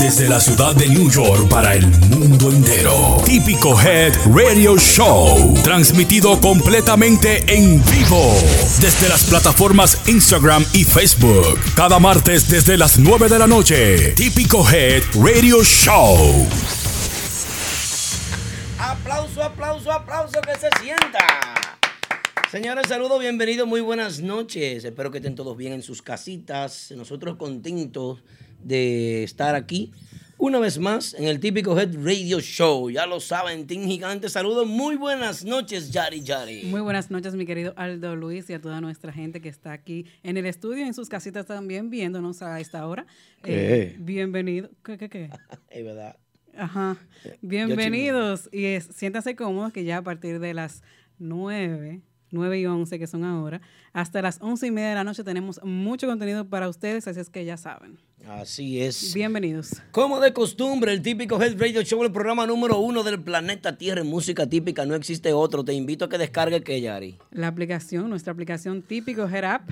Desde la ciudad de New York para el mundo entero. Típico Head Radio Show. Transmitido completamente en vivo. Desde las plataformas Instagram y Facebook. Cada martes desde las 9 de la noche. Típico Head Radio Show. Aplauso, aplauso, aplauso que se sienta. Señores, saludos, bienvenidos, muy buenas noches. Espero que estén todos bien en sus casitas. Nosotros contentos de estar aquí una vez más en el típico Head Radio Show. Ya lo saben, Team Gigante. Saludos, muy buenas noches, Yari Yari. Muy buenas noches, mi querido Aldo Luis y a toda nuestra gente que está aquí en el estudio en sus casitas también viéndonos a esta hora. Eh, bienvenido. ¿Qué, qué, qué? es verdad. Ajá. Bienvenidos y siéntanse cómodos que ya a partir de las nueve 9 y 11 que son ahora, hasta las 11 y media de la noche tenemos mucho contenido para ustedes, así es que ya saben. Así es. Bienvenidos. Como de costumbre, el típico Head Radio Show, el programa número uno del planeta Tierra en música típica, no existe otro. Te invito a que descargue que Yari. La aplicación, nuestra aplicación típico Head App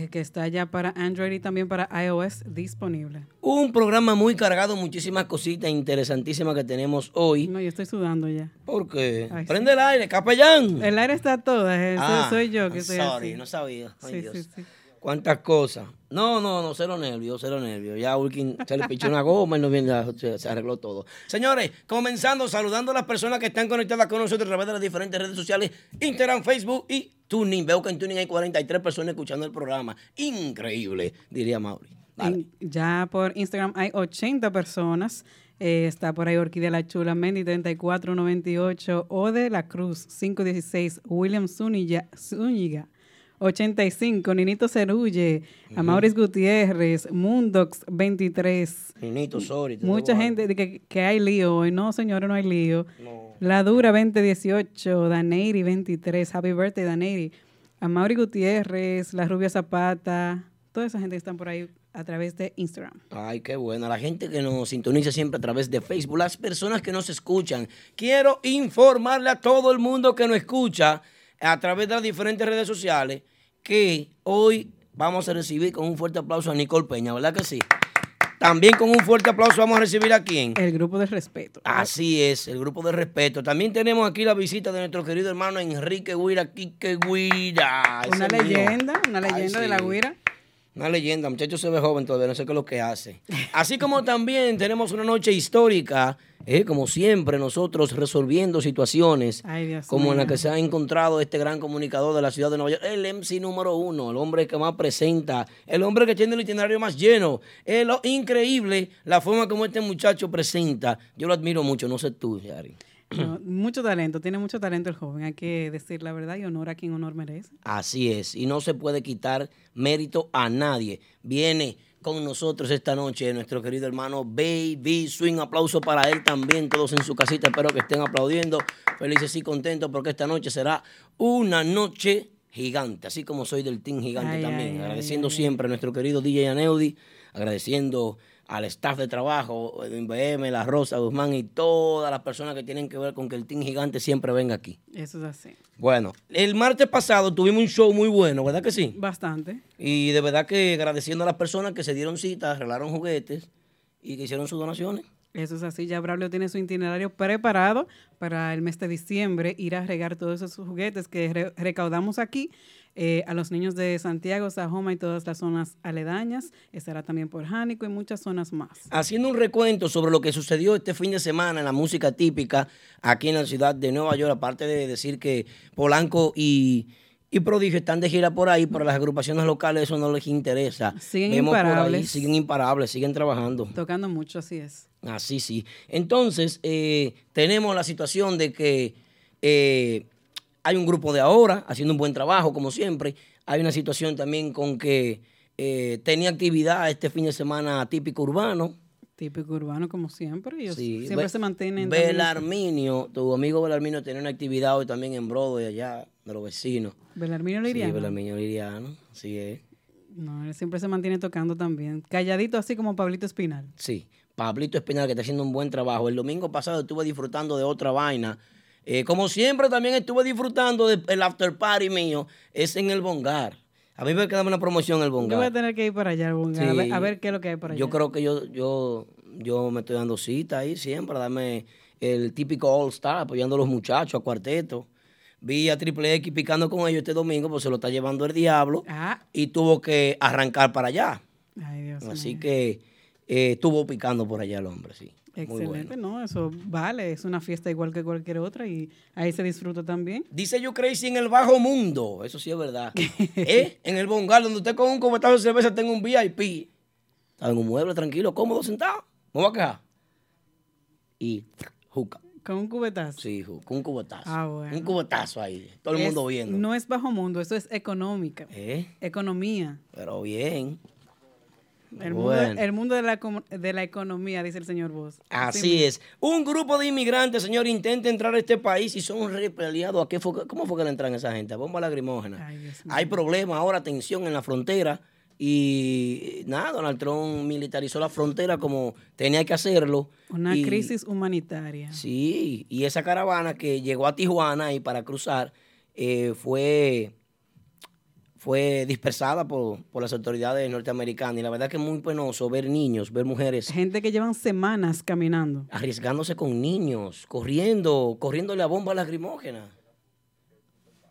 eh, que está ya para Android y también para iOS disponible. Un programa muy cargado, muchísimas cositas interesantísimas que tenemos hoy. No, yo estoy sudando ya. ¿Por qué? Prende el aire, capellán. El aire está todo, ah, soy yo que estoy sorry, no sabía. sí, Sí, sí. Cuántas cosas. No, no, no, cero nervios, cero nervios. Ya Wilkin se le pichó una goma y no viene, se, arregló todo. Señores, comenzando saludando a las personas que están conectadas con nosotros a través de las diferentes redes sociales, Instagram, Facebook y Tuning. Veo que en Tuning hay 43 personas escuchando el programa. Increíble, diría Mauri. Ya por Instagram hay 80 personas. Eh, está por ahí Orquídea La Chula, Mendy 3498, O de la Cruz 516, William Zúñiga, Zúñiga 85, Ninito Cerulle, Amauris Gutiérrez, Mundox 23. Ninito, sorry. Mucha gente dice que, hay lío hoy. No, señores, no hay lío. La Dura 2018, Daneiri 23, Happy Birthday Daneiri. Amaury Gutiérrez, La Rubia Zapata, toda esa gente están por ahí a través de Instagram. Ay, qué bueno. La gente que nos sintoniza siempre a través de Facebook, las personas que nos escuchan. Quiero informarle a todo el mundo que nos escucha a través de las diferentes redes sociales que hoy vamos a recibir con un fuerte aplauso a Nicole Peña, ¿verdad que sí? También con un fuerte aplauso vamos a recibir a quién? El grupo de respeto. Así es, el grupo de respeto. También tenemos aquí la visita de nuestro querido hermano Enrique Guira, Quique Guira. Una leyenda, una leyenda de la Guira. Una leyenda, muchacho se ve joven todavía, no sé qué es lo que hace. Así como también tenemos una noche histórica, eh, como siempre nosotros resolviendo situaciones como en la que se ha encontrado este gran comunicador de la ciudad de Nueva York, el MC número uno, el hombre que más presenta, el hombre que tiene el itinerario más lleno. Es lo increíble la forma como este muchacho presenta. Yo lo admiro mucho, no sé tú, Yari. mucho talento, tiene mucho talento el joven, hay que decir la verdad y honor a quien honor merece. Así es, y no se puede quitar mérito a nadie. Viene con nosotros esta noche nuestro querido hermano Baby Swing. Aplauso para él también, todos en su casita. Espero que estén aplaudiendo, felices y contentos, porque esta noche será una noche gigante, así como soy del Team Gigante también. agradeciendo siempre a nuestro querido DJ Aneudi, agradeciendo al staff de trabajo, de IBM, La Rosa, Guzmán y todas las personas que tienen que ver con que el Team Gigante siempre venga aquí. Eso es así. Bueno, el martes pasado tuvimos un show muy bueno, ¿verdad que sí? Bastante. Y de verdad que agradeciendo a las personas que se dieron cita, arreglaron juguetes y que hicieron sus donaciones. Eso es así, ya Braulio tiene su itinerario preparado para el mes de diciembre, ir a regar todos esos juguetes que recaudamos aquí eh, a los niños de Santiago, Sajoma y todas las zonas aledañas. Estará también por Jánico y muchas zonas más. Haciendo un recuento sobre lo que sucedió este fin de semana en la música típica aquí en la ciudad de Nueva York, aparte de decir que Polanco y y Prodigio están de gira por ahí, pero las agrupaciones locales eso no les interesa. Siguen imparables. siguen imparables, siguen trabajando. Tocando mucho, así es. Así sí. Entonces, eh, tenemos la situación de que eh, hay un grupo de ahora haciendo un buen trabajo, como siempre. Hay una situación también con que eh, tenía actividad este fin de semana típico urbano. Típico urbano, como siempre. Ellos siempre se mantienen. Belarminio, tu amigo Belarminio tenía una actividad hoy también en Broadway, allá de los vecinos. Belarminio Liriano. Sí, Belarminio Liriano, así es. No, él siempre se mantiene tocando también. Calladito así como Pablito Espinal. Sí, Pablito Espinal que está haciendo un buen trabajo. El domingo pasado estuve disfrutando de otra vaina. Eh, como siempre también estuve disfrutando del after party mío. Es en el Bongar. A mí me queda una promoción en el Bongar. Yo voy a tener que ir para allá al Bongar. A, ver, a, ver, qué es lo que hay por allá. Yo creo que yo, yo, yo me estoy dando cita ahí siempre. Darme el típico All Star apoyando a los muchachos, a cuarteto. Vi a Triple X picando con ellos este domingo, pues se lo está llevando el diablo. Ah. Y tuvo que arrancar para allá. Ay, Dios Así que eh, estuvo picando por allá el hombre, sí. Excelente, ¿no? Eso vale, es una fiesta igual que cualquier otra y ahí se disfruta también. Dice yo Crazy en el bajo mundo, eso sí es verdad. ¿Eh? En el bongal, donde usted con un cubetazo de cerveza tenga un VIP. Está en un mueble tranquilo, cómodo, sentado. Me voy a quejar. Y juca. ¿Con un cubetazo? Sí, con un cubetazo. Ah, bueno. Un cubetazo ahí, todo el mundo viendo. No es bajo mundo, eso es económica. ¿Eh? Economía. Pero bien. El, mundo, el mundo de, la, de la economía, dice el señor Vos. Así es. Un grupo de inmigrantes, señor, intenta entrar a este país y son repeliados. ¿A qué fue, ¿Cómo fue que le entran esa gente? A bomba lacrimógena. Hay problemas ahora, tensión en la frontera. Y nada, Donald Trump militarizó la frontera como tenía que hacerlo. Una crisis humanitaria. Sí, y esa caravana que llegó a Tijuana y para cruzar eh, fue, fue dispersada por, las autoridades norteamericanas. Y la verdad que es muy penoso ver niños, ver mujeres. Gente que llevan semanas caminando. Arriesgándose con niños, corriendo, corriéndole a bomba lacrimógena.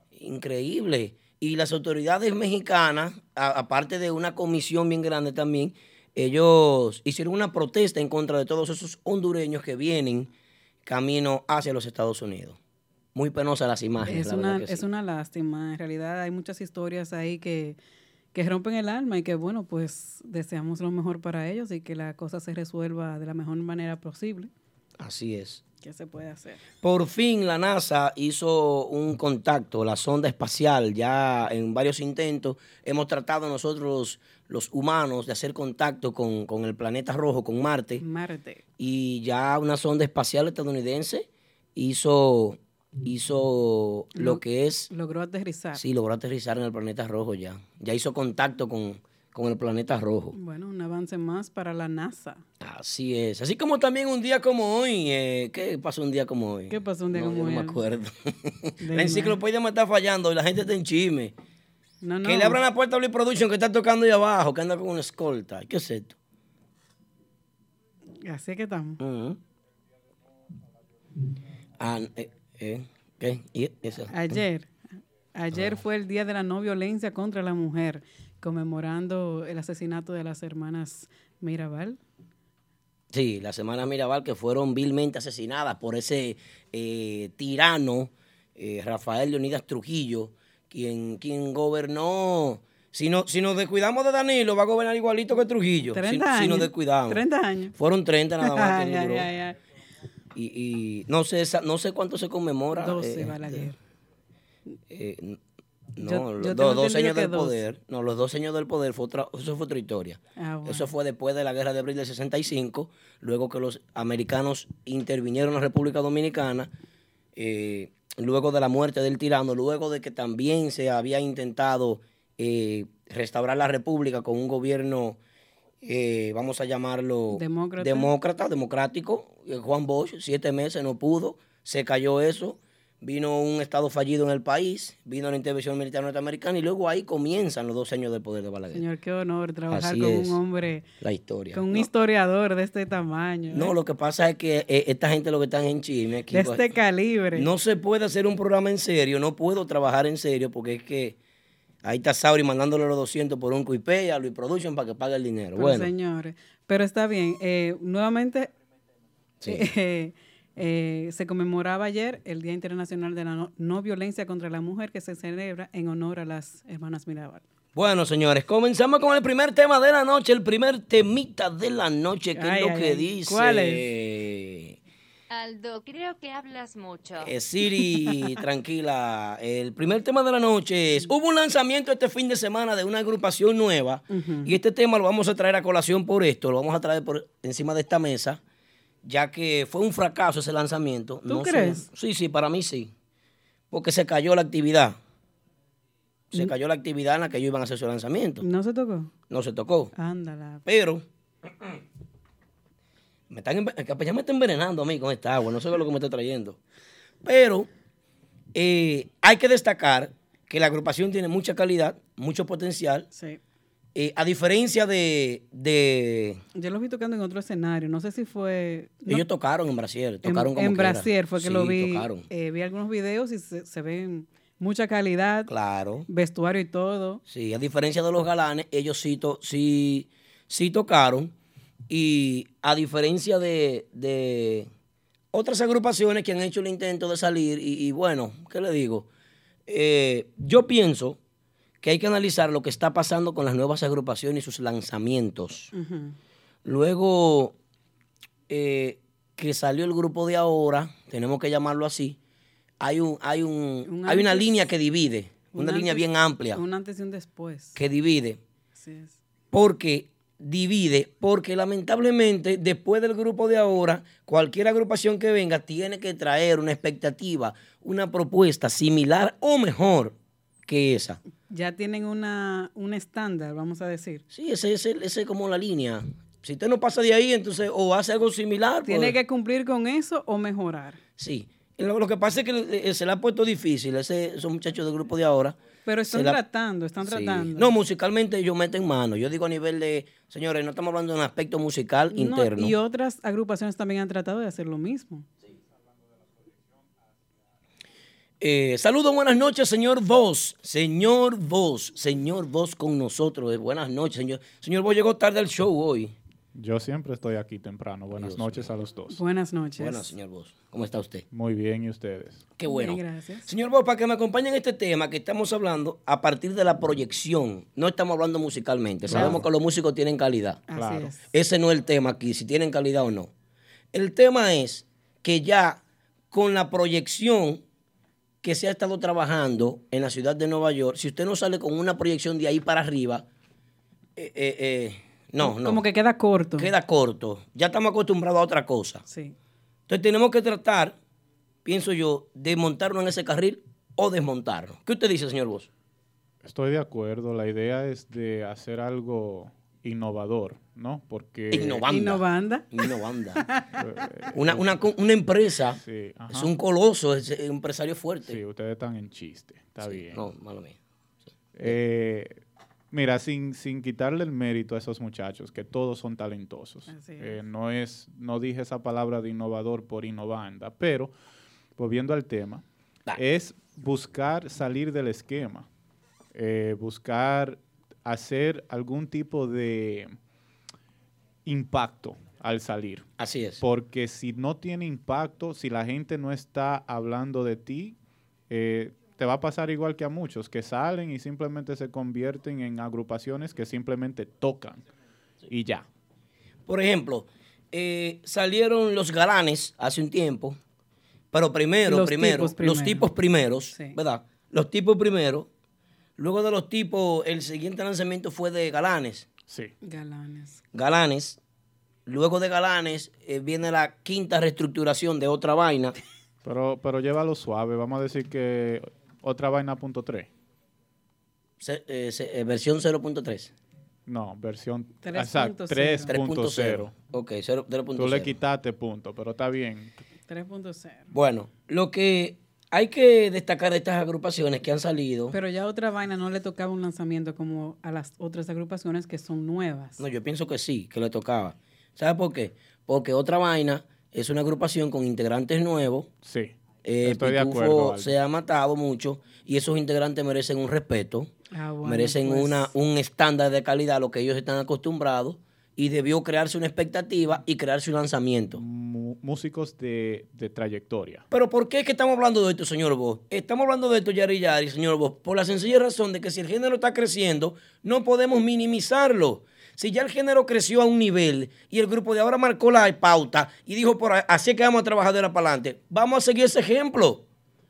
Increíble. Y las autoridades mexicanas, aparte de una comisión bien grande también, ellos hicieron una protesta en contra de todos esos hondureños que vienen camino hacia los Estados Unidos. Muy penosas las imágenes. Es, una, es una lástima. En realidad hay muchas historias ahí que, que rompen el alma y que, bueno, pues deseamos lo mejor para ellos y que la cosa se resuelva de la mejor manera posible. Así es. ¿Qué se puede hacer? Por fin la NASA hizo un contacto, la sonda espacial, ya en varios intentos hemos tratado nosotros los humanos de hacer contacto con, el planeta rojo, con Marte. Marte. Y ya una sonda espacial estadounidense hizo, hizo lo que es... Logró aterrizar. Sí, logró aterrizar en el planeta rojo ya. Ya hizo contacto con, con el planeta rojo. Bueno, un avance más para la NASA. Así es. Así como también un día como hoy. Eh, ¿Qué pasó un día como hoy? ¿Qué pasó un día como hoy? No me acuerdo. la enciclopedia me está fallando y la gente está en chisme. No, no. Que le abran la puerta a Blue Production que está tocando ahí abajo, que anda con una escolta. ¿Qué es esto? Así es que estamos. ah, eh, eh. Ayer. Ayer ah. fue el Día de la No Violencia contra la Mujer conmemorando el asesinato de las hermanas Mirabal. Sí, las hermanas Mirabal que fueron vilmente asesinadas por ese eh, tirano, eh, Rafael Leonidas Trujillo, quien, quien gobernó... Si, no, si nos descuidamos de Danilo, va a gobernar igualito que Trujillo. 30 si, años. si nos descuidamos. 30 años. Fueron 30 nada más. que Y, y, no sé no sé cuánto se conmemora. 12 eh, eh, no, los dos años del poder. No, los dos años del poder, fue otra, eso fue otra historia. Ah, eso fue después de la guerra de abril del 65, luego que los americanos intervinieron en la República Dominicana, eh, luego de la muerte del tirano, luego de que también se había intentado eh, restaurar la República con un gobierno, eh, vamos a llamarlo demócrata, demócrata democrático. Juan Bosch, siete meses, no pudo, se cayó eso vino un estado fallido en el país, vino la intervención militar norteamericana y luego ahí comienzan los dos años del poder de Balaguer. Señor, qué honor trabajar con un hombre, la historia, con un historiador de este tamaño. No, ¿eh? lo que pasa es que eh, esta gente lo que están en chisme aquí. De este calibre. No se puede hacer un programa en serio, no puedo trabajar en serio porque es que ahí está Sauri mandándole los 200 por un QIP a Luis Production para que pague el dinero. bueno, señores, pero está bien. Eh, nuevamente... Sí. Eh, se conmemoraba ayer el Día Internacional de la no, Violencia contra la Mujer que se celebra en honor a las hermanas Mirabal. Bueno, señores, comenzamos con el primer tema de la noche, el primer temita de la noche, que es lo que dice. ¿Cuál es? Aldo, creo que hablas mucho. Eh, Siri, tranquila. El primer tema de la noche es, hubo un lanzamiento este fin de semana de una agrupación nueva y este tema lo vamos a traer a colación por esto, lo vamos a traer por encima de esta mesa ya que fue un fracaso ese lanzamiento. ¿Tú crees? sí, sí, para mí sí. Porque se cayó la actividad. se cayó la actividad en la que ellos iban a hacer su lanzamiento. ¿No se tocó? No se tocó. Ándala. Pero me están, ya me está envenenando a mí con esta agua, no sé lo que me está trayendo. Pero eh, hay que destacar que la agrupación tiene mucha calidad, mucho potencial, Sí. eh, a diferencia de, de- Yo los vi tocando en otro escenario. No sé si fue. no- ellos tocaron en Brasil, en, tocaron como en. Brasier fue que Sí, lo vi. tocaron. Eh, vi algunos videos y se, se ven mucha calidad, Claro. vestuario y todo. Sí, a diferencia de los galanes, ellos sí, to- sí, sí tocaron. Y a diferencia de, de otras agrupaciones que han hecho el intento de salir, y, y bueno, ¿qué le digo? Eh, yo pienso que hay que analizar lo que está pasando con las nuevas agrupaciones y sus lanzamientos. Luego eh, que salió el grupo de ahora, tenemos que llamarlo así, hay, un, hay, un, Un hay una línea que divide, un una línea antes- bien amplia Un antes y un después. que divide, Así es. porque divide, porque lamentablemente después del grupo de ahora, cualquier agrupación que venga tiene que traer una expectativa, una propuesta similar o mejor que esa. Ya tienen una, un estándar, vamos a decir. Sí, ese es como la línea. Si usted no pasa de ahí, entonces o hace algo similar. Tiene pues, que cumplir con eso o mejorar. Sí. Lo, lo que pasa es que eh, se le ha puesto difícil ese, esos muchachos del grupo de ahora. Pero están la- tratando, están Sí. tratando. No, musicalmente ellos meten mano. Yo digo a nivel de, señores, no estamos hablando de un aspecto musical No, interno. y otras agrupaciones también han tratado de hacer lo mismo. Eh, saludos, buenas noches, señor Vos. Señor Vos, señor Vos con nosotros. Eh, buenas noches, señor. Señor Vos llegó tarde al show hoy. Yo siempre estoy aquí temprano. Buenas Dios noches a los dos. Buenas noches. Buenas, señor Vos. ¿Cómo está usted? Muy bien, ¿y ustedes? Qué bueno. Bien, gracias. Señor Vos, para que me acompañen en este tema que estamos hablando a partir de la proyección. No estamos hablando musicalmente. Sabemos que los músicos tienen calidad. Así Claro. es. Ese no es el tema aquí, si tienen calidad o no. El tema es que ya con la proyección que se ha estado trabajando en la ciudad de Nueva York, si usted no sale con una proyección de ahí para arriba, eh, eh, eh, no, no. Como que queda corto. queda corto. Ya estamos acostumbrados a otra cosa. Sí. Entonces tenemos que tratar, pienso yo, de montarnos en ese carril o desmontarnos. ¿Qué usted dice, señor Vos? Estoy de acuerdo. La idea es de hacer algo innovador, ¿no? Porque... Innovando. Innovanda. Innovanda. una, una, co- una empresa Sí, ajá. es un coloso, es un empresario fuerte. Sí, ustedes están en chiste. Está Sí, bien. No, malo mío. Eh, mira, sin, sin quitarle el mérito a esos muchachos, que todos son talentosos. Así es. Eh, no es, no dije esa palabra de innovador por innovanda, pero volviendo al tema, Dale. es buscar salir del esquema, eh, buscar hacer algún tipo de impacto al salir. Así es. Porque si no tiene impacto, si la gente no está hablando de ti, eh, te va a pasar igual que a muchos, que salen y simplemente se convierten en agrupaciones que simplemente tocan y ya. Por ejemplo, eh, salieron los galanes hace un tiempo, pero primero, Los primero, tipos primero. los tipos primeros, Sí. ¿verdad? Los tipos primero. Luego de los tipos, el siguiente lanzamiento fue de galanes. Sí. Galanes. Galanes. Luego de Galanes eh, viene la quinta reestructuración de otra vaina. Pero, pero llévalo suave. Vamos a decir que otra vaina punto tres. Se- eh, se- eh, versión 0.3. No, versión 3.0. exacto, 3.0. Ok, 0- 0.0. Tú le quitaste punto, pero está bien. 3.0. Bueno, lo que hay que destacar de estas agrupaciones que han salido. Pero ya otra vaina no le tocaba un lanzamiento como a las otras agrupaciones que son nuevas. No, yo pienso que sí, que le tocaba. ¿Sabe por qué? Porque otra vaina es una agrupación con integrantes nuevos. Sí. Eh, estoy de Pitufo acuerdo. Aldo. se ha matado mucho y esos integrantes merecen un respeto, Ah, bueno, merecen pues, una, un estándar de calidad a lo que ellos están acostumbrados y debió crearse una expectativa y crearse un lanzamiento. Músicos de, de trayectoria. Pero ¿por qué es que estamos hablando de esto, señor Vos? Estamos hablando de esto, Yari Yari, señor Vos, por la sencilla razón de que si el género está creciendo, no podemos minimizarlo. Si ya el género creció a un nivel y el grupo de ahora marcó la pauta y dijo, por así es que vamos a trabajar de ahora para adelante, vamos a seguir ese ejemplo.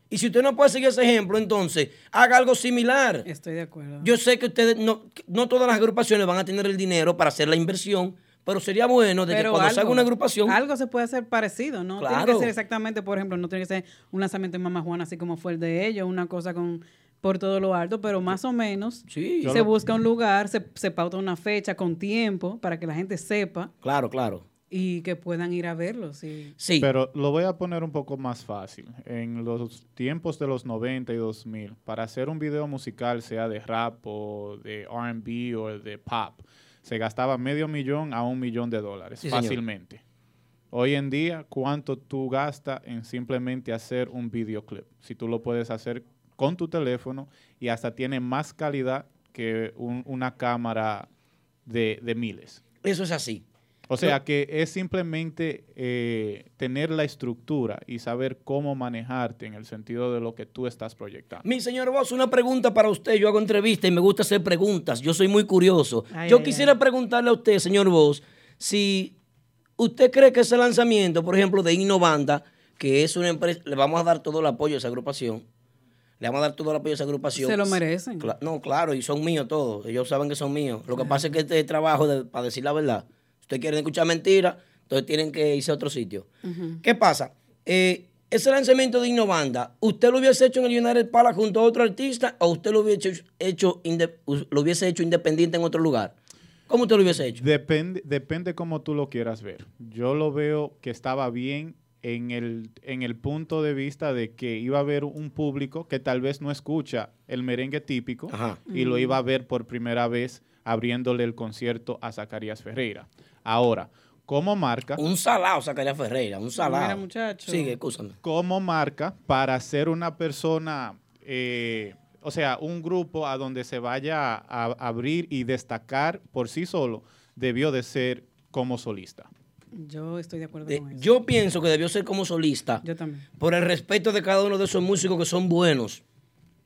Y si usted no puede seguir ese ejemplo, entonces haga algo similar. Estoy de acuerdo. Yo sé que ustedes, no, no todas las agrupaciones van a tener el dinero para hacer la inversión, pero sería bueno de que Pero cuando se haga una agrupación... Algo se puede hacer parecido, ¿no? Tiene Claro. que ser exactamente, por ejemplo, no tiene que ser un lanzamiento en Mamá Juana así como fue el de ellos, una cosa con, por todo lo alto, pero más o menos Sí. Se lo- busca un lugar, se, se pauta una fecha con tiempo para que la gente sepa Claro, claro. y que puedan ir a verlo. Sí. Sí. Pero lo voy a poner un poco más fácil. En los tiempos de los 90 y 2000, para hacer un video musical, sea de rap o de RB o de pop, se gastaba medio millón a un millón de dólares Sí, señor. fácilmente. Hoy en día, ¿cuánto tú gastas en simplemente hacer un videoclip? Si tú lo puedes hacer con tu teléfono y hasta tiene más calidad que un- una cámara de, de miles. Eso es así. O sea que es simplemente eh, tener la estructura y saber cómo manejarte en el sentido de lo que tú estás proyectando. Mi señor Voss, una pregunta para usted. Yo hago entrevistas y me gusta hacer preguntas. Yo soy muy curioso. Ay, Yo ay, quisiera ay. preguntarle a usted, señor Voss, si usted cree que ese lanzamiento, por ejemplo, de Innovanda, que es una empresa, le vamos a dar todo el apoyo a esa agrupación. Le vamos a dar todo el apoyo a esa agrupación. Se lo merecen. Cla- no, claro, y son míos todos. Ellos saben que son míos. Lo que pasa es que este trabajo, de- para decir la verdad, ustedes quieren escuchar mentiras, entonces tienen que irse a otro sitio. ¿Qué pasa? Eh, ese lanzamiento de Innovanda, ¿usted lo hubiese hecho en el United Palace junto a otro artista o usted lo hubiese hecho, lo hubiese hecho independiente en otro lugar? ¿Cómo usted lo hubiese hecho? Depende, depende cómo tú lo quieras ver. Yo lo veo que estaba bien en el, en el punto de vista de que iba a haber un público que tal vez no escucha el merengue típico Ajá. y lo iba a ver por primera vez abriéndole el concierto a Zacarías Ferreira. Ahora, como marca, Un salado sacaría Ferreira, un salado. Mira, muchacho. Sigue, escúchame. como marca para ser una persona, eh, o sea, un grupo a donde se vaya a, a abrir y destacar por sí solo, debió de ser como solista. Yo estoy de acuerdo Eh, con eso. yo pienso que debió ser como solista. Yo también. por el respeto de cada uno de esos músicos que son buenos.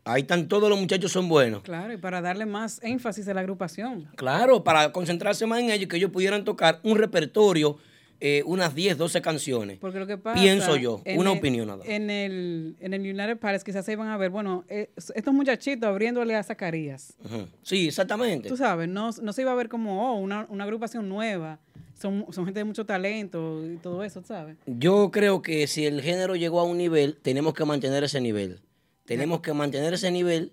Ahí están todos los muchachos son buenos. Claro, y para darle más énfasis a la agrupación. Claro, para concentrarse más en ellos, que ellos pudieran tocar un repertorio, eh, unas 10, 12 canciones. Porque lo que pasa. Pienso yo, una el- opinión nada. En el, en el United Palace quizás se iban a ver, bueno, eh, estos muchachitos abriéndole a Zacarías. Sí, exactamente. Tú sabes, no, no se iba a ver como, oh, una, una agrupación nueva. Son, son gente de mucho talento y todo eso, ¿sabes? Yo creo que si el género llegó a un nivel, tenemos que mantener ese nivel. Tenemos que mantener ese nivel.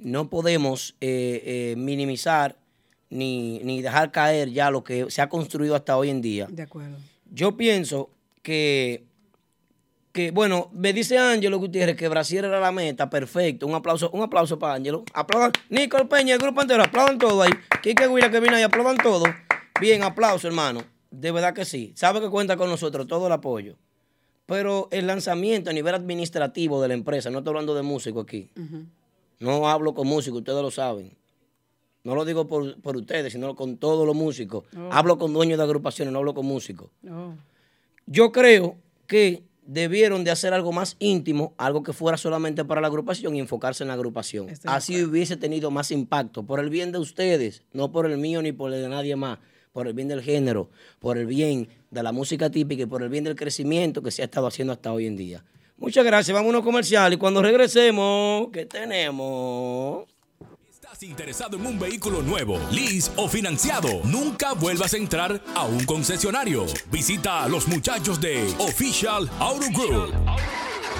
No podemos eh, eh, minimizar ni, ni dejar caer ya lo que se ha construido hasta hoy en día. De acuerdo. Yo pienso que, que bueno, me dice Ángelo Gutiérrez que Brasil era la meta, perfecto. Un aplauso, un aplauso para Ángelo. Aplaudan. Nicole Peña, el grupo entero, aplaudan todo ahí. Kike Huila que vino ahí, aplaudan todo. Bien, aplauso, hermano. De verdad que sí. Sabe que cuenta con nosotros todo el apoyo. Pero el lanzamiento a nivel administrativo de la empresa, no estoy hablando de músico aquí. No hablo con músicos, ustedes lo saben. No lo digo por, por ustedes, sino con todos los músicos. Oh. Hablo con dueños de agrupaciones, no hablo con músicos. Oh, Yo creo que debieron de hacer algo más íntimo, algo que fuera solamente para la agrupación y enfocarse en la agrupación. Estoy Así hubiese tenido más impacto, por el bien de ustedes, no por el mío ni por el de nadie más, por el bien del género, por el bien de la música típica y por el bien del crecimiento que se ha estado haciendo hasta hoy en día. Muchas gracias, vamos a unos comerciales y cuando regresemos, ¿qué tenemos? ¿Estás interesado en un vehículo nuevo, lease o financiado? Nunca vuelvas a entrar a un concesionario. Visita a los muchachos de Official Auto Group.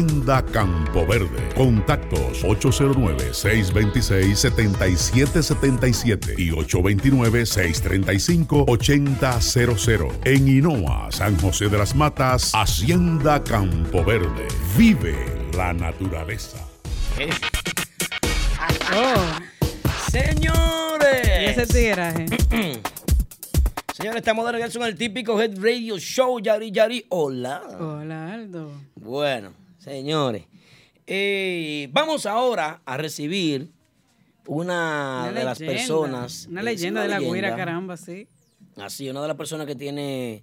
Hacienda Campo Verde. Contactos 809-626-7777 y 829-635-8000. En Inoa, San José de las Matas, Hacienda Campo Verde. Vive la naturaleza. Oh, Señores. y ese tiraje. Señores, estamos de regreso en el típico Head Radio Show, Yari Yari. Hola. Hola, Aldo. Bueno, señores, eh, vamos ahora a recibir una, Una de las personas. Una leyenda de la leyenda. guira, caramba, sí. Así, una de las personas que tiene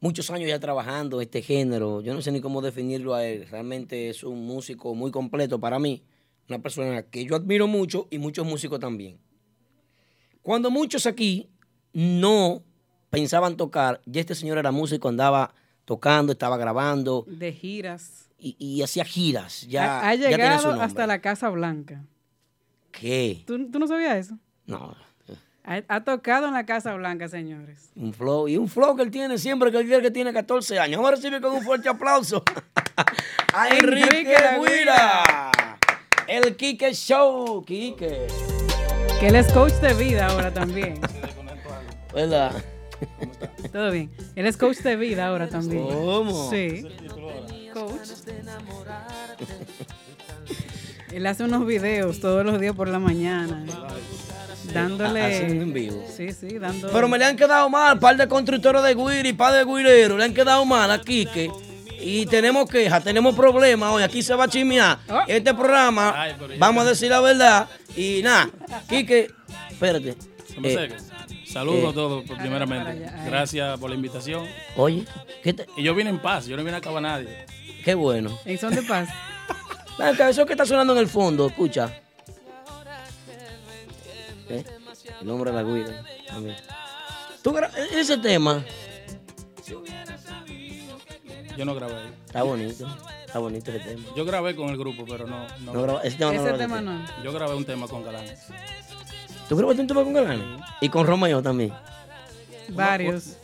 muchos años ya trabajando este género. Yo no sé ni cómo definirlo a él. Realmente es un músico muy completo para mí. Una persona que yo admiro mucho y muchos músicos también. Cuando muchos aquí no pensaban tocar, ya este señor era músico, andaba tocando, estaba grabando De giras. Y, y hacía giras. Ya, ha, ha ya tenía su llegado hasta la Casa Blanca. ¿Qué? ¿Tú, tú no sabías eso? No. Ha, ha tocado en la Casa Blanca, señores. Un flow. Y un flow que él tiene siempre, que él que tiene 14 años. Vamos a recibir con un fuerte aplauso a Enrique Guira. El Kike Show. Kike. Que él es coach de vida ahora también. ¿Verdad? Todo bien. Él es coach de vida ahora también. ¿Cómo? Sí. Coach. Él hace unos videos todos los días por la mañana. Dándole. Hace un en vivo. Sí, sí, dando. Pero me le han quedado mal, par de constructores de Guira y par de guireros. Le han quedado mal a Kike. Y tenemos quejas, tenemos problemas hoy. Aquí se va a chismear. Oh. Este programa, Ay, vamos a decir la verdad. Y nada, Kike, espérate. ¿Cómo Eh, Saludos eh, a todos, por- primeramente. Gracias por la invitación. oye, ¿qué, te- Y yo vine en paz, yo no vine a acabar a nadie. Qué bueno. En son de paz. Acá, eso que está sonando en el fondo, escucha. ¿Eh? El hombre de la guira. también. Tú e- ese tema Yo no grabé. está bonito. Está bonito ese tema. Yo grabé con el grupo, pero no. no. No graba- ese tema no Ese lo tema grabaste. no. Yo grabé un tema con Galán. ¿Tú grabaste un tema con Galán? Y con Romeo también. Varios.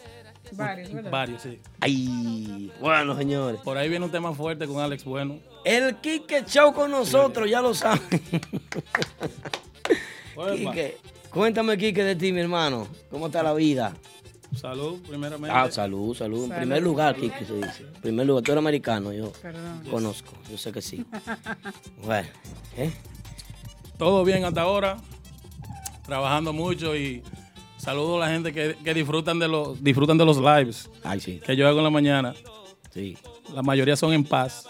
Varios, ¿verdad? Varios, sí. Ay, bueno, señores. Por ahí viene un tema fuerte con Alex Bueno. El Kike Show con nosotros, ya lo saben. Kike, cuéntame, Kike, de ti, mi hermano. ¿Cómo está la vida? Salud, primeramente. Ah, salud, salud. En primer lugar, Kike, se dice. En primer lugar, tú eres americano, yo Perdón. conozco, yo sé que sí. Bueno, ¿eh? Todo bien hasta ahora. Trabajando mucho y saludo a la gente que, que disfrutan, de los, disfrutan de los lives Ay, sí, que yo hago en la mañana. sí. La mayoría son en paz.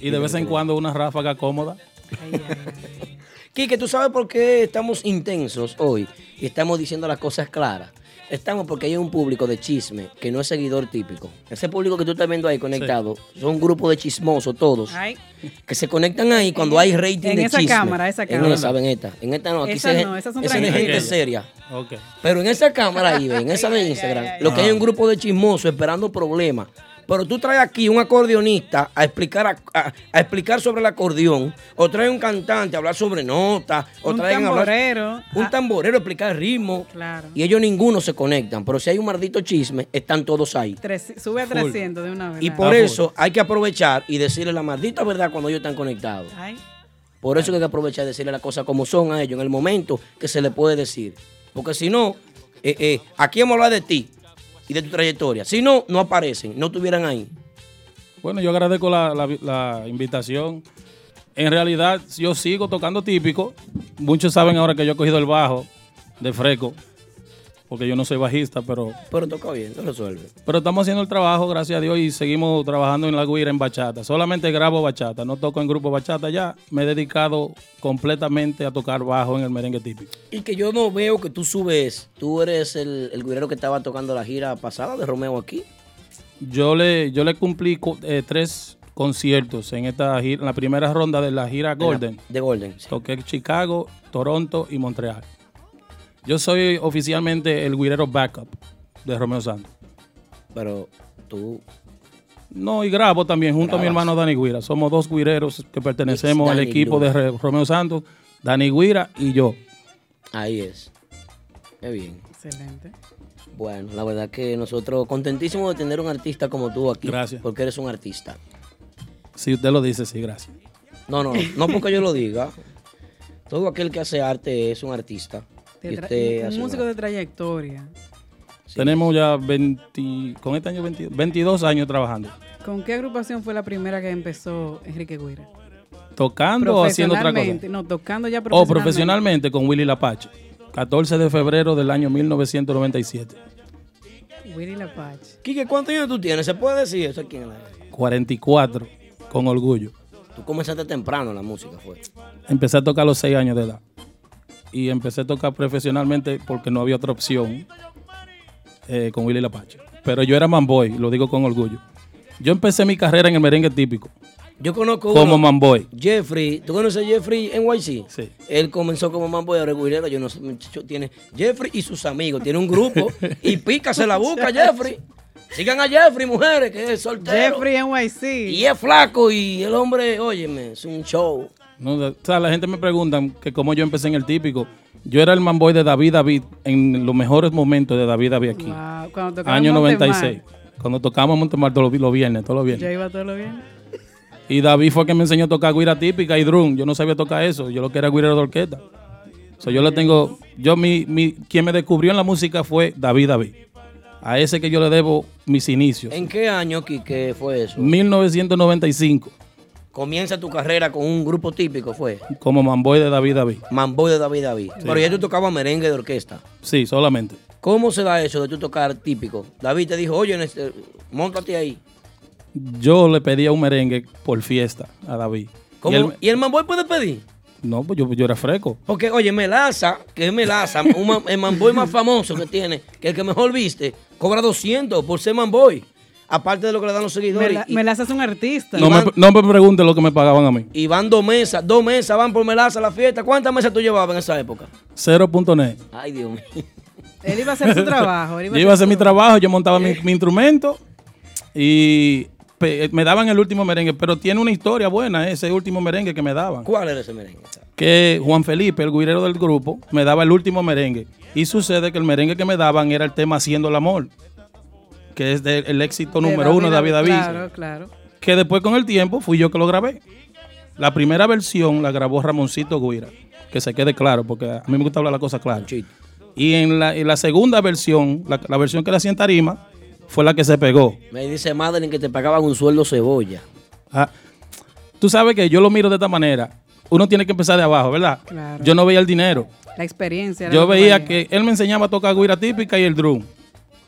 Y de vez en cuando una ráfaga cómoda. Ay, ay, ay. Kike, ¿tú sabes por qué estamos intensos hoy y estamos diciendo las cosas claras? Estamos porque hay un público de chisme que no es seguidor típico. Ese público que tú estás viendo ahí conectado son un grupo de chismosos todos Ay, que se conectan ahí cuando hay rating en de esa chisme. cámara, esa En cámara. esa, en esta. En esta no, aquí Esa se, no, esas son esa es gente seria. Ok. Pero en esa cámara ahí, en esa de Instagram, lo que hay es un grupo de chismosos esperando problemas. Pero tú traes aquí un acordeonista a explicar, a, a- a explicar sobre el acordeón, o traes un cantante a hablar sobre notas, o un traen a hablar- tamborero. un Ah, tamborero a explicar el ritmo. Claro. Y ellos ninguno se conectan. Pero si hay un maldito chisme, están todos ahí. tres- sube a 300 de una vez. Y por Ah, eso hay que aprovechar y decirle la maldita verdad cuando ellos están conectados. Ay, Por eso que hay que aprovechar y decirle las cosas como son a ellos en el momento que se le puede decir. Porque si no, eh, eh, aquí hemos hablado de ti y de tu trayectoria. Si no, no aparecen, no estuvieran ahí. Bueno, yo agradezco la, la- invitación. En realidad, yo sigo tocando típico. Muchos saben ahora que yo he cogido el bajo de Freco, porque yo no soy bajista, pero, Pero toca bien, lo resuelve. pero estamos haciendo el trabajo, gracias a Dios, y seguimos trabajando en la guira en bachata. Solamente grabo bachata, no toco en grupo bachata ya. Me he dedicado completamente a tocar bajo en el merengue típico. Y que yo no veo que tú subes. Tú eres el, el guirero que estaba tocando la gira pasada de Romeo aquí. Yo le, yo le cumplí cu- eh, tres conciertos en esta gira, en la primera ronda de la gira Golden. De Golden. sí. Toqué Chicago, Toronto y Montreal. Yo soy oficialmente el guirero backup de Romeo Santos. Pero tú. No, y grabo también junto a mi hermano Dani Guira. Somos dos guireros que pertenecemos al equipo de Romeo Santos, Dani Guira y yo. Ahí es. Qué bien. excelente. Bueno, la verdad que nosotros contentísimos de tener un artista como tú aquí. Gracias. Porque eres un artista. Si usted lo dice, sí, gracias. No, no, no porque yo lo diga. Todo aquel que hace arte es un artista. Usted un músico de trayectoria. Tenemos ya 20, con este año 20 22 años trabajando. ¿Con qué agrupación fue la primera que empezó Enrique Guira? ¿Tocando o haciendo otra cosa? No, tocando ya O profesionalmente. profesionalmente con Willy Lapache. 14 de febrero del año 1997. Willy Lapache. Quique, ¿cuántos años tú tienes? ¿Se puede decir eso aquí en la... 44, con orgullo. Tú comenzaste temprano la música, fue. Empecé a tocar a los 6 años de edad. Y empecé a tocar profesionalmente porque no había otra opción eh, con Willy Lapache. Pero yo era manboy, lo digo con orgullo. Yo empecé mi carrera en el merengue típico, Yo conozco como uno, manboy. Jeffrey. ¿Tú conoces a Jeffrey NYC? Sí. Él comenzó como mambo de regulero. Yo no sé, muchacho, tiene Jeffrey y sus amigos. Tiene un grupo y pica, se la busca Jeffrey. Sigan a Jeffrey, mujeres, que es soltero. Jeffrey NYC. Y es flaco y el hombre, óyeme, es un show. No, o sea, la gente me pregunta que cómo yo empecé en el típico. Yo era el manboy de David David en los mejores momentos de David David aquí. Wow, Cuando tocaba Año Montemar, 96. Cuando tocábamos Montemar todos los, los viernes, todos los Yo viernes. iba todo lo bien. Y David fue el que me enseñó a tocar guira típica y drum. Yo no sabía tocar eso. Yo lo que era guirero de orquesta. So, yo le tengo, yo mi, mi, quien me descubrió en la música fue David David. A ese que yo le debo mis inicios. ¿En qué año, Quique, fue eso? 1995, Comienza tu carrera con un grupo típico, fue. como manboy de David David. Mamboy de David David. Pero ya tú tocabas merengue de orquesta. Sí, solamente. ¿Cómo se da eso de tú tocar típico? David te dijo, oye, este, montate ahí. Yo le pedía un merengue por fiesta a David. ¿Cómo? Y él- ¿Y el mamboy puede pedir? no, pues yo, yo era freco. Porque, oye, Melaza, que es Melaza, un el mamboy más famoso que tiene, que el que mejor viste, cobra 200 por ser mamboy. Aparte de lo que le dan los seguidores. Y, Melaza es un artista. No me, no me pregunte lo que me pagaban a mí. y van dos mesas, dos mesas van por Melaza a la fiesta. ¿Cuántas mesas tú llevabas en esa época? 0.net. Ay, Dios mío. Él iba a hacer su trabajo. él Yo iba a hacer mi trabajo, yo montaba mi, mi instrumento y pe- me daban el último merengue, pero tiene una historia buena ese último merengue que me daban. ¿Cuál era ese merengue? Que Juan Felipe, el guirero del grupo, me daba el último merengue. Y sucede que el merengue que me daban era el tema Haciendo el Amor, que es del- el éxito de número uno de David David. Claro, claro. Que después con el tiempo fui yo que lo grabé. La primera versión la grabó Ramoncito Guira, que se quede claro, porque a mí me gusta hablar la cosa clara. Chito. Y en la, en la segunda versión, la, la versión que le hacía en tarima, fue la que se pegó. Me dice Madeline que te pagaban un sueldo cebolla. Ah, Tú sabes que yo lo miro de esta manera. Uno tiene que empezar de abajo, ¿verdad? Claro. Yo no veía el dinero. La experiencia. Yo veía que él me enseñaba a tocar guira típica y el drum.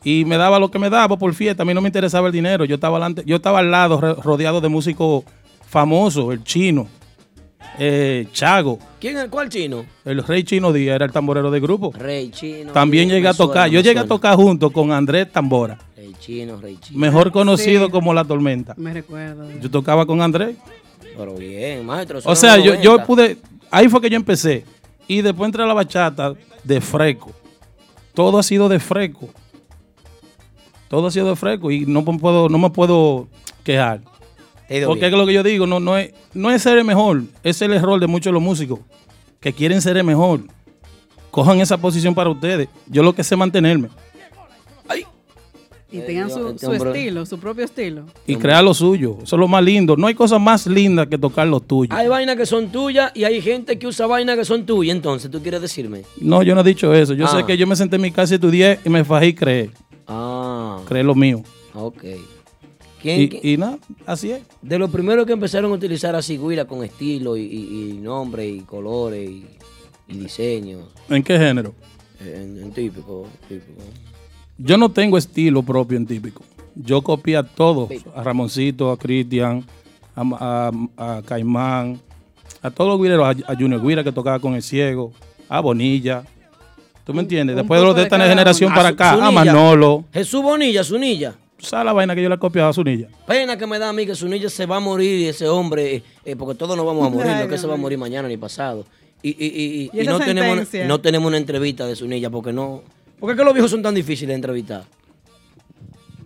Y me daba lo que me daba por fiesta. A mí no me interesaba el dinero. Yo estaba, alante- yo estaba al lado, rodeado de músicos famosos. El chino, eh, Chago, ¿Quién es? ¿Cuál chino? el rey chino Díaz era el tamborero del grupo. Rey chino. También llegué a tocar. me Yo llegué a tocar junto con Andrés Tambora, Rey chino, rey chino. mejor conocido Sí. como La Tormenta. Me recuerdo. Yo tocaba con Andrés. Pero bien, maestro. O sea, yo, yo pude, ahí fue que yo empecé. Y después entré a la bachata de freco. Todo ha sido de freco. Todo ha sido de freco y no me puedo, no me puedo quejar. Porque es lo que yo digo, no, no, es, no es ser el mejor, es el error de muchos de los músicos que quieren ser el mejor. Cojan esa posición para ustedes. Yo lo que sé es mantenerme Y tengan su, Este su estilo, su propio estilo. y crear lo suyo. Eso es lo más lindo. No hay cosa más linda que tocar lo tuyo. Hay vainas que son tuyas y hay gente que usa vainas que son tuyas. Entonces, ¿tú quieres decirme? No, yo no he dicho eso. Yo Ah. sé que yo me senté en mi casa y estudié y me fajé y creé. Ah, Creé lo mío. ok. ¿Quién, quién- Y, nada, así es. de los primeros que empezaron a utilizar así guira con estilo y, y, y nombre y colores y, y diseños ¿En qué género? en, en típico, típico. Yo no tengo estilo propio en típico. Yo copié a todos. A Ramoncito, a Cristian, a, a- a Caimán, a todos los guireros, a, a Junior Guira que tocaba con el ciego, a Bonilla. ¿Tú me entiendes? un Después de los de esta generación para acá, a. Manolo. Jesús Bonilla, Zunilla. ¿Tú sabes la vaina que yo le copiaba a Zunilla? Pena que me da a mí que Zunilla se va a morir y ese hombre, eh, porque todos nos vamos a morir, no es que se va a mío. morir mañana ni pasado. Y, y, y, y- ¿Y y esa no, tenemos, no tenemos una entrevista de Zunilla porque no. ¿Por qué que los viejos son tan difíciles de entrevistar?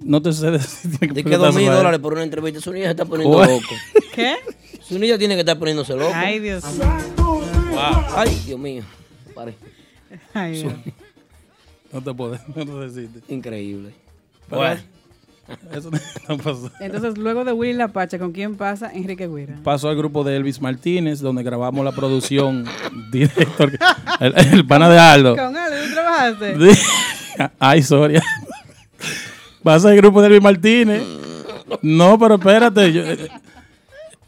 No te sé decir. De que dos mil dólares por una entrevista, Zunilla se está poniendo loco. ¿Qué? Zunilla tiene que estar poniéndose loco. Ay, Dios. Ay, Dios mío. Pare. Ay, Dios. No te puedo, no te decirte. Increíble. Pero- Bueno. Eso no pasó. Entonces, luego de Willy La Pacha, ¿con quién pasa Enrique Guira? Pasó al grupo de Elvis Martínez, donde grabamos la producción director, el, el pana de Aldo. ¿Con Aldo tú trabajaste? Ay, Soria. Pasa al grupo de Elvis Martínez. No, pero espérate. yo- eh,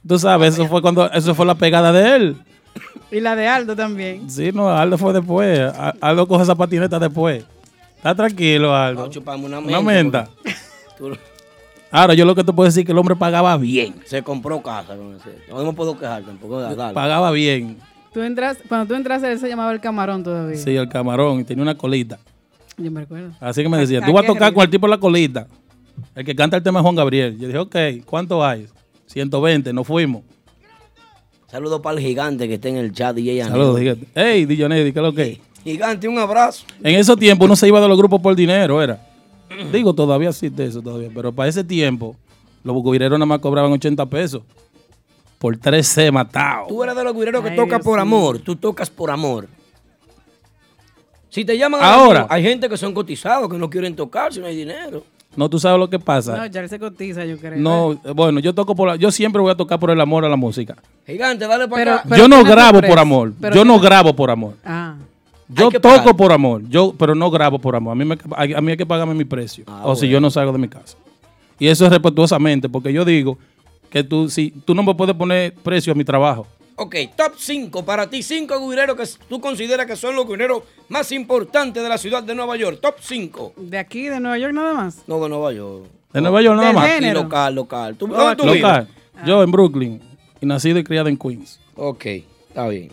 tú sabes, eso fue cuando, eso fue la pegada de él. Y la de Aldo también. Sí, no, Aldo fue después. A- Aldo coge esa patineta después. Está tranquilo, Aldo. Chuparme una Una menta. menta. Tú- Ahora, yo lo que te puedo decir es que el hombre pagaba bien. Se compró casa con ese. No me puedo quejar tampoco. Dale. Pagaba bien. Tú entras, cuando tú entraste, él se llamaba el camarón todavía. Sí, el camarón. Y tenía una colita. Yo me recuerdo. Así que me decía, ¿A tú vas a tocar con el tipo la colita. El que canta el tema es Juan Gabriel. Yo dije, ok, ¿cuánto hay? 120, nos fuimos. Saludos para el gigante que está en el chat, DJ Anel. Saludos, dígate. Hey, Dillonedi, ¿qué es lo que? Gigante, un abrazo. En esos tiempos uno se iba de los grupos por dinero, era. Digo, todavía existe eso todavía, pero para ese tiempo los guireros nada más cobraban 80 pesos. Por 13 matados. Tú eres de los guireros que Dios por amor. Tú tocas por amor. Si te llaman Ahora. amigo, hay gente que son cotizados que no quieren tocar si no hay dinero. No, tú sabes lo que No, pasa. ya él se cotiza, yo creo. No, bueno, yo toco por la- yo siempre voy a tocar por el amor a la música. Gigante, dale para Pero- acá. pero yo no grabo por amor. Pero yo no grabo por amor. Ah. Yo toco pagar. por amor, yo, pero no grabo por amor. A mí, me, a, a mí hay que pagarme mi precio. Ah, o si yo no salgo de mi casa. Y eso es respetuosamente, porque yo digo que tú, si, tú no me puedes poner precio a mi trabajo. Ok, top 5 para ti, 5 guireros que tú consideras que son los guireros más importantes de la ciudad de Nueva York. Top 5. De aquí, de Nueva York, nada más. No, de Nueva York. De Nueva York nada más. género. Y local, local. ¿Tú, ¿Dónde tú vives? Local. Yo en Brooklyn. Y nacido y criado en Queens. Ok, está bien.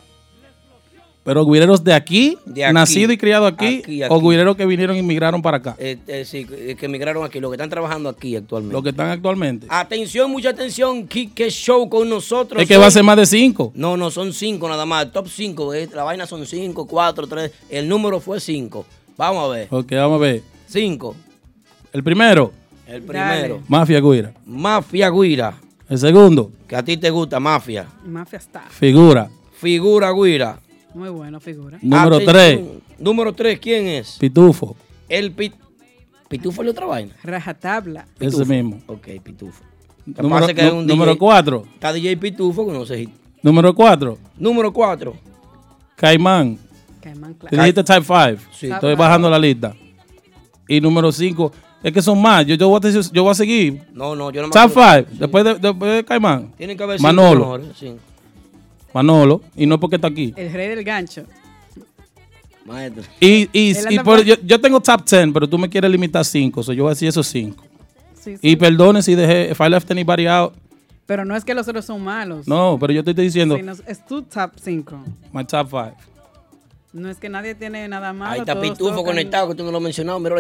Pero guireros de aquí, De aquí. nacido y criado aquí, Aquí, aquí. o guireros que vinieron y migraron para acá. Eh, eh, sí, eh, que emigraron aquí, los que están trabajando aquí actualmente. Los que están actualmente. Atención, mucha atención. Quique Show con nosotros. es que va a ser más de cinco. No, no, son cinco nada más. Top 5. La vaina son 5, 4, 3. El número fue 5. Vamos a ver. Ok, vamos a ver. 5. El primero, El primero. Mafia Guira. Mafia Guira. El segundo, Que a ti te gusta, Mafia. Mafia está. Figura. Figura Guira. Muy bueno, figura. Número Atención. tres, Número 3, ¿quién es? Pitufo. El pit... Pitufo es la otra vaina. Rajatabla. Ese Pitufo. mismo. Ok, Pitufo. Número, pasa es que es nu- un número DJ. cuatro. Está DJ Pitufo que no sé. Número cuatro, Número 4. Caimán. Caimán Te Claro. dijiste Type 5. Sí. Estoy bajando la lista. Y número 5. Es que son más. Yo, yo, voy, a, decir- yo voy a seguir. No, no, yo no me Type acuerdo. 5. Después, de, después de Caimán. Tienen que haber cinco Manolo. mejores, sí. Manolo. Y no es porque está aquí. El rey del gancho. Maestro. Y, por- yo, yo tengo top 10, pero tú me quieres limitar 5. So yo voy a decir esos 5. Sí, sí. Y perdone si dejé. If I left anybody out. Pero no es que los otros son malos. No, pero yo te estoy diciendo Sí, no, es tu top 5. my top 5. No es que nadie tiene nada malo. Ahí está Pitufo tocan. conectado, que tú no lo has mencionado. Mira.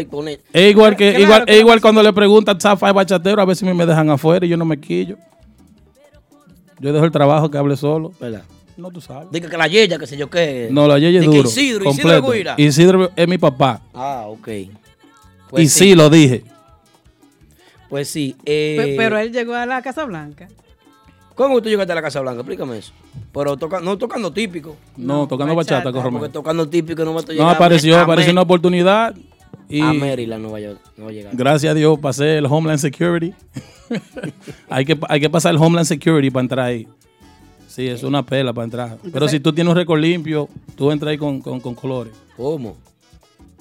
Es igual que, Claro, igual, lo igual cuando le preguntan top 5 bachatero, a veces me dejan afuera y yo no me quillo. Yo dejo el trabajo que hable solo. ¿Verdad? No, tú sabes. Diga que la yeya, que sé yo qué. No, la Yeye es duro. Isidro, Isidro completo. Guira. Isidro es mi papá. Ah, ok. y Pues sí. lo dije. Pues sí. eh, Pe- Pero él llegó a la Casa Blanca. ¿Cómo tú llegaste a la Casa Blanca? Explícame eso. Pero toca, no tocando típico. No, tocando bachata, bachata. porque tocando típico no va a No, llegar. apareció, a, apareció Mer- una oportunidad. Y a Maryland no va, a, no va a llegar. gracias a Dios pasé el Homeland Security. hay, que, hay que pasar el Homeland Security para entrar ahí. Sí, es una pela para entrar. Pero si tú tienes un récord limpio, tú entras ahí con, con, con colores. ¿Cómo?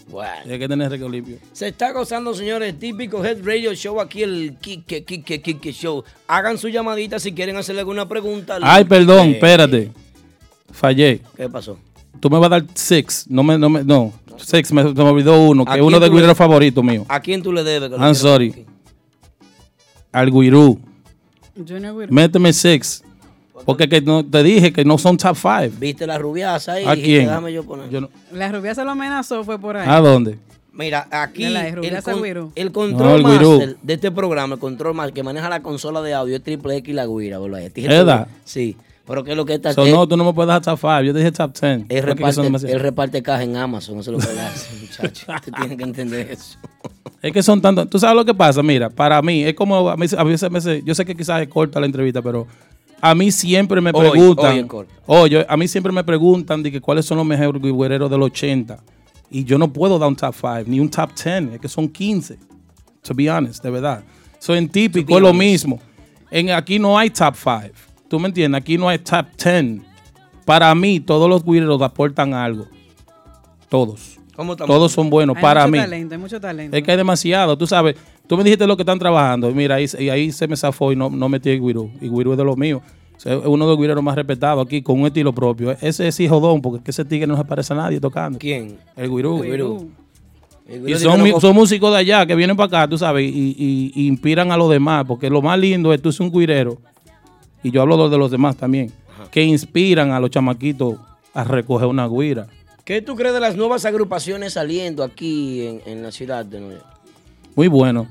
Bueno. Hay que tener récord limpio. Se está gozando, señores, típico Head Radio Show, aquí el Kike, Kike, Kike Show. Hagan su llamadita si quieren hacerle alguna pregunta. Ay, perdón, Kike. espérate. Fallé. ¿Qué pasó? Tú me vas a dar six. No, me, no, me, no. Six, me, me olvidó uno, que ¿A es uno de guireros favoritos mío. ¿A quién tú le debes? I'm sorry. aquí? Al Guirú. Junior Guiro. Méteme six. Porque que no, te dije que no son top five. ¿Viste la rubiaza ahí? ¿A Dijiste, quién? Déjame yo poner. Yo no- La rubia se lo amenazó, fue por ahí. ¿A dónde? Mira, aquí la el, con- No, control el Guirú. master de este programa, el control master que maneja la consola de audio es Triple X y la Guira, ¿Verdad? Sí. Pero ¿qué es lo que está So, no, tú no me puedes dar top five. Yo te dije top ten. él Porque que reparte, él reparte caja en Amazon, eso es lo que él hace, muchacho. Usted tiene que entender eso. Es que son tantos. Tú sabes lo que pasa, mira, para mí, es como a, mí, a veces, me se- yo sé que quizás es corta la entrevista, pero a mí siempre me Hoy, preguntan. hoy corta. Oye, a mí siempre me preguntan de que cuáles son los mejores guerreros del 80. Y yo no puedo dar un top 5, ni un top 10, es que son 15. To be honest, de verdad. So, en típico es lo mismo. En, aquí no hay top 5. ¿Tú me entiendes? Aquí no hay top 10. Para mí, todos los güireros aportan algo. Todos. ¿Cómo? Todos son buenos. Hay para mucho mí. talento, hay mucho talento. Es que hay demasiado. Tú sabes, tú me dijiste lo que están trabajando. Mira, ahí, y ahí se me zafó y no, no metí el guirú. Y guirú es de los míos. O sea, es uno de los guireros más respetados aquí, con un estilo propio. Ese es hijodón, porque es que ese tigre no se parece a nadie tocando. ¿Quién? El guirú. Guirú. El Y güiro son, músicos de allá que vienen para acá, tú sabes, y, y- y inspiran a los demás, porque lo más lindo es tú ser un guirero, y yo hablo de los demás también, que inspiran a los chamaquitos a recoger una guira. ¿Qué tú crees de las nuevas agrupaciones saliendo aquí en, en la ciudad de Nueva York? Muy bueno.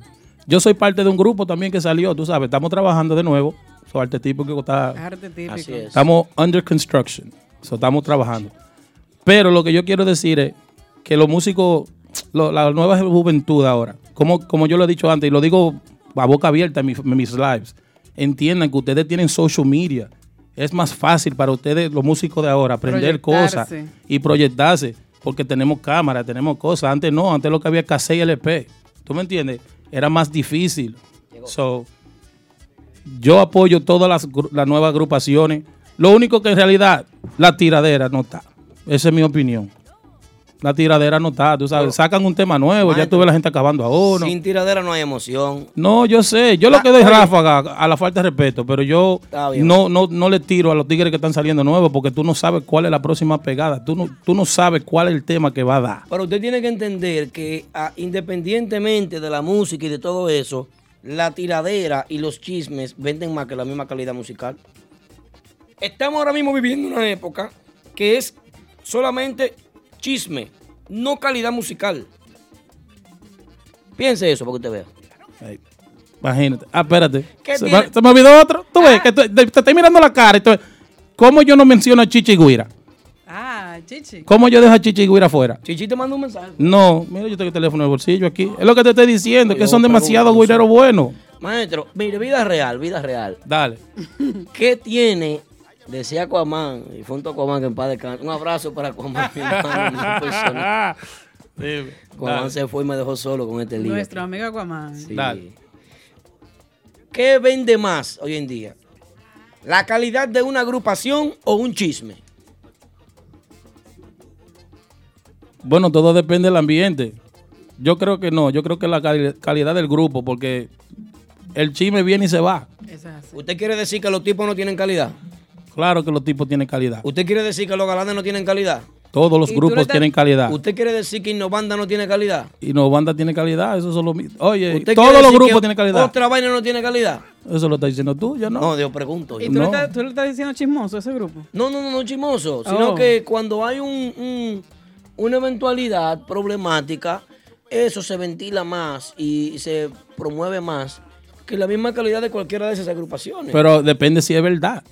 Yo soy parte de un grupo también que salió, tú sabes, estamos trabajando de nuevo, so, arte típico que está, Arte típico. Así es. estamos under construction, so, estamos trabajando. Pero lo que yo quiero decir es que los músicos, lo- la nueva juventud ahora, como, como yo lo he dicho antes y lo digo a boca abierta en, mi- en mis lives, entiendan que ustedes tienen social media. Es más fácil para ustedes, los músicos de ahora, aprender cosas y proyectarse, porque tenemos cámara, tenemos cosas. Antes no, antes lo que había cassette y LP. ¿Tú me entiendes? Era más difícil. So, yo apoyo todas las, las nuevas agrupaciones. Lo único que en realidad la tiradera no está. Esa es mi opinión. La tiradera no está, tú sabes. Sacan un tema nuevo, ya tuve la gente acabando a uno. Sin tiradera no hay emoción. No, yo sé. Yo lo Ah, que doy oye. ráfaga a la falta de respeto, pero yo bien. no, no, no le tiro a los tigres que están saliendo nuevos porque tú no sabes cuál es la próxima pegada. Tú no, tú no sabes cuál es el tema que va a dar. Pero usted tiene que entender que ah, independientemente de la música y de todo eso, la tiradera y los chismes venden más que la misma calidad musical. Estamos ahora mismo viviendo una época que es solamente chisme, no calidad musical. Piense eso para que usted vea. Imagínate. Ah, espérate. ¿Qué Se, tiene? me- se me olvidó otro. Tú ves que te, te- te estoy mirando la cara. y tú- ¿Cómo yo no menciono a Chichi Guira? Ah, Chichi. ¿Cómo yo dejo a Chichi Guira afuera? Chichi te manda un mensaje. No, mira, yo tengo el teléfono en el bolsillo aquí. Es lo que te estoy diciendo, que Yo son demasiados guireros buenos. Maestro, mire, vida real, vida real. Dale. ¿Qué tiene? Decía Aquaman, y fue un Aquaman que en paz descanse. Un abrazo para Aquaman, mi hermano. Dime, Aquaman se fue y me dejó solo con este lío. Nuestro amigo Aquaman. Sí. Dale. ¿Qué vende más hoy en día? ¿La calidad de una agrupación o un chisme? Bueno, todo depende del ambiente. Yo creo que no, yo creo que la cali- calidad del grupo, porque el chisme viene y se va. ¿Usted quiere decir que los tipos no tienen calidad? Claro que los tipos tienen calidad. ¿Usted quiere decir que los galanes no tienen calidad? Todos los grupos estás- tienen calidad. ¿Usted quiere decir que Innovanda no tiene calidad? Y no banda tiene calidad, eso son los Oye, ¿Usted todos los grupos tienen calidad. ¿Otra vaina no tiene calidad? Eso lo estás diciendo tú, yo no. No, yo pregunto. ¿Y tú, No. le estás, tú le estás diciendo chismoso a ese grupo? No, no, no, no chismoso, sino Oh. que cuando hay un, un- una eventualidad problemática, eso se ventila más y se promueve más que la misma calidad de cualquiera de esas agrupaciones. Pero depende si es verdad.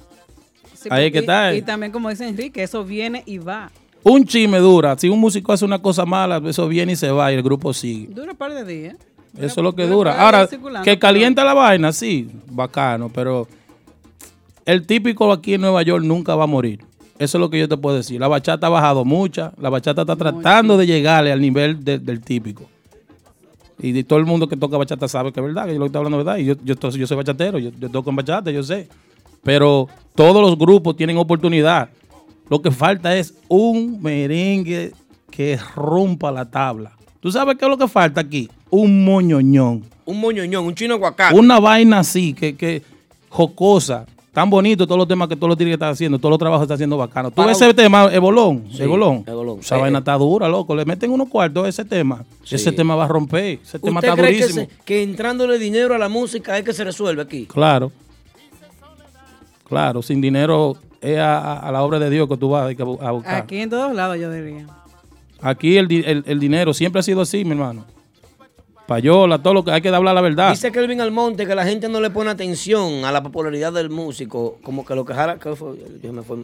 Sí, Ahí es que y- está. Y también, como dice Enrique, eso viene y va. Un chisme dura. Si un músico hace una cosa mala, eso viene y se va y el grupo sigue. Dura un par de días. Eso es lo que Dura Ahora, que calienta la vaina, sí, bacano, pero el típico aquí en Nueva York nunca va a morir. Eso es lo que yo te puedo decir. La bachata ha bajado mucha, la bachata está tratando de llegarle al nivel de- del típico. Y de- todo el mundo que toca bachata sabe que es verdad, que yo lo que estoy hablando es verdad. Y yo, yo, yo soy bachatero, yo, yo toco en bachata, yo sé. Pero todos los grupos tienen oportunidad. Lo que falta es un merengue que rompa la tabla. ¿Tú sabes qué es lo que falta aquí? Un moñoñón. un moñoñón, un chino aguacate. Una vaina así, que, que jocosa. Tan bonito todos los temas que todos los tigres están haciendo, todos los trabajos que están haciendo bacano. Tú Para ese tema, Ebolón, Sí, Ebolón. Ebolón. Esa vaina está dura, loco. Le meten unos cuartos a ese tema. Sí. Ese tema va a romper. Ese tema ¿Usted está cree que, durísimo. se- que entrándole dinero a la música es que se resuelve aquí? Claro. Claro, sin dinero es a, a- a la obra de Dios que tú vas a, bu- a buscar. Aquí, Aquí en todos lados, yo diría. el, di- el- el dinero siempre ha sido así, mi hermano. Payola, todo lo que hay que hablar la verdad. Dice Kelvin Almonte que la gente no le pone atención a la popularidad del músico, como que lo que jara, ¿qué fue? Yo me fue,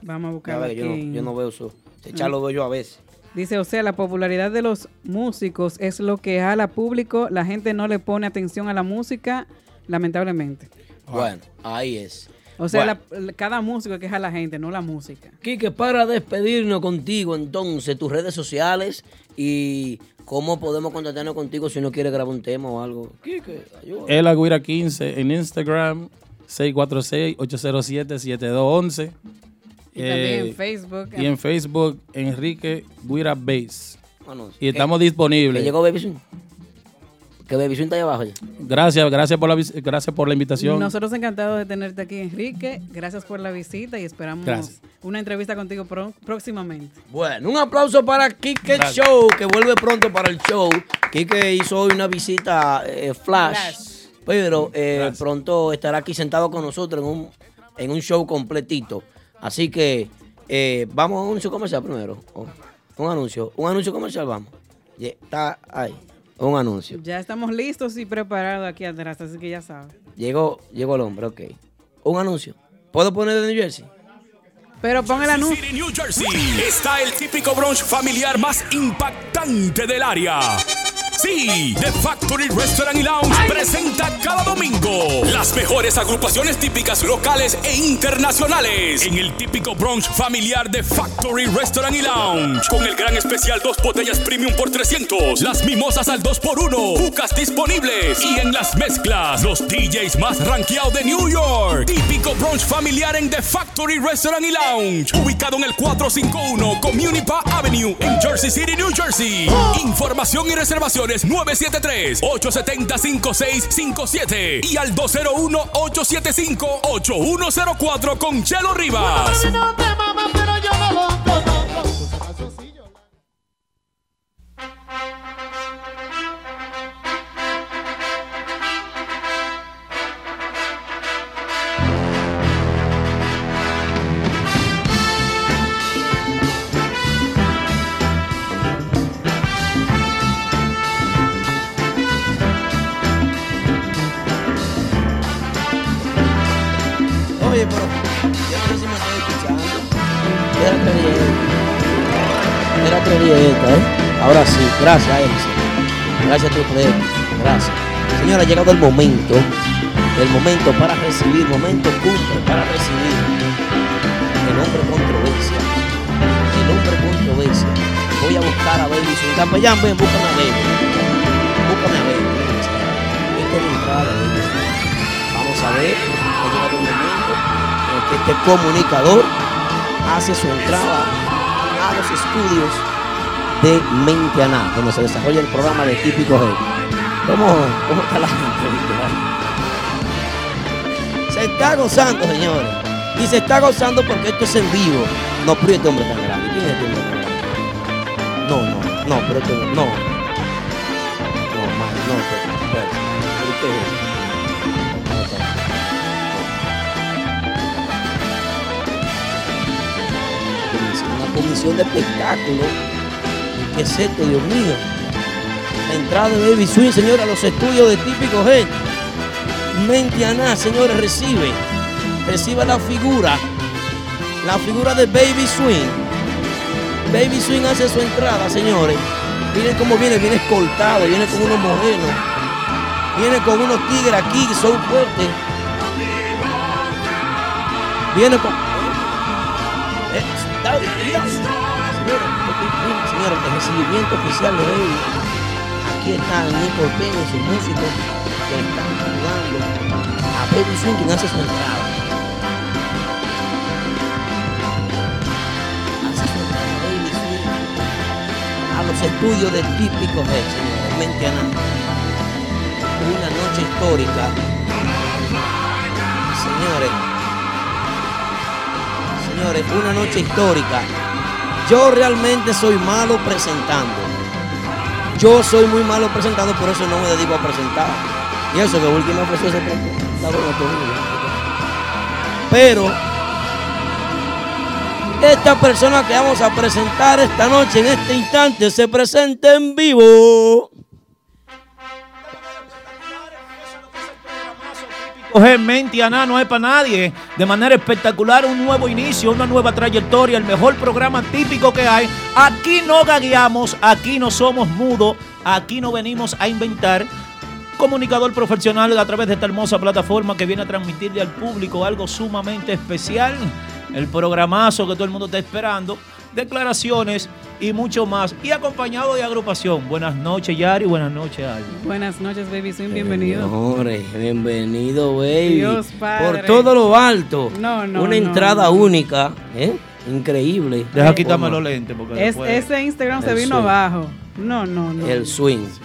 Vamos a a buscar ver, aquí. yo, no, yo no veo eso. Echar lo veo yo a veces. Dice, o sea, la popularidad de los músicos es lo que jala público. La gente no le pone atención a la música, lamentablemente. Bueno, ahí es. O sea, Bueno. la- la- cada músico queja a la gente, no la música. Quique, para despedirnos contigo, entonces, tus redes sociales y cómo podemos contactarnos contigo si uno quiere grabar un tema o algo. Quique, ayúdame. El Agüira 15 en Instagram, 646-807-7211. Y también en Eh, Facebook. Y en Facebook, Enrique Guira Bass. Anuncio. Y estamos ¿Que disponibles. llegó Baby? Que Baby Swing está ahí abajo ya. Gracias, gracias por la, gracias por la invitación. Nosotros encantados de tenerte aquí, Enrique. Gracias por la visita y esperamos Gracias. una entrevista contigo pro- próximamente. Bueno, un aplauso para Kike Gracias. Show, que vuelve pronto para el show. Kike hizo hoy una visita eh, flash, Flash. pero eh, pronto estará aquí sentado con nosotros en un, en un show completito. Así que eh, vamos a un anuncio comercial primero. Oh, un anuncio, un anuncio comercial, vamos. Está ahí, un anuncio. Ya estamos listos y preparados aquí atrás, así que ya sabes. Llegó, llegó el hombre, ok. Un anuncio. ¿Puedo poner de New Jersey? Pero pon el anuncio. City, New Jersey, está el típico brunch familiar más impactante del área. Sí, The Factory Restaurant y Lounge presenta cada domingo las mejores agrupaciones típicas locales e internacionales en el típico brunch familiar de Factory Restaurant y Lounge con el gran especial dos botellas premium por 300, las mimosas al 2 por 1 bucas disponibles y en las mezclas los DJs más rankeados de New York. Típico brunch familiar en The Factory Restaurant y Lounge, ubicado en el 451 Community Park Avenue en Jersey City, New Jersey. Información y reservaciones 973-870-5657 y al 201-875-8104 con Chelo Rivas. Oye, Era esta, ¿eh? Ahora sí, gracias, Elsa. Gracias a tu proyecto. Gracias. Señora, ha llegado el momento. El momento para recibir, momento cumple para recibir. El hombre controversia. El hombre controversia. Voy a buscar a Baby Swing. Capellán, ven, búscame a Baby. Búscame a Baby. Esta es entrada. Vamos a ver, ha llegado el momento en que este comunicador hace su entrada a los estudios de Mente Aná, donde se desarrolla el programa de Típico G. ¿Cómo, ¿Cómo está la gente? Se está gozando, señores. Y se está gozando porque esto es en vivo. No, pero este hombre tan grande. ¿Quién es este? No, no, no, pero este no. No, no, pero, espérate. ¿Pero qué Una comisión de espectáculo. ¿Qué es esto, Dios mío? La entrada de Baby Swing, señores, a los estudios de Típico G. Mentianá, señores, recibe. Recibe la figura. La figura de Baby Swing. Baby Swing hace su entrada, señores. Miren cómo viene, viene escoltado, viene con unos morenos. Viene con unos tigres aquí son fuertes. Viene con. Mira. Señores, el recibimiento oficial de Baby. Aquí están Nico Peña y sus músicos que están jugando a Baby Swing quien hace su entrada. Hace su entrada Baby a los estudios de Típico G, señores. Una noche histórica. Señores, señores, una noche histórica. Yo realmente soy malo presentando. Yo soy muy malo presentando, por eso no me dedico a presentar. Y eso que Wilkie ofreció ese. Pero esta persona que vamos a presentar esta noche, en este instante, se presenta en vivo. Coger Mentiana no es para nadie. De manera espectacular, un nuevo inicio, una nueva trayectoria, el mejor programa típico que hay. Aquí no gagueamos, aquí no somos mudos, aquí no venimos a inventar. comunicador profesional a través de esta hermosa plataforma que viene a transmitirle al público algo sumamente especial. El programazo que todo el mundo está esperando. Declaraciones y mucho más. Y acompañado de agrupación. Buenas noches, Yari. Buenas noches, Ari. Buenas noches, Baby Swing. Bienvenido. Señores, bienvenido, baby. Dios Padre. Por todo lo alto. No, no, Una no, entrada única, ¿eh? Increíble. Deja quitarme Forma. los lentes porque Es, después- ese Instagram se vino swing. abajo. No, no, no. El swing. Sí.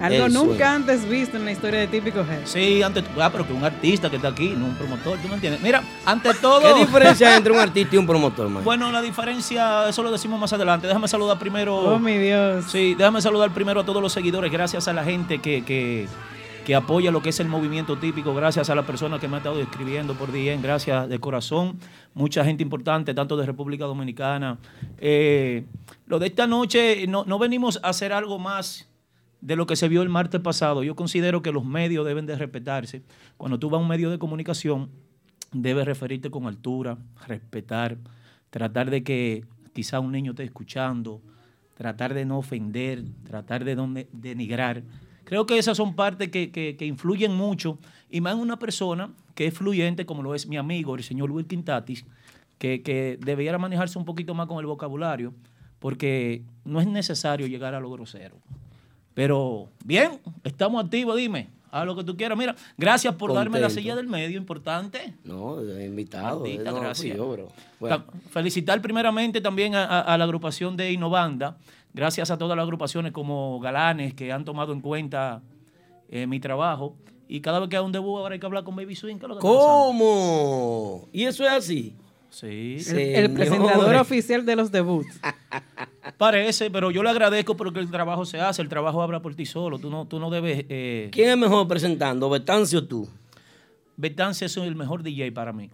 Algo el nunca antes visto en la historia de Típico Head. Sí, ante ah, pero que un artista que está aquí, no un promotor, ¿tú me entiendes? Mira, ante todo. ¿Qué diferencia hay entre un artista y un promotor, man? Bueno, la diferencia, eso lo decimos más adelante. Déjame saludar primero. Oh, mi Dios. Sí, déjame saludar primero a todos los seguidores. Gracias a la gente que, que, que apoya lo que es el movimiento típico. Gracias a las personas que me han estado escribiendo por DM. Gracias de corazón. Mucha gente importante, tanto de República Dominicana. Eh, lo de esta noche, no, no venimos a hacer algo más de lo que se vio el martes pasado. Yo considero que los medios deben de respetarse. Cuando tú vas a un medio de comunicación, debes referirte con altura, respetar, tratar de que quizá un niño esté escuchando, tratar de no ofender, tratar de no denigrar. Creo que esas son partes que, que- que influyen mucho, y más en una persona que es fluyente, como lo es mi amigo, el señor Wilkin Tatis, que, que debiera manejarse un poquito más con el vocabulario, porque no es necesario llegar a lo grosero. Pero bien, estamos activos, dime, a lo que tú quieras. Mira, gracias por darme la silla del medio, importante. No, invitado. Maldita no, fui gracia. yo, bro. Bueno, Ta- Felicitar primeramente también a, a- a la agrupación de Innovanda. Gracias a todas las agrupaciones como Galanes que han tomado en cuenta eh, mi trabajo. Y cada vez que hay un debut ahora hay que hablar con Baby Swing. ¿Cómo? ¿Y eso es así? Sí, El, el presentador oficial de los debuts. parece, pero yo le agradezco porque el trabajo se hace, el trabajo habla por ti solo. Tú no, tú no debes... Eh, ¿Quién es mejor presentando, Betancio o tú? Betance es el mejor DJ para mí.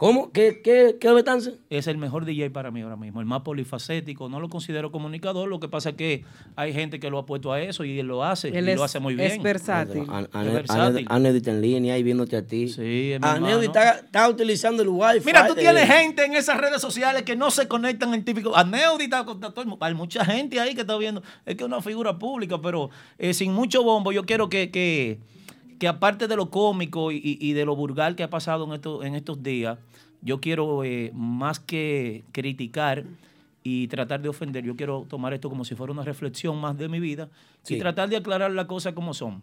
¿Cómo? ¿Qué, qué, qué es Betancio? es el mejor DJ para mí ahora mismo, el más polifacético. No lo considero comunicador, lo que pasa es que hay gente que lo ha puesto a eso y él lo hace, Él y es, lo hace muy bien. es versátil. En línea ahí viéndote a ti. Sí, es mi Aneudi hermano. está, está utilizando el wifi. Mira, tú de- tienes gente en esas redes sociales que no se conectan en típico. Anéudita, hay mucha gente ahí que está viendo. Es que es una figura pública, pero eh, sin mucho bombo, yo quiero que, que, que aparte de lo cómico y, y- de lo vulgar que ha pasado en, estos en estos días, yo quiero eh, más que criticar y tratar de ofender, yo quiero tomar esto como si fuera una reflexión más de mi vida Sí. y tratar de aclarar las cosas como son.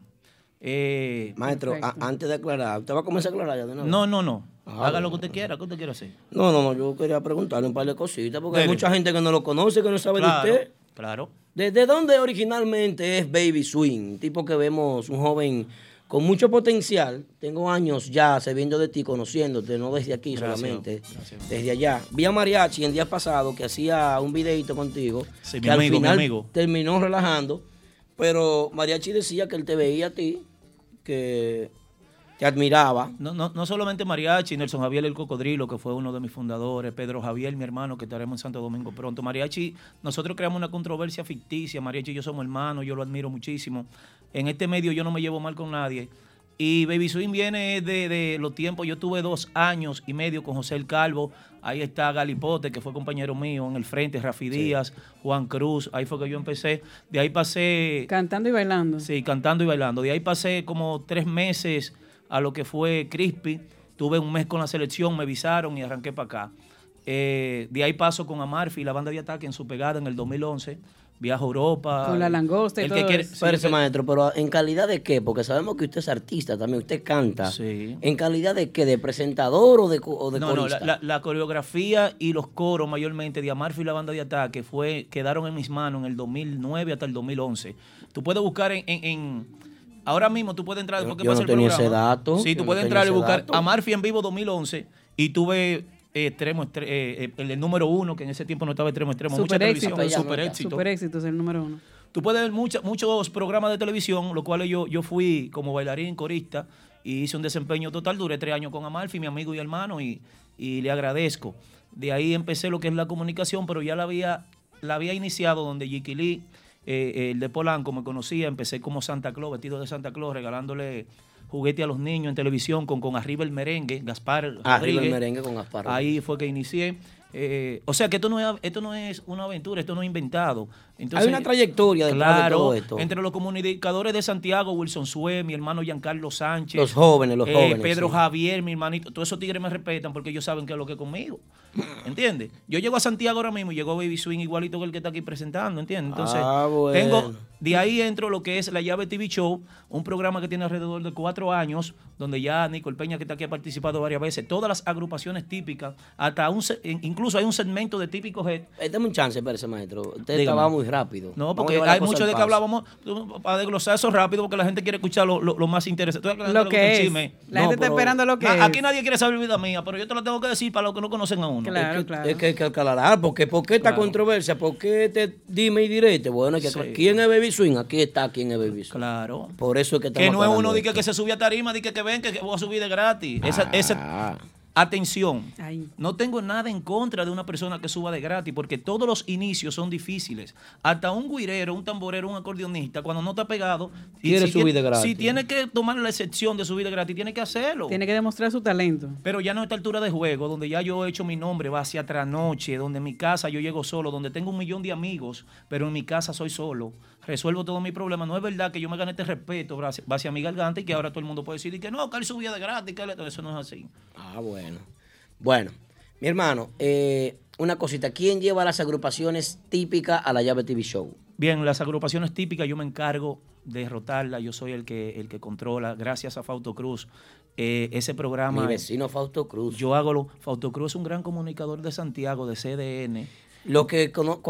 Eh, Maestro, a- antes de aclarar, ¿usted va a comenzar a aclarar ya de nuevo? no, no, no. Ah, Haga lo que usted quiera. ¿Qué usted quiere hacer? No, no, no, yo quería preguntarle un par de cositas, porque hay mucha gente que no lo conoce, que no sabe Claro, de usted. claro. ¿Desde dónde originalmente es Baby Swing? Tipo que vemos, un joven con mucho potencial. Tengo años ya sabiendo de ti, conociéndote, no desde aquí Gracias, solamente, gracias. desde allá. Vi a Mariachi el día pasado que hacía un videito contigo. Sí, mi al amigo, mi final amigo. terminó relajando, pero Mariachi decía que él te veía a ti, que te admiraba. No, no, no solamente Mariachi, Nelson Javier el Cocodrilo, que fue uno de mis fundadores, Pedro Javier, mi hermano, que estaremos en Santo Domingo pronto. Mariachi, nosotros creamos una controversia ficticia, Mariachi y yo somos hermanos, yo lo admiro muchísimo. En este medio yo no me llevo mal con nadie. Y Baby Swing viene de, de los tiempos, yo tuve dos años y medio con José el Calvo, ahí está Galipote, que fue compañero mío en el frente, Rafi Díaz, Juan Cruz, ahí fue que yo empecé. De ahí pasé... Cantando y bailando. Sí, cantando y bailando. De ahí pasé como tres meses a lo que fue Crispy. Tuve un mes con la selección, me visaron y arranqué para acá. Eh, de ahí paso con Amarfi, la banda de ataque en su pegada en el 2011. Viajo a Europa. Con la langosta y El todo que quiere- eso. sí, el maestro, pero ¿en calidad de qué? Porque sabemos que usted es artista también, usted canta. Sí. ¿En calidad de qué? ¿De presentador o de, o de No, no, la, la- la coreografía y los coros mayormente de Amarfi y la banda de ataque fue, quedaron en mis manos en el 2009 hasta el 2011. Tú puedes buscar en... en- en- ahora mismo tú puedes entrar... Yo- yo no el tenía programa. ese dato, Sí, tú puedes entrar y buscar dato. Amarfi en vivo 2011 y tuve eh, extremo, eh, eh, el, número uno, que en ese tiempo no estaba extremo, extremo, mucha Super televisión, éxito. super éxito. Super éxito es el número uno. Tú puedes ver mucha- muchos programas de televisión, los cuales yo, yo fui como bailarín, corista, y hice un desempeño total. Duré tres años con Amalfi, mi amigo y hermano, y, y le agradezco. De ahí empecé lo que es la comunicación, pero ya la había, la había iniciado donde Jiki Lee, eh, eh, el de Polanco, me conocía. Empecé como Santa Claus, vestido de Santa Claus, regalándole juguete a los niños en televisión con, con Arriba el Merengue, Gaspar Arriba el merengue con Gaspar. Ahí fue que inicié. eh, o sea que esto no, es, esto no es una aventura, esto no es inventado. Entonces, Hay una trayectoria detrás de claro, todo esto. entre los comunicadores de Santiago, Wilson Sue, mi hermano Giancarlo Sánchez. Los jóvenes, los eh, jóvenes, Pedro sí. Javier, mi hermanito. Todos esos tigres me respetan porque ellos saben qué es lo que es conmigo. ¿Entiendes? Yo llego a Santiago ahora mismo y llegó Baby Swing igualito que el que está aquí presentando, ¿entiendes? Entonces, Ah, bueno. tengo, de ahí entro lo que es La Llave TV Show, un programa que tiene alrededor de cuatro años, donde ya Nicole Peña, que está aquí, ha participado varias veces, todas las agrupaciones típicas, hasta un, incluso hay un segmento de típico head. Eh, Dame un chance, espérese, maestro. Usted estaba muy rápido. No, porque hay mucho de que hablábamos para desglosar eso rápido, porque la gente quiere escuchar lo, lo- lo más interesante. ¿Tú sabes la Lo gente le que es. chisme? La gente está esperando lo que Na- es. Aquí nadie quiere saber vida mía, pero yo te lo tengo que decir para los que no conocen a uno. Claro, Es que, claro. es que hay que aclarar, porque ¿por qué esta Claro. controversia? ¿Por qué este dime y direte? Bueno, hay que Sí. ¿quién es Baby Swing? Aquí está quién es Baby Swing. Claro. Por eso es que Que no es uno de que, se sube a tarima, de que, que ven que, que voy a subir de gratis. Esa, Ah. atención. Ay. No tengo nada en contra de una persona que suba de gratis, porque todos los inicios son difíciles. Hasta un guirero, un tamborero, un acordeonista, cuando no está pegado, Quiere si subir tiene- de gratis. Si tiene que tomar la excepción de subir de gratis, tiene que hacerlo. Tiene que demostrar su talento. Pero ya no a esta altura de juego, donde ya yo he hecho mi nombre, va hacia trasnoche, donde en mi casa yo llego solo, donde tengo un millón de amigos, pero en mi casa soy solo. Resuelvo todos mis problemas. No es verdad que yo me gane este respeto hacia, hacia mi garganta y que ahora todo el mundo puede decir que no, que él subía de gratis, que él- eso no es así. Ah, bueno. Bueno, mi hermano, eh, una cosita. ¿Quién lleva las agrupaciones típicas a la llave TV Show? Bien, las agrupaciones típicas yo me encargo de derrotarlas, yo soy el que, el que controla, gracias a Fausto Cruz. eh, ese programa... Mi vecino Fausto Cruz. Yo hago lo... Fausto Cruz es un gran comunicador de Santiago, de CDN. Lo que cuando,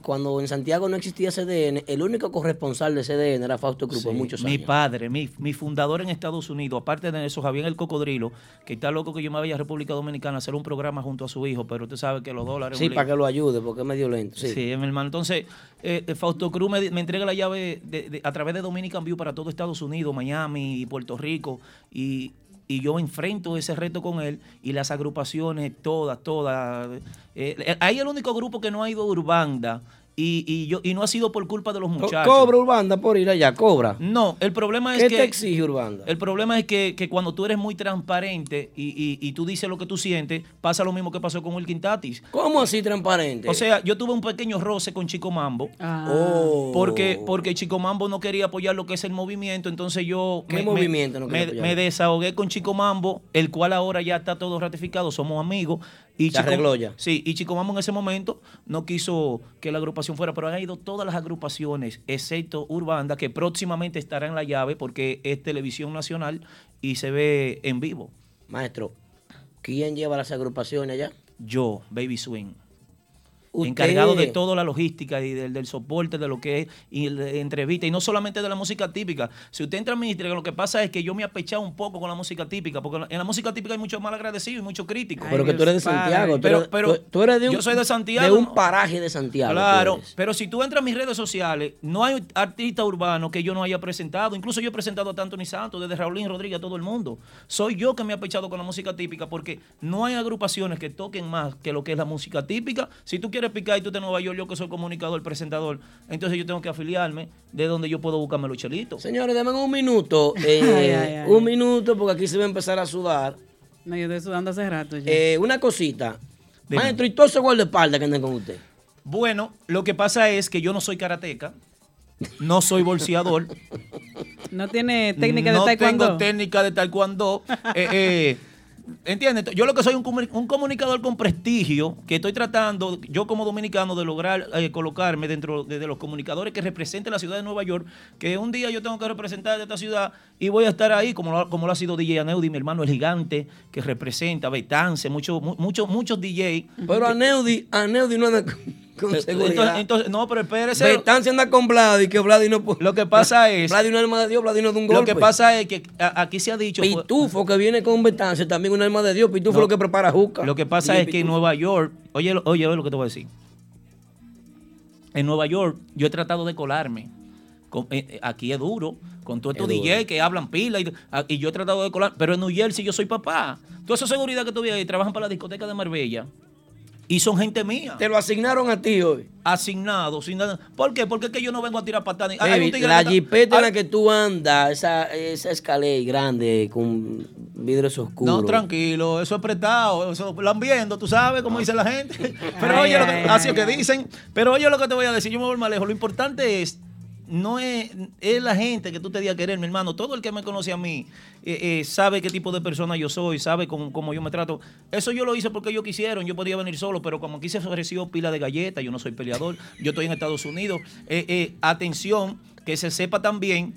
cuando en Santiago no existía CDN, el único corresponsal de CDN era Fausto Cruz por muchos mi años. padre, mi, mi fundador en Estados Unidos, aparte de eso, Javier el Cocodrilo, que está loco que yo me vaya a República Dominicana a hacer un programa junto a su hijo, pero usted sabe que los dólares... Sí, para que lo ayude, porque es medio lento. Sí. Sí, mi hermano. Entonces, eh, eh, Fausto Cruz me, me entrega la llave de- de- a través de Dominican View para todo Estados Unidos, Miami y Puerto Rico. Y, y yo enfrento ese reto con él y las agrupaciones, todas, todas. eh, eh, el único grupo que no ha ido Urbanda y, y, yo, y no ha sido por culpa de los muchachos. Cobra Urbanda por ir allá, cobra. No, el problema es ¿Qué que... te exige Urbanda? El problema es que, que cuando tú eres muy transparente y, y- y tú dices lo que tú sientes, pasa lo mismo que pasó con Wilkin Tatis. ¿Cómo así transparente? O sea, yo tuve un pequeño roce con Chico Mambo. Ah. Oh. Porque, porque Chico Mambo no quería apoyar lo que es el movimiento, entonces yo ¿Qué movimiento no quería me, apoyar? me desahogué con Chico Mambo, el cual ahora ya está todo ratificado, somos amigos. Y Se arregló ya. Sí, y Chico Mambo en ese momento no quiso que la agrupación fuera, pero han ido todas las agrupaciones, excepto Urbanda, que próximamente estará en la llave porque es televisión nacional y se ve en vivo. Maestro, ¿quién lleva las agrupaciones allá? Yo, Baby Swing. Usted- encargado de toda la logística y del, del soporte de lo que es y de entrevista y no solamente de la música típica. Si usted entra a ministra, lo que pasa es que yo me he apechado un poco con la música típica, porque en la música típica hay muchos mal agradecidos y muchos críticos. Pero que tú eres de Santiago. Pero- tú eres- pero tú- tú eres de un, yo soy de Santiago, De un ¿no? paraje de Santiago. Claro, pero si tú entras a mis redes sociales, no hay artista urbano que yo no haya presentado. Incluso yo he presentado a tanto ni Santos, desde Raulín Rodríguez a todo el mundo. Soy yo que me he apechado con la música típica porque no hay agrupaciones que toquen más que lo que es la música típica. Si tú quieres picar y tú te Nueva York, yo que soy comunicador, presentador, entonces yo tengo que afiliarme de donde yo puedo buscarme los chelitos. Señores, denme un minuto. eh, Ay, ay, ay. Un minuto, porque aquí se va a empezar a sudar. No, yo estoy sudando hace rato ya. Eh, una cosita. Dime. Maestro, ¿y todo ese guardaespaldas que andan con usted? Bueno, lo que pasa es que yo no soy karateca, no soy bolseador. no tiene técnica no de taekwondo. tengo técnica de taekwondo. Eh, eh, ¿Entiendes? Yo lo que soy un, un comunicador con prestigio, que estoy tratando, yo como dominicano, de lograr eh, colocarme dentro de, de los comunicadores que representen la ciudad de Nueva York, que un día yo tengo que representar esta ciudad y voy a estar ahí, como lo, como lo ha sido DJ Aneudi, mi hermano el gigante, que representa, Betance, muchos muchos muchos DJ. Pero a Neudi, a Neudi no anda con, con seguridad. Entonces, entonces, no, pero espérese. Betán se anda con Vladi, que Vladi no puede. Lo que pasa es- Vladi no es alma de Dios, Vladi no es de un golpe. Lo que pasa es que a- aquí se ha dicho... Pitufo que viene con Betance, también un alma de Dios. Pitufo No. lo que prepara juca. Lo que pasa es que en. Nueva York, oye, oye, oye lo que te voy a decir. En Nueva York yo he tratado de colarme. Con- eh, eh, aquí es duro, con todos estos Es. DJ que hablan pila y, ah, y yo he tratado de colar, pero en New Jersey yo soy papá. Toda esa seguridad que tú ves ahí trabajan para la discoteca de Marbella y son gente mía, Te lo asignaron a ti hoy. asignados. Sin nada. ¿Por qué? Porque es que yo no vengo a tirar patadas. Tigre la jipeta en la que tú andas, esa, esa escalera grande con Vidrios oscuros. No, tranquilo, eso es prestado, eso lo han viendo, tú sabes cómo dice la gente. Pero oye, lo que- ay, así es que dicen. Pero oye lo que te voy a decir, yo me voy más lejos. Lo importante es, no es, es la gente que tú te di a querer, mi hermano. Todo el que me conoce a mí eh, eh, sabe qué tipo de persona yo soy, sabe cómo, cómo yo me trato. Eso yo lo hice porque ellos quisieron, yo podía venir solo, pero como aquí se ofreció pila de galletas, yo no soy peleador, yo estoy en Estados Unidos. Eh, atención, que se sepa también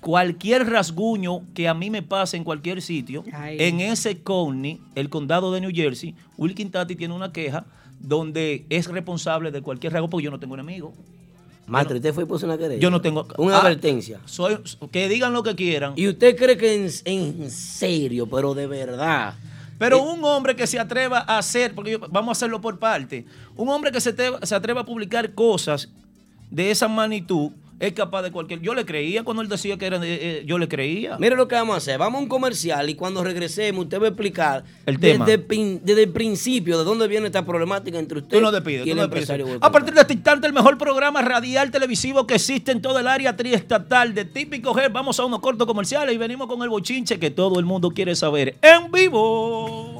cualquier rasguño que a mí me pase en cualquier sitio, Ay. en ese county, el condado de New Jersey, Wilkin Tati tiene una queja donde es responsable de cualquier rasgo porque yo no tengo enemigo. Maestro, ¿usted fue y puso una querella? Yo no tengo Una Ah, advertencia. Soy, que digan lo que quieran. ¿Y usted cree que en, en serio, pero de verdad? Pero Eh, un hombre que se atreva a hacer, porque yo- vamos a hacerlo por parte, un hombre que se, te- se atreva a publicar cosas de esa magnitud es capaz de cualquier... Yo le creía cuando él decía que era... de- eh, yo le creía. Mire lo que vamos a hacer. Vamos a un comercial y cuando regresemos usted va a explicar El tema. Desde, el principio de dónde viene esta problemática entre usted Tú no despides, y tú el no despides. empresario. A partir de este instante, el mejor programa radial televisivo que existe en todo el área triestatal de Típico G. Vamos a unos cortos comerciales y venimos con el bochinche que todo el mundo quiere saber. ¡En vivo!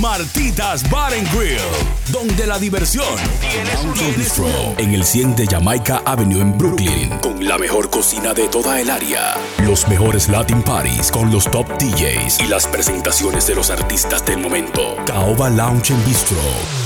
Martitas Bar and Grill, donde la diversión tiene su bistro. En el 100 de Jamaica Avenue en Brooklyn, con la mejor cocina de toda el área. Los mejores Latin Parties con los top DJs y las presentaciones de los artistas del momento. Caoba Lounge en Bistro,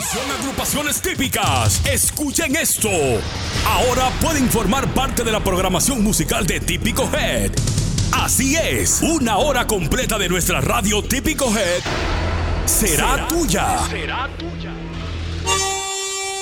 Atención agrupaciones típicas, escuchen esto. Ahora pueden formar parte de la programación musical de Típico Head. Así es, una hora completa de nuestra radio Típico Head será, tuya.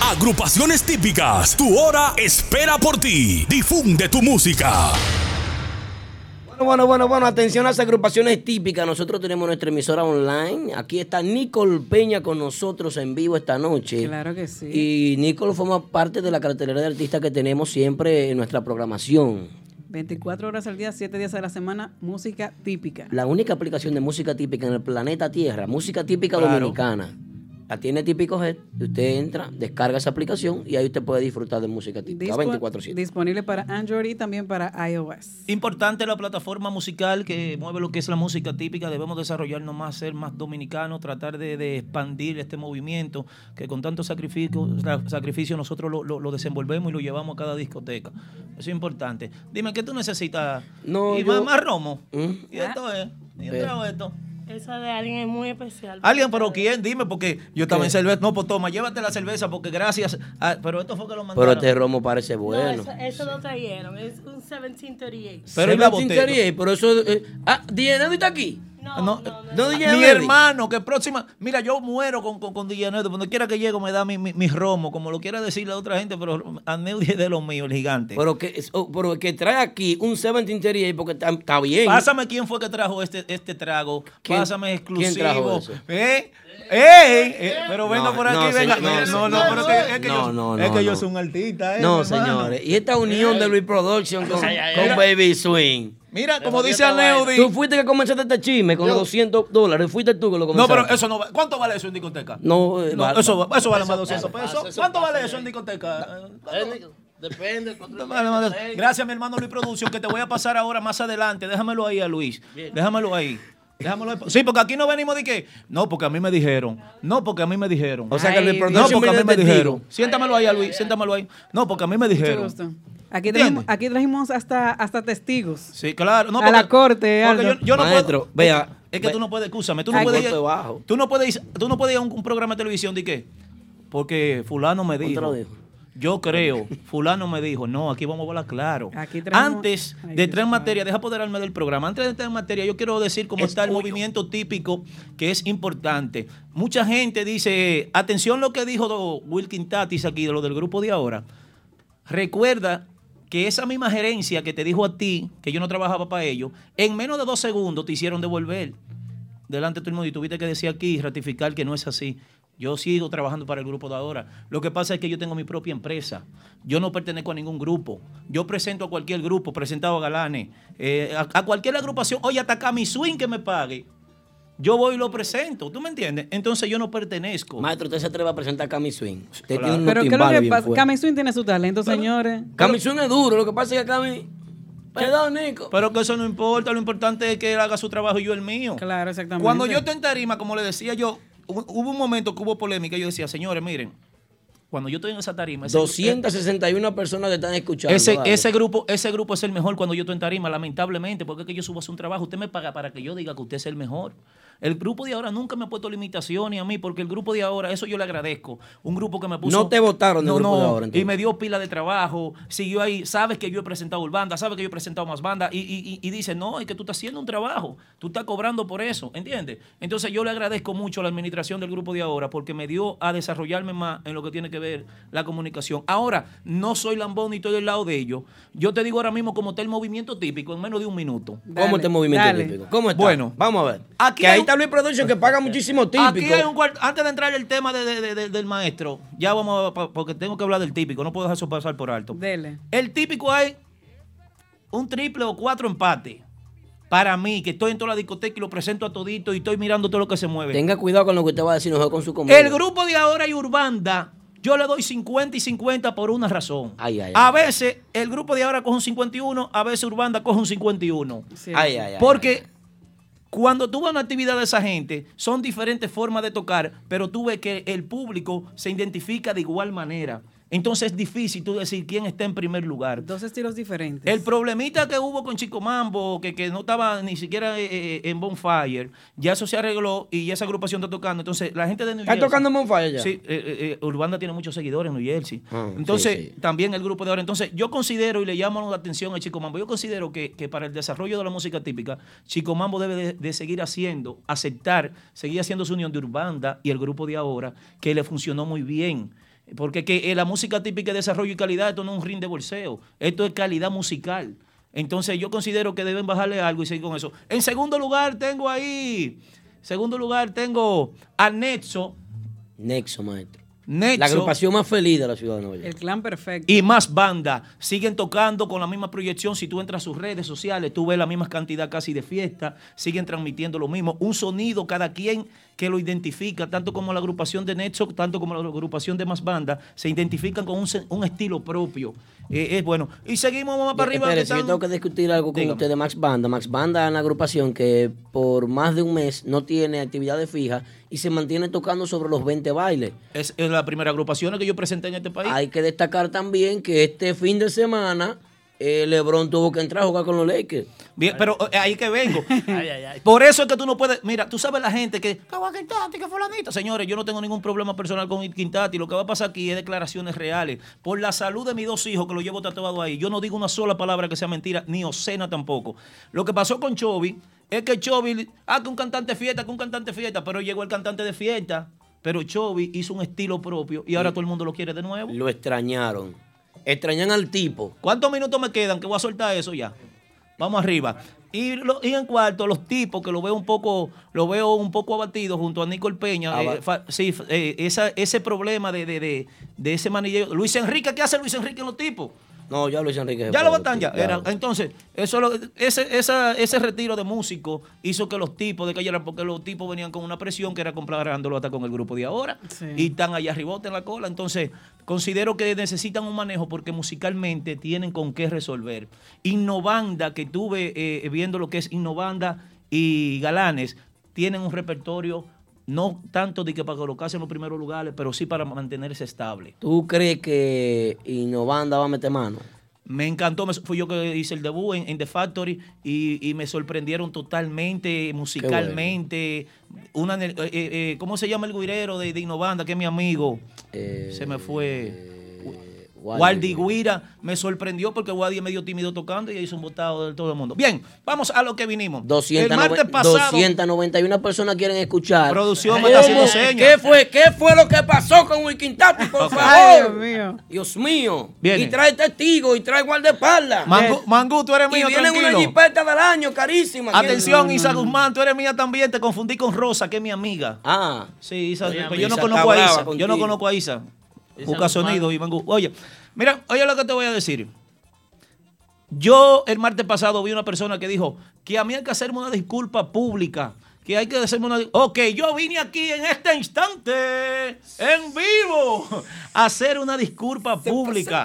Agrupaciones típicas. Tu hora espera por ti. Difunde tu música. Bueno, bueno, bueno, bueno, atención a las agrupaciones típicas. Nosotros tenemos nuestra emisora online. Aquí está Nicole Peña con nosotros en vivo esta noche. Claro que sí. Y Nicole forma parte de la cartelera de artistas que tenemos siempre en nuestra programación. 24 horas al día, 7 días a la semana, música típica. La única aplicación de música típica en el planeta Tierra, música típica Claro. dominicana. La tiene Típico Head. Usted entra, descarga esa aplicación y ahí usted puede disfrutar de música típica Dispo- 24-7. Disponible para Android y también para iOS. Importante la plataforma musical que mueve lo que es la música típica. Debemos desarrollarnos más, ser más dominicanos, tratar de, de expandir este movimiento que con tanto sacrificio, sa- sacrificio nosotros lo, lo- lo desenvolvemos y lo llevamos a cada discoteca. Eso es importante. Dime, ¿qué tú necesitas? No, y yo- más, más romo. ¿Mm? Y esto es. Y esto. Esa de alguien es muy especial. Alguien, pero ¿quién? Dime, porque yo también cerveza. No, pues toma, llévate la cerveza, porque gracias. a- pero esto fue que lo Pero mandaron. este romo parece No, bueno. eso, eso lo trajeron. Es un 1738. Pero ¿y la 1738, Pero eso. eh, ah, Diana, ¿dónde está aquí? No, No, DJ mi hermano, que próxima. Mira, yo muero con, con, con. Donde quiera que llego me da mi, mi, mi romo, como lo quiera decirle a otra gente, pero a Neudi es de los míos, el gigante. Pero que, oh, pero que trae aquí un 1738 porque está, está bien. Pásame quién fue que trajo este, este trago. ¿Quién- Pásame exclusivo. quién trajo eso? ¿Eh? ¡Ey! Eh, pero venga No, por aquí, no, venga. señor, No, no, no, pero que- es que, no, yo, no, es no, que yo no. soy un artista, ¿eh? No, señores. Y esta unión de Luis Production con. Baby Swing. Mira, como dice Aneudi. Tú fuiste que comenzaste este chisme con los 200 dólares. Fuiste tú que lo No, comenzaste. pero eso no va- ¿Cuánto vale eso en discoteca? No, eh, No, vale- eso, eso vale más de eso 200 pasa, pesos. eso ¿Cuánto pasa. vale eso en discoteca? Depende. Vale, vale. Gracias, mi hermano Luis Producción, que te voy a pasar ahora más adelante. Déjamelo ahí a Luis. Déjamelo ahí. Déjamelo ahí. Sí, porque aquí no venimos de que. No, porque a mí me dijeron. No, porque a mí me dijeron. O sea que Luis No, porque a mí me dijeron. Siéntamelo ahí Luis, siéntamelo ahí. No, porque a mí me dijeron. Aquí trajimos, aquí trajimos hasta, hasta testigos. Sí, claro. No, a la porque- corte, porque Aldo. yo, yo no Maestro, puedo. vea, Es que ve- tú no puedes, escúchame, tú no Ay, puedes ir, tú no puedes tú no puedes ir a un, un programa de televisión de qué? Porque fulano me te dijo. lo dijo? Yo creo, fulano me dijo, no, aquí vamos a hablar claro. Aquí traemos- Antes de Dios entrar en mío. materia, deja apoderarme del programa. Antes de entrar en materia, yo quiero decir cómo está el movimiento típico, que es importante. Mucha gente dice, atención lo que dijo Wilkin Tatis aquí, de lo del grupo de ahora. Recuerda que esa misma gerencia que te dijo a ti, que yo no trabajaba para ellos, en menos de dos segundos te hicieron devolver delante de todo el mundo y tuviste que decir aquí ratificar que no es así. Yo sigo trabajando para el grupo de ahora. Lo que pasa es que yo tengo mi propia empresa. Yo no pertenezco a ningún grupo. Yo presento a cualquier grupo, presentado a Galanes, eh, a, a cualquier agrupación. Oye, hasta acá mi swing que me pague. Yo voy y lo presento. ¿Tú me entiendes? Entonces yo no pertenezco. Maestro, usted se atreve a presentar a Cami Swing. Usted Claro. tiene unos Pero ¿qué es lo que pasa? Cami Swing tiene su talento, señores. Cami Swing es duro. Lo que pasa es que Cami... Perdón, Nico. Pero que eso no importa. Lo importante es que él haga su trabajo y yo el mío. Claro, exactamente. Cuando yo estoy en tarima, como le decía yo, hubo un momento que hubo polémica. Yo decía, señores, miren, cuando yo estoy en esa tarima, ese, 261 personas te están escuchando. ese, dale. ese grupo, ese grupo es el mejor cuando yo estoy en tarima, lamentablemente, porque es que yo subo a hacer un trabajo. Usted me paga para que yo diga que usted es el mejor. El grupo de ahora nunca me ha puesto limitaciones a mí, porque el grupo de ahora, eso yo le agradezco. Un grupo que me puso. No te votaron del No, grupo de ahora, entonces. Y me dio pila de trabajo, siguió ahí. Sabes que yo he presentado banda, sabes que yo he presentado más bandas. Y, y, y- y dice, no, es que tú estás haciendo un trabajo, tú estás cobrando por eso, ¿entiendes? Entonces yo le agradezco mucho a la administración del grupo de ahora, porque me dio a desarrollarme más en lo que tiene que ver la comunicación. Ahora, no soy lambón ni estoy del lado de ellos. Yo te digo ahora mismo cómo está el movimiento típico en menos de un minuto. ¿Cómo está el movimiento dale. típico? ¿Cómo está? Bueno. vamos a ver. Aquí que hay- está Luis Production que paga muchísimo típico. Aquí hay un cuarto. Antes de entrar el tema de- de- de- de- del maestro, ya vamos a, porque tengo que hablar del típico, no puedo dejar eso pasar por alto. Dele. El típico hay un triple o cuatro empates. Para mí, que estoy en toda la discoteca y lo presento a todito y estoy mirando todo lo que se mueve. Tenga cuidado con lo que usted va a decir, no con su comida. El grupo de ahora y Urbanda, yo le doy 50 y 50 por una razón. Ay, ay, a ay. veces el grupo de ahora coge un 51, a veces Urbanda coge un 51. Sí. Ay, ay, ay. Porque cuando tú una actividad de esa gente, son diferentes formas de tocar, pero tú ves que el público se identifica de igual manera. Entonces es difícil tú decir quién está en primer lugar. Dos estilos diferentes. El problemita que hubo con Chico Mambo, que, que no estaba ni siquiera eh, eh, en Bonfire, ya eso se arregló y ya esa agrupación está tocando. Entonces, la gente de New ¿Está Jersey. tocando en Bonfire ya? Sí, eh, eh, eh, Urbanda tiene muchos seguidores en New Jersey. Ah, Entonces, sí, sí. también el grupo de ahora. Entonces, yo considero y le llamo la atención a Chico Mambo. Yo considero que, que para el desarrollo de la música típica, Chico Mambo debe de, de seguir haciendo, aceptar, seguir haciendo su unión de Urbanda y el grupo de ahora, que le funcionó muy bien. Porque que, eh, la música típica de desarrollo y calidad, esto no es un ring de bolseo, esto es calidad musical. Entonces yo considero que deben bajarle algo y seguir con eso. En segundo lugar tengo ahí, segundo lugar tengo a Nexo, Nexo, maestro. Nexo La agrupación más feliz de la ciudad de Nueva York. El clan perfecto. y más banda siguen tocando con la misma proyección. Si tú entras a sus redes sociales, tú ves la misma cantidad casi de fiesta, siguen transmitiendo lo mismo. Un sonido cada quien que lo identifica, tanto como la agrupación de Nexo, tanto como la agrupación de más banda, se identifican con un estilo propio. Eh, es bueno. Y seguimos más para arriba. que Espérese, yo tengo que discutir algo con usted de Max Banda. Max Banda es una agrupación que por más de un mes no tiene actividades fijas y se mantiene tocando sobre los 20 bailes. Es, es la primera agrupación que yo presenté en este país. Hay que destacar también que este fin de semana eh, LeBron tuvo que entrar a jugar con los Lakers. Bien, pero eh, ahí que vengo. Por eso es que tú no puedes. Mira, tú sabes la gente que. Que Juan Quintati, fulanito. Señores, yo no tengo ningún problema personal con Quintati. Lo que va a pasar aquí es declaraciones reales. Por la salud de mis dos hijos, que los llevo tatuados ahí, yo no digo una sola palabra que sea mentira, ni obscena tampoco. Lo que pasó con Chovy es que Chovy, ah, que un cantante fiesta, que un cantante fiesta, pero llegó el cantante de fiesta, pero Chovy hizo un estilo propio y ahora todo el mundo lo quiere de nuevo. Lo extrañaron. Extrañan al tipo. ¿Cuántos minutos me quedan? Que voy a soltar eso ya. Vamos arriba. Y, lo- y en cuarto, los tipos que lo veo un poco, lo veo un poco abatido junto a Nicole Peña. Eh, fa- sí, eh, esa- ese problema de, de, de, de ese manillero. Luis Enrique, ¿qué hace Luis Enrique en los tipos? No, ya Luis Enrique. Ya lo botan ya. Era- entonces, eso lo- ese, esa- ese retiro de músicos hizo que los tipos de cayeran, porque los tipos venían con una presión que era comparándolo hasta con el grupo de ahora. Sí. Y están allá arriba en la cola. Entonces, considero que necesitan un manejo porque musicalmente tienen con qué resolver. Innovanda, que tuve eh, viendo lo que es Innovanda y Galanes, tienen un repertorio no tanto de que para colocarse en los primeros lugares, pero sí para mantenerse estable. ¿Tú crees que Innovanda va a meter mano? Me encantó, me- fui yo que hice el debut en, en The Factory y, y me sorprendieron totalmente, musicalmente. Una, eh, eh, eh, ¿Cómo se llama el guirero de, de Innovanda, que es mi amigo? se me fue. Waldi Guira me sorprendió porque Waldi es medio tímido tocando y hizo un botado de todo el mundo. Bien, vamos a lo que vinimos. 200, el martes pasado, 291 personas quieren escuchar. Producción me está haciendo señas. ¿Qué fue, ¿Qué fue lo que pasó con Wikintati, por favor? Ay, Dios mío. Dios mío. Viene. Y trae testigos y trae guardaespaldas. Mangu, Mangú, tú eres y mío, vienen una jipeta del año, carísima. Atención, Isa Guzmán, tú eres mía también. Te confundí con Rosa, que es mi amiga. Ah. Sí, Isa, pero yo no conozco a Isa. Yo no conozco a Isa. Busca Guzmán. sonido y Mangú. Oye, mira, oye lo que te voy a decir. Yo el martes pasado vi una persona que dijo que a mí hay que hacerme una disculpa pública. Que hay que hacerme una. Ok, yo vine aquí en este instante, en vivo, a hacer una disculpa pública.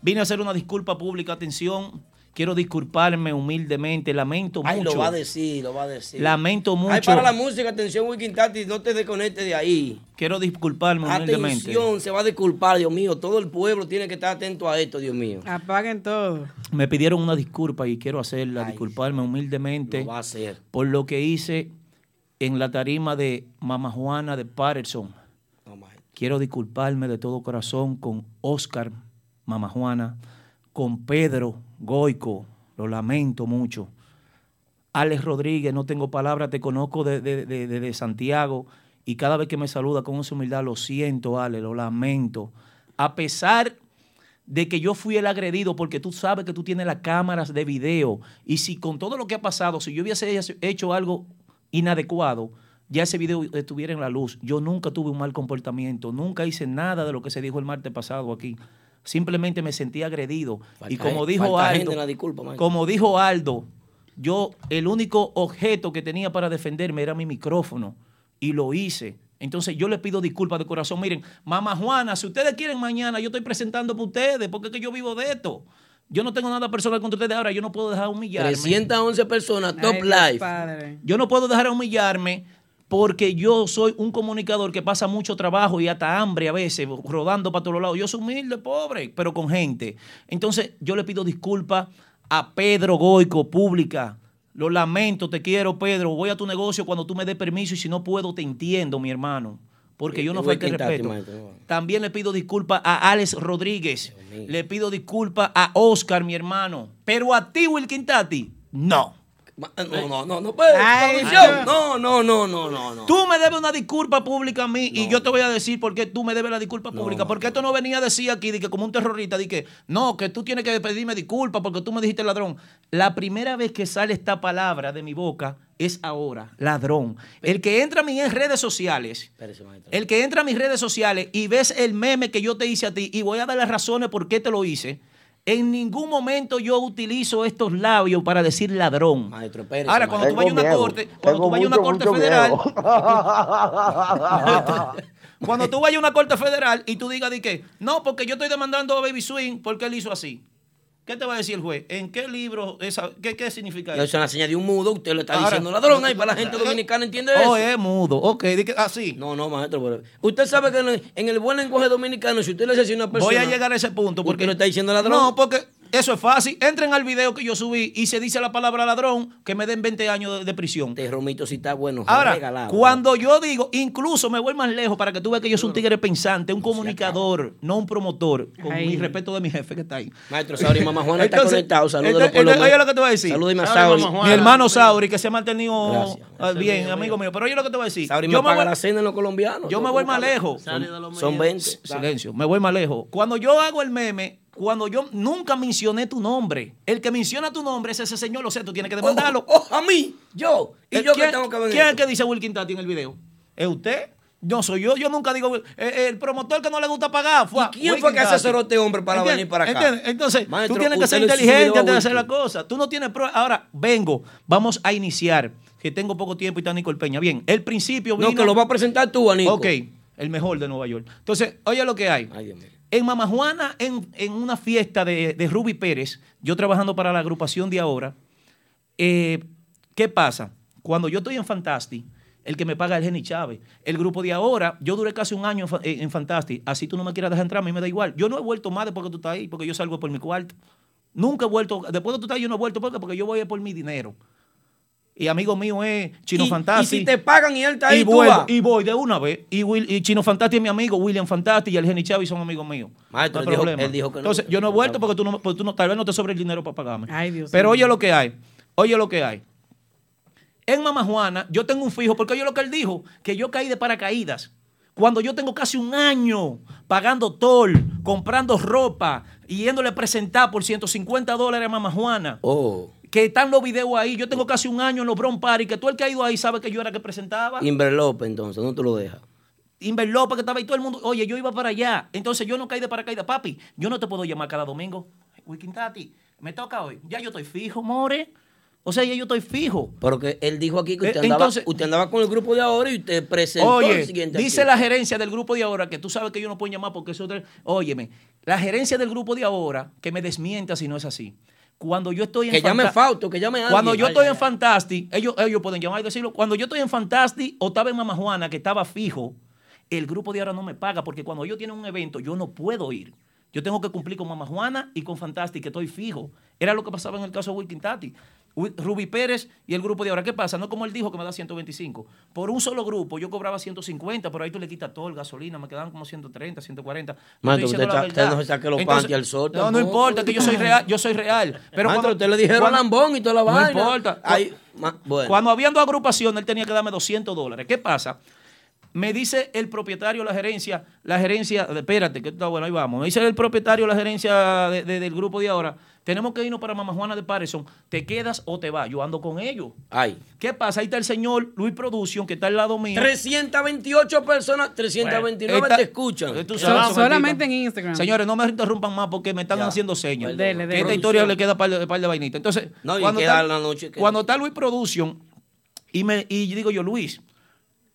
Vine a hacer una disculpa pública. Atención, quiero disculparme humildemente. Lamento Ay, mucho. lo va a decir, lo va a decir. Lamento mucho. Ay, para la música, atención, Wikintati, no te desconectes de ahí. Quiero disculparme humildemente. Atención, se va a disculpar, Dios mío. Todo el pueblo tiene que estar atento a esto, Dios mío. Apaguen todo. Me pidieron una disculpa y quiero hacerla, disculparme humildemente Lo va a hacer. por lo que hice en la tarima de Mama Juana de Patterson. Quiero disculparme de todo corazón con Oscar, Mama Juana, con Pedro Goico, lo lamento mucho. Alex Rodríguez, no tengo palabras, te conozco de, de- de- de- Santiago y cada vez que me saluda con esa humildad, lo siento, Ale, lo lamento. A pesar de que yo fui el agredido, porque tú sabes que tú tienes las cámaras de video y si con todo lo que ha pasado, si yo hubiese hecho algo inadecuado, ya ese video estuviera en la luz. Yo nunca tuve un mal comportamiento, nunca hice nada de lo que se dijo el martes pasado aquí. Simplemente me sentí agredido. y como dijo Aldo, la disculpa, como dijo Aldo, yo el único objeto que tenía para defenderme era mi micrófono y lo hice. Entonces yo le pido disculpas de corazón. Miren, mamá Juana, si ustedes quieren mañana, yo estoy presentando para ustedes, porque es que yo vivo de esto. Yo no tengo nada personal contra ustedes ahora, yo no puedo dejar de humillarme. 311 personas, top Ay. Padre. Yo no puedo dejar de humillarme porque yo soy un comunicador que pasa mucho trabajo y hasta hambre a veces, rodando para todos lados. Yo soy humilde, pobre, pero con gente. Entonces, yo le pido disculpas a Pedro Goico, pública. Lo lamento, te quiero, Pedro. Voy a tu negocio cuando tú me des permiso y si no puedo, te entiendo, mi hermano. Porque yo no quitar, respeto. También le pido disculpas a Alex Rodríguez. Le pido disculpas a Oscar, mi hermano. Pero a ti, Wilkin Tati, no. Ma- No, no, no, no puede. Ay. No, no, no, no, no, no. Tú me debes una disculpa pública a mí y yo te voy a decir por qué tú me debes la disculpa pública. porque esto no venía a decir aquí de que como un terrorista, de que no, que tú tienes que pedirme disculpas porque tú me dijiste ladrón. La primera vez que sale esta palabra de mi boca es ahora, ladrón. El que entra a mis redes sociales, el que entra a mis redes sociales y ves el meme que yo te hice a ti y voy a dar las razones por qué te lo hice. En ningún momento yo utilizo estos labios para decir ladrón. Maestro, espérese, Ahora, cuando tú vayas a una corte, cuando tú vayas a una corte federal, cuando tú vayas a una corte federal y tú digas de que, no, porque yo estoy demandando a Baby Swing porque él hizo así. ¿Qué te va a decir el juez? ¿En qué libro? Esa, qué, ¿Qué significa Eso eso? es la señal de un mudo. Usted le está Ahora- diciendo ladrón ahí para la gente dominicana, ¿entiende eso? Oh, es mudo. Ok, así. No, no, maestro. pero- Usted sabe que en el, en el buen lenguaje dominicano, si usted le dice a una persona. Voy a llegar a ese punto porque ¿Usted no está diciendo ladrón? No, porque Eso es fácil. Entren al video que yo subí y se dice la palabra ladrón, que me den 20 años de, de prisión. Te romito si está bueno. Ahora, regalado. cuando yo digo, incluso me voy más lejos para que tú veas que yo soy un tigre pensante, un comunicador, no un promotor, con Ay. mi respeto de mi jefe que está ahí. Maestro Sauri, mamá Juana está conectado. Salúdelo entonces, por lo entonces, oye lo que te voy a decir. Salúdeme a Sauri, Sauri. mamá Juana. Mi hermano Sauri, que se ha mantenido Gracias. ah, bien, amigo mío. Pero oye lo que te voy a decir. Sauri me yo me paga voy, la cena en los colombianos. yo me voy más lejos. Son, son 20. Silencio, me voy más lejos. Cuando yo hago el meme, cuando yo nunca mencioné tu nombre, el que menciona tu nombre es ese señor, lo sé, tú tienes que demandarlo. Oh, oh, a mí, yo. ¿Y Eh, yo qué ¿quién, tengo que ver ¿Quién es esto? que dice Wilkin Tati en el video? ¿Es usted? No soy yo, yo nunca digo. eh, el promotor que no le gusta pagar fue. ¿Y quién fue que asesoró a este hombre para ¿Entiendes? venir para acá? ¿Entiendes? Entonces, Maestro, tú tienes que ser inteligente antes de hacer la cosa. Tú no tienes pruebas. Ahora, vengo, vamos a iniciar. Que tengo poco tiempo y está Nicole Peña. Bien, el principio vino. No, que lo va a presentar tú, Anico. Ok, el mejor de Nueva York. Entonces, oye lo que hay. Ay, Dios mío. En Mama Juana, en, en una fiesta de, de Ruby Pérez, yo trabajando para la agrupación de ahora, eh, ¿qué pasa? Cuando yo estoy en Fantastic, el que me paga es Jenny Chávez. El grupo de ahora, yo duré casi un año en, en Fantastic. Así tú no me quieras dejar entrar, a mí me da igual. Yo no he vuelto más después que tú estás ahí, porque yo salgo por mi cuarto. Nunca he vuelto, después que tú estás ahí, yo no he vuelto porque, porque yo voy por mi dinero. Y amigo mío es Chino Y- Fantastic. Y si te pagan y él está ahí, y tú vas. y voy de una vez. Y, Will- y Chino Fantasti es mi amigo, William Fantasti y el Jenny Chávez son amigos míos. Maestro, No hay él dijo- problema. él dijo que no. Entonces, yo no he vuelto porque tú no, porque tú no, tal vez no te sobre el dinero para pagarme. Ay, Dios Pero oye lo que hay. Oye lo que hay. En Mama Juana, yo tengo un fijo, porque oye lo que él dijo, que yo caí de paracaídas. Cuando yo tengo casi un año pagando toll, comprando ropa y yéndole a presentar por 150 dólares a Mama Juana Oh, que están los videos ahí. Yo tengo casi un año en los Bron Party, que todo el que ha ido ahí sabe que yo era que presentaba. Inver López, entonces, no te lo dejas. Inver López, que estaba ahí todo el mundo. Oye, yo iba para allá. Entonces yo no caí de paracaídas. Papi, yo no te puedo llamar cada domingo. Wikin Tati, me toca hoy. Ya yo estoy fijo, more. O sea, ya yo estoy fijo. Porque él dijo aquí que Eh, usted, andaba, entonces- usted andaba con el grupo de ahora y usted presentó Oye, el siguiente. dice la gerencia del grupo de ahora, que tú sabes que yo no puedo llamar porque eso... es- Óyeme, la gerencia del grupo de ahora, que me desmienta si no es así. Cuando yo estoy en Que llame Fanta- Fausto, que Cuando yo estoy en Fantastic, ellos, ellos pueden llamar y decirlo. Cuando yo estoy en Fantastic o estaba en Mama Juana, que estaba fijo, el grupo de ahora no me paga porque cuando ellos tienen un evento, yo no puedo ir. Yo tengo que cumplir con Mama Juana y con Fantastic, que estoy fijo. Era lo que pasaba en el caso de Wilkin Tati. Ruby Pérez y el grupo de ahora. ¿Qué pasa? No como él dijo que me da 125. Por un solo grupo yo cobraba 150, pero ahí tú le quitas todo, el gasolina, me quedaban como 130, 140. Yo Maestro, estoy diciendo usted usted no se saque los Entonces, al sol No, no importa, que yo soy real. Yo soy real. Pero Maestro, cuando- usted le dijeron cuando- lambón y toda la no vaina. importa. Ay, ma- bueno. Cuando habían dos agrupaciones, él tenía que darme 200 dólares. ¿Qué pasa? Me dice el propietario de la gerencia, la gerencia, espérate, que está bueno, ahí vamos. Me dice el propietario de la gerencia de- de- del grupo de ahora, tenemos que irnos para Mama Juana de Patterson, ¿te quedas o te vas? Yo ando con ellos. Ay. ¿Qué pasa? Ahí está el señor Luis Production, que está al lado mío. 328 personas, 329 Está- te escuchan. Tú sabes, solamente en. Instagram. Señores, no me interrumpan más porque me están Ya. haciendo señas. Dele, Que dele. esta historia le queda par de, par de vainitas. Entonces, No, y cuando, queda está, la noche que- cuando está Luis Production, y, me, y digo yo, Luis,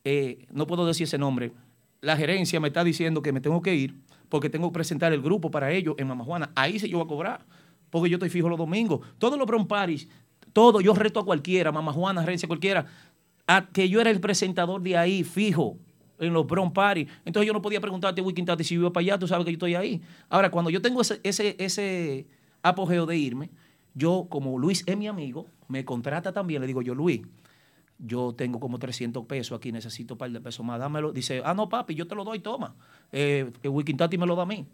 eh, no puedo decir ese nombre, la gerencia me está diciendo que me tengo que ir porque tengo que presentar el grupo para ellos en Mama Juana. Ahí sí yo voy a cobrar, porque yo estoy fijo los domingos. Todos los Bron Paris, todo, yo reto a cualquiera, Mama Juana, gerencia cualquiera, a que yo era el presentador de ahí, fijo, en los Bron Party. Entonces yo no podía preguntarte, Wikin Tati, si iba para allá, tú sabes que yo estoy ahí. Ahora, cuando yo tengo ese, ese, ese apogeo de irme, yo, como Luis es mi amigo, me contrata también, le digo yo, Luis, yo tengo como 300 pesos aquí, necesito un par de pesos más, dámelo. Dice, ah, no, papi, yo te lo doy, toma. Eh, el Wikin Tati me lo da a mí.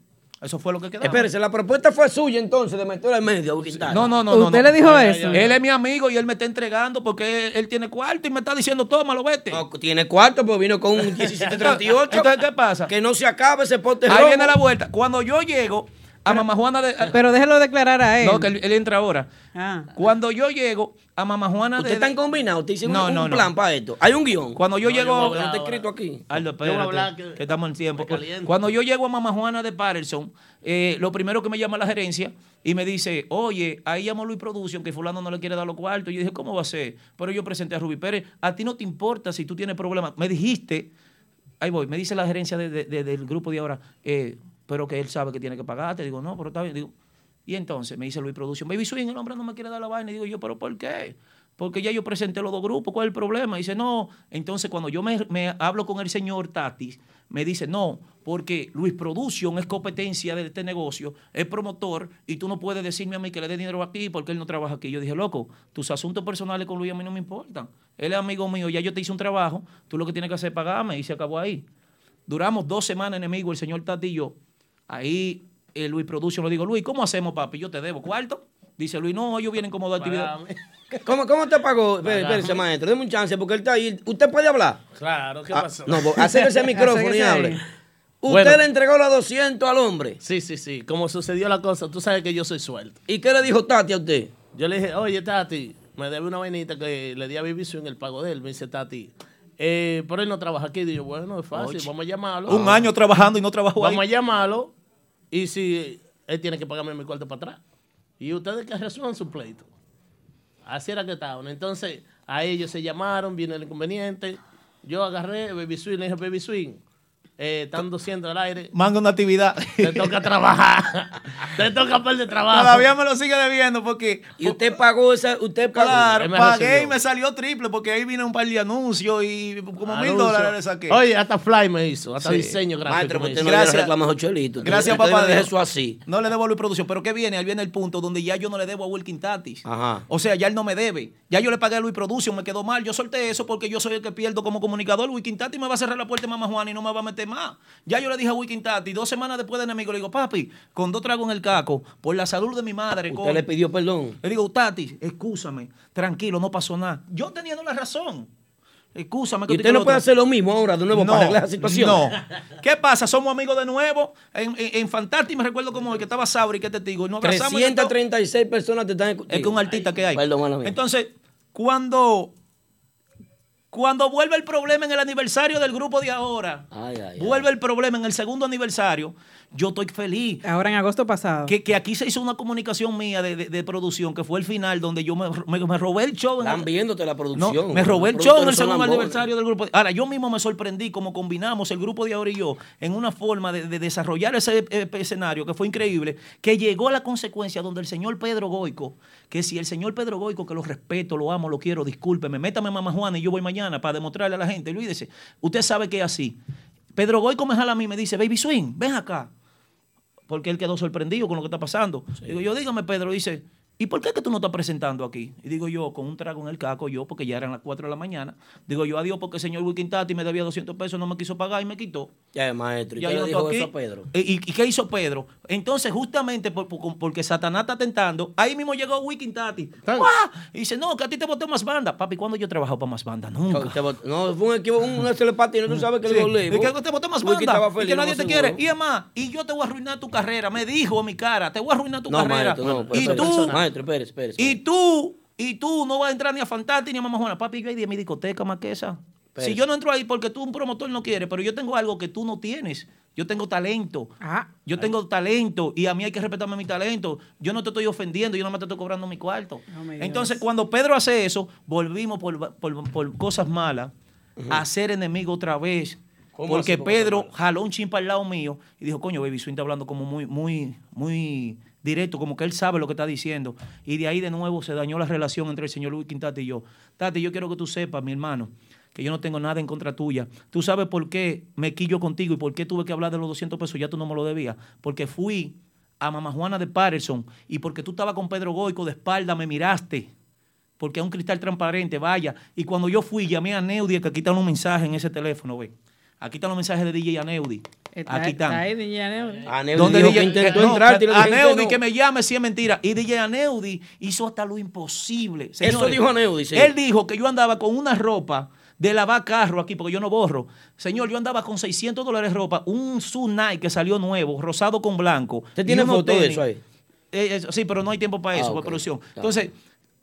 Eso fue lo que quedó. Espérese, la propuesta fue suya entonces de meterla en medio. a Wikin Tati. No, no, no. no, ¿Usted no. le dijo eso? Él es mi amigo y él me está entregando porque él, él tiene cuarto y me está diciendo, tómalo, vete. No, tiene cuarto, pues vino con un 1738. Entonces, ¿qué pasa? Que no se acabe ese poste Ahí viene la vuelta. Cuando yo llego a Mamá Juana de... Pero déjelo declarar a él. no, que él, él entra ahora. Ah. Cuando yo llego a Mamá Juana de... ¿Ustedes están combinados? ¿Ustedes hicieron No, un, no, un no. plan para esto? ¿Hay un guion? Cuando yo llego... No, no está escrito aquí. Aldo, Yo voy a espérate, hablar que, que- estamos en tiempo. Cuando yo llego a Mamá Juana de Patterson, eh, lo primero que me llama la gerencia y me dice, oye, ahí llamó Luis Production, que fulano no le quiere dar los cuartos. Y yo dije, ¿cómo va a ser? Pero yo presenté a Rubí Pérez. A ti no te importa si tú tienes problemas. Me dijiste, ahí voy, me dice la gerencia de- de- de- del grupo de ahora, eh, pero que él sabe que tiene que pagarte. Digo, no, pero está bien. Digo, y entonces me dice Luis Production, Baby Swing, el hombre no me quiere dar la vaina. Y digo yo, ¿pero por qué? porque ya yo presenté los dos grupos, ¿cuál es el problema? Dice, no. Entonces, cuando yo me, hablo con el señor Tatis, me dice, no, porque Luis Production es competencia de este negocio, es promotor, y tú no puedes decirme a mí que le dé dinero aquí porque él no trabaja aquí. Yo dije, loco, tus asuntos personales con Luis a mí no me importan. Él es amigo mío, ya yo te hice un trabajo, tú lo que tienes que hacer es pagarme y se acabó ahí. Duramos dos semanas enemigo, el señor Tati y yo. Ahí eh, Luis Production le digo, Luis, ¿cómo hacemos, papi? Yo te debo cuarto. Dice Luis, no, ellos vienen como de actividad. ¿Cómo, ¿Cómo te pagó? Espérese, maestro, déme un chance porque él está ahí. ¿Usted puede hablar? Claro, ¿qué Ah, pasó? no, pues, acérquese al micrófono y hable. Usted Bueno. le entregó los 200 al hombre. Sí, sí, sí. Como sucedió la cosa, tú sabes que yo soy suelto. ¿Y qué le dijo Tati a usted? Yo le dije, oye, Tati, me debe una vainita que le di a Baby Swing el pago de él. Me dice Tati, eh, pero él no trabaja aquí. Digo, bueno, es fácil, Oye. vamos a llamarlo. Un año trabajando y no trabajó ahí. Vamos a llamarlo. Y si él tiene que pagarme mi cuarto para atrás. Y ustedes que resuelvan su pleito. Así era que estaban. Entonces, a ellos se llamaron, viene el inconveniente. Yo agarré Baby Swing, le dije, Baby Swing, eh, están 200 al aire. Manga una actividad. Te toca trabajar. Te toca perder trabajo. Todavía me lo sigue debiendo porque ¿Y usted pagó esa? ¿Usted pagó? Claro, me pagué y me salió triple porque ahí vino un par de anuncios y como mil dólares le saqué. Oye, hasta Fly me hizo, hasta Sí. diseño gráfico. Maestro, me pero usted hizo. no le Gracias. reclama Jochelito. Gracias, usted papá. no deje eso así. No le debo a Luis Producción, pero ¿qué viene? Ahí viene el punto donde ya yo no le debo a Wilkin Tatis. Ajá. O sea, ya él no me debe. Ya yo le pagué a Luis Producción, me quedó mal. Yo solté eso porque yo soy el que pierdo como comunicador. Wilkin Tati me va a cerrar la puerta de Mamá Juana y no me va a meter más. Ya yo le dije a Wilkin Tati, dos semanas después de enemigo, le digo, papi, con dos tragos en el caco, por la salud de mi madre. Usted con- le pidió perdón. Le digo, Tati, excúsame, tranquilo, no pasó nada. Yo teniendo la razón. Excúsame. que ¿Y usted no puede hacer lo mismo ahora de nuevo para arreglar la situación? No. ¿Qué pasa? Somos amigos de nuevo. En, en, en me recuerdo como el que estaba Sabri, que testigo. Y nos abrazamos y de todo. 336 personas te están escuchando. Es que un artista que hay. Perdón. Entonces, cuando, cuando vuelve el problema en el aniversario del grupo de ahora, Ay, ay, ay. vuelve el problema en el segundo aniversario, yo estoy feliz. Ahora en agosto pasado. Que, que aquí se hizo una comunicación mía de, de- de producción, que fue el final, donde yo me, me- me robé el show. en el- Están viéndote la no, producción. me robé el show en el segundo aniversario del grupo. Ahora, yo mismo me sorprendí cómo combinamos el grupo de ahora y yo en una forma de, de desarrollar ese eh, escenario que fue increíble, que llegó a la consecuencia donde el señor Pedro Goico, que si el señor Pedro Goico, que lo respeto, lo amo, lo quiero, discúlpeme, métame mamá Juana y yo voy mañana para demostrarle a la gente, olvídese, usted sabe que es así. Pedro Goico me jala a mí y me dice, Baby Swing, ven acá porque él quedó sorprendido con lo que está pasando. Digo yo, dígame, Pedro, dice, ¿y por qué es que tú no estás presentando aquí? Y digo yo, con un trago en el caco, yo, porque ya eran las 4 de la mañana, digo yo, adiós, porque el señor Wikintati me debía 200 pesos, no me quiso pagar y me quitó. Ya, maestro. ¿Y Ya qué yo le dijo eso aquí. a Pedro? ¿Y, y- qué hizo Pedro? Entonces, justamente por- por- porque Satanás está tentando, ahí mismo llegó Wikintati. ¡Guau! Y dice, no, que a ti te boté más banda. Papi, ¿cuándo yo he trabajado para más banda? Nunca. No, fue un equipo, un excelente tú sabes que Sí. el gol ¿Y que te botó más Wiki banda? estaba Y feliz, que lo nadie te seguro. quiere. Y además, y yo te voy a arruinar tu carrera. Me dijo a mi cara, te voy a arruinar tu No, carrera. maestro, no. y tú, Maestro, espérese, espérese. y tú, y tú no vas a entrar ni a Fantasti ni a Mamá Juana. Papi, yo hay de mi discoteca más que esa. Si yo no entro ahí porque tú un promotor no quiere, pero yo tengo algo que tú no tienes. Yo tengo talento. Ah, Yo tengo talento y a mí hay que respetarme mi talento. Yo no te estoy ofendiendo, yo no me te estoy cobrando mi cuarto. No. Entonces, cuando Pedro hace eso, volvimos por, por- por cosas malas a ser enemigo otra vez. ¿Cómo Porque Pedro jaló un chimpa al lado mío y dijo, coño, Baby Swing está hablando como muy, muy, muy directo, como que él sabe lo que está diciendo. Y de ahí de nuevo se dañó la relación entre el señor Luis Quintati y yo. Tati, yo quiero que tú sepas, mi hermano, que yo no tengo nada en contra tuya. Tú sabes por qué me quillo contigo y por qué tuve que hablar de los 200 pesos, ya tú no me lo debías. Porque fui a Mamá Juana de Patterson y porque tú estabas con Pedro Goico de espalda, me miraste. Porque es un cristal transparente, vaya. Y cuando yo fui, llamé a Neudi, que aquí están los mensajes en ese teléfono, ve. Aquí están los mensajes de DJ Aneudi. Está, Aquí están. está ahí, DJ. Aneudi dijo DJ que intentó no, entrar Aneudi no. que me llame si es mentira. Y DJ Aneudi hizo hasta lo imposible. Eso dijo Aneudi, sí. Él dijo que yo andaba con una ropa de lavar carro aquí, porque yo no borro. Señor, yo andaba con 600 dólares de ropa, un Su Nike que salió nuevo, rosado con blanco. ¿Usted tiene foto de eso ahí? Eh, eh, sí, pero no hay tiempo para eso, Ah, por ok. producción. Entonces,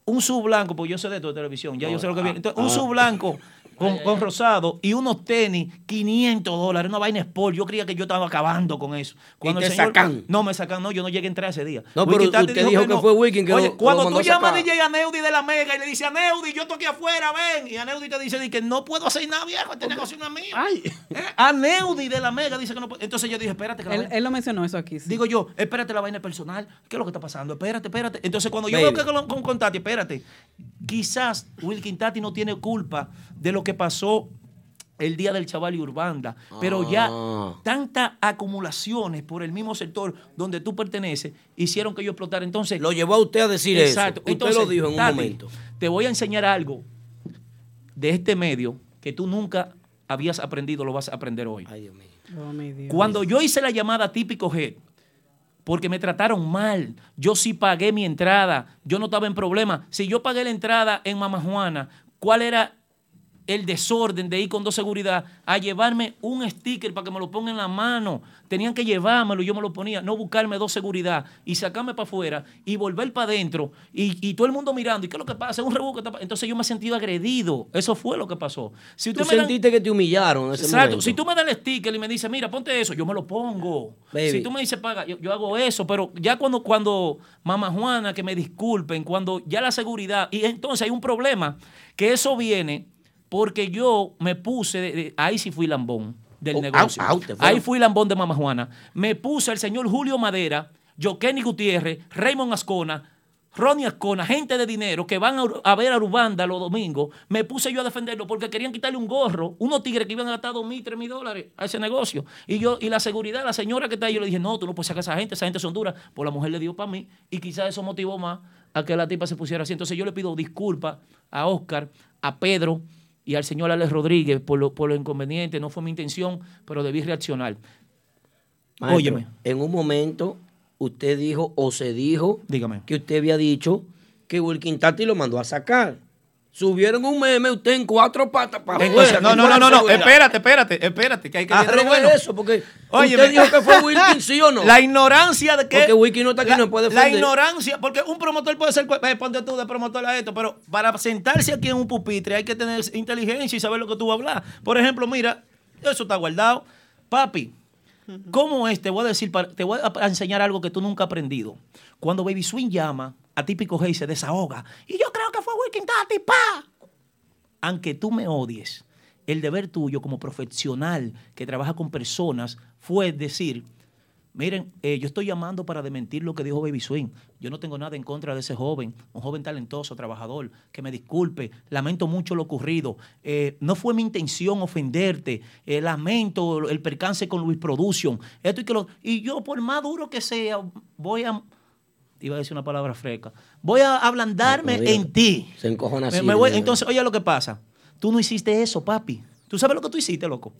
un sub blanco, porque yo sé de esto de televisión, ya yo sé lo que viene. Entonces, un Ah. sub blanco con, con rosado y unos tenis, 500 dólares, una vaina sport. Yo creía que yo estaba acabando con eso. Cuando te el señor- sacan? No, me sacan, no, yo no llegué a entrar ese día. No, pero Tati usted dijo que fue Wiking que Oye, lo- que cuando lo tú a llamas a. DJ Aneudi de la Mega y le dices, Aneudi, yo estoy aquí afuera, ven. Y Aneudi te dice di que no puedo hacer nada, viejo, este negocio no es mío. Eh, Aneudi de la Mega dice que no puede. Entonces yo dije, espérate, que la Él, vaina- él lo mencionó eso aquí. sí. Digo yo, espérate la vaina personal. ¿Qué es lo que está pasando? Espérate, espérate. Entonces, cuando yo Baby. veo que con, con, con Tati, espérate. Quizás Wilkin Tati no tiene culpa de lo que pasó el día del chaval y Urbanda. Pero ya Ah. tantas acumulaciones por el mismo sector donde tú perteneces hicieron que yo explotara. Entonces, Lo llevó a usted a decir Exacto. eso. Usted Entonces, lo dijo en un Tati, momento. Te voy a enseñar algo de este medio que tú nunca habías aprendido, lo vas a aprender hoy. Ay, Dios mío. Oh, mi Dios. Cuando yo hice la llamada típico G, porque me trataron mal, yo sí pagué mi entrada, yo no estaba en problema. Si yo pagué la entrada en Mama Juana, ¿cuál era el desorden de ir con dos seguridad a llevarme un sticker para que me lo pongan en la mano? Tenían que llevármelo, yo me lo ponía, no buscarme dos seguridad y sacarme para afuera y volver para adentro y, y todo el mundo mirando. ¿Y qué es lo que pasa? Es un rebuque. Entonces yo me he sentido agredido. Eso fue lo que pasó. Si Tú me dan- sentiste que te humillaron en ese Exacto. momento. Si tú me das el sticker y me dices, mira, ponte eso, yo me lo pongo. Baby. Si tú me dices, paga, yo, yo hago eso. Pero ya cuando, cuando, mamá Juana, que me disculpen, cuando ya la seguridad, y entonces hay un problema, que eso viene porque yo me puse, de- de- ahí sí fui lambón del Oh, negocio. ahí fui lambón de mamá Juana. Me puse el señor Julio Madera, Jokenny Gutiérrez, Raymond Ascona, Ronnie Ascona, gente de dinero que van a, a ver a Urbanda los domingos, me puse yo a defenderlo porque querían quitarle un gorro, unos tigres que iban a gastar dos mil, tres mil dólares a ese negocio. Y yo, y la seguridad, la señora que está ahí, yo le dije, no, tú no puedes sacar a esa gente, esa gente son duras. Pues la mujer le dio para mí y quizás eso motivó más a que la tipa se pusiera así. Entonces yo le pido disculpas a Oscar, a Pedro y al señor Alex Rodríguez por lo, por lo inconveniente. No fue mi intención, pero debí reaccionar. Maestro, Óyeme. En un momento, usted dijo o se dijo Dígame. que usted había dicho que Wilkin Tati lo mandó a sacar. Subieron un meme usted en cuatro patas para Entonces, no, no, no, no, no, espérate, espérate, espérate, que hay que Arregle bueno. eso, porque Óyeme. usted dijo que fue Wilkin, ¿sí o no? La ignorancia de que. Porque Wiki no está aquí, la, no puede La defender. ignorancia, porque un promotor puede ser. eh, ponte tú de promotor a esto, pero para sentarse aquí en un pupitre hay que tener inteligencia y saber lo que tú vas a hablar. Por ejemplo, mira, eso está guardado. Papi, ¿cómo es? Te voy a decir, te voy a enseñar algo que tú nunca has aprendido. Cuando Baby Swing llama a típico Hey se desahoga. Y yo creo que fue Wilkin Tati, pa aunque tú me odies, el deber tuyo como profesional que trabaja con personas fue decir, miren, eh, yo estoy llamando para desmentir lo que dijo Baby Swing. Yo no tengo nada en contra de ese joven, un joven talentoso, trabajador, que me disculpe, lamento mucho lo ocurrido. Eh, no fue mi intención ofenderte, eh, lamento el percance con Luis Production. Esto y, que lo, y yo, por más duro que sea, voy a... Iba a decir una palabra fresca. Voy a ablandarme en ti. Se encojona así. me voy- ¿no? entonces, oye lo que pasa. Tú no hiciste eso, papi. ¿Tú sabes lo que tú hiciste, loco?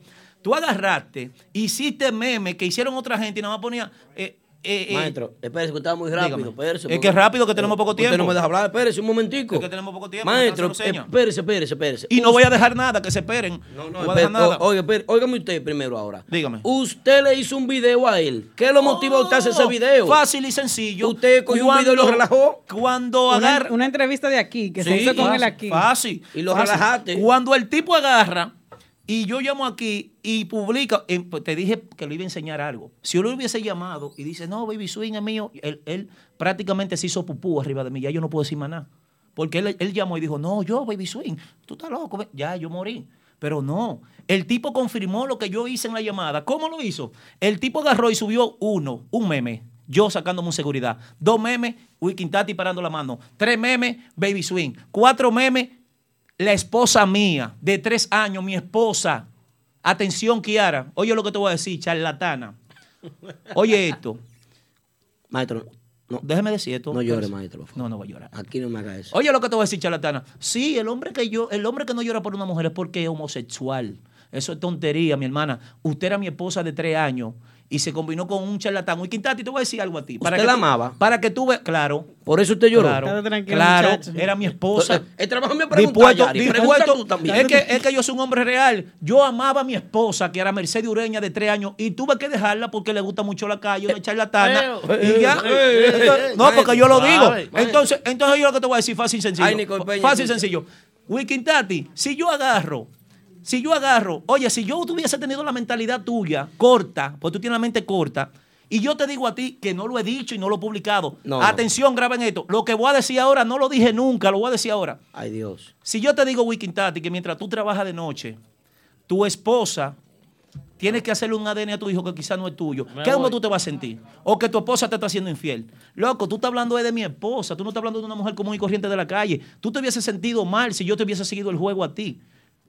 Tú agarraste, hiciste memes que hicieron otra gente y nada más ponía... eh, eh, eh, Maestro, espérese que usted está muy rápido. Espérese, Es porque- que es rápido, que tenemos poco Usted tiempo. no me deja hablar, espérese un momentico. Es que tenemos poco tiempo, Maestro, no espérese, espérese, espérese. y no voy a dejar nada, que se esperen. No, No, voy a dejar nada. Oiga, espere, óigame usted primero ahora. Dígame. Usted le hizo un video a él. ¿Qué lo motiva a usted a hacer ese video? Oh, Fácil y sencillo. Usted cogió un video y lo relajó. Cuando agarra... una entrevista de aquí, que se hizo con él aquí. Fácil. Y lo fácil. relajaste. Cuando el tipo agarra y yo llamo aquí y publica, eh, te dije que le iba a enseñar algo. Si yo lo hubiese llamado y dice, no, Baby Swing es mío, él, él prácticamente se hizo pupú arriba de mí. Ya yo no puedo decir más nada. Porque él, él llamó y dijo, no, yo, Baby Swing, tú estás loco. ve". Ya, yo morí. Pero no, el tipo confirmó lo que yo hice en la llamada. ¿Cómo lo hizo? El tipo agarró y subió uno, un meme. Yo sacándome un seguridad. Dos memes, Wikintati parando la mano. Tres memes, Baby Swing. Cuatro memes, la esposa mía, de tres años, mi esposa. Atención, Kiara. Oye lo que te voy a decir, charlatana. Oye esto. Maestro, no, Déjeme decir esto. no llore, maestro. por favor. No, no voy a llorar. Aquí no me haga eso. Oye lo que te voy a decir, charlatana. Sí, el hombre que yo, el hombre que no llora por una mujer es porque es homosexual. Eso es tontería, mi hermana. Usted era mi esposa de tres años y se combinó con un charlatán. Y Quintati, te voy a decir algo a ti. ¿Usted que la tú- amaba? Para que tú veas, claro. Por eso usted lloró. Claro, claro, muchacho. era mi esposa. El trabajo me pregunta, Dispuesto, también. es, que, es que yo soy un hombre real. Yo amaba a mi esposa, que era Mercedes Ureña de tres años, y tuve que dejarla porque le gusta mucho la calle, una charlatana. Eh, y ya. eh, eh, Entonces, eh, no, porque yo lo digo. Entonces, entonces yo lo que te voy a decir, fácil y sencillo. Ay, Nicole Peña, fácil y sencillo. Wikintati, si yo agarro Si yo agarro, oye, si yo tuviese tenido la mentalidad tuya corta, pues tú tienes la mente corta, y yo te digo a ti que no lo he dicho y no lo he publicado. No. Atención, graben esto. Lo que voy a decir ahora no lo dije nunca, lo voy a decir ahora. Ay, Dios. Si yo te digo, Wikintati, que mientras tú trabajas de noche, tu esposa tienes que hacerle un ADN a tu hijo que quizás no es tuyo, Me ¿qué cómo tú te vas a sentir? O que tu esposa te está haciendo infiel. Loco, tú estás hablando de mi esposa, tú no estás hablando de una mujer común y corriente de la calle. Tú te hubieses sentido mal si yo te hubiese seguido el juego a ti.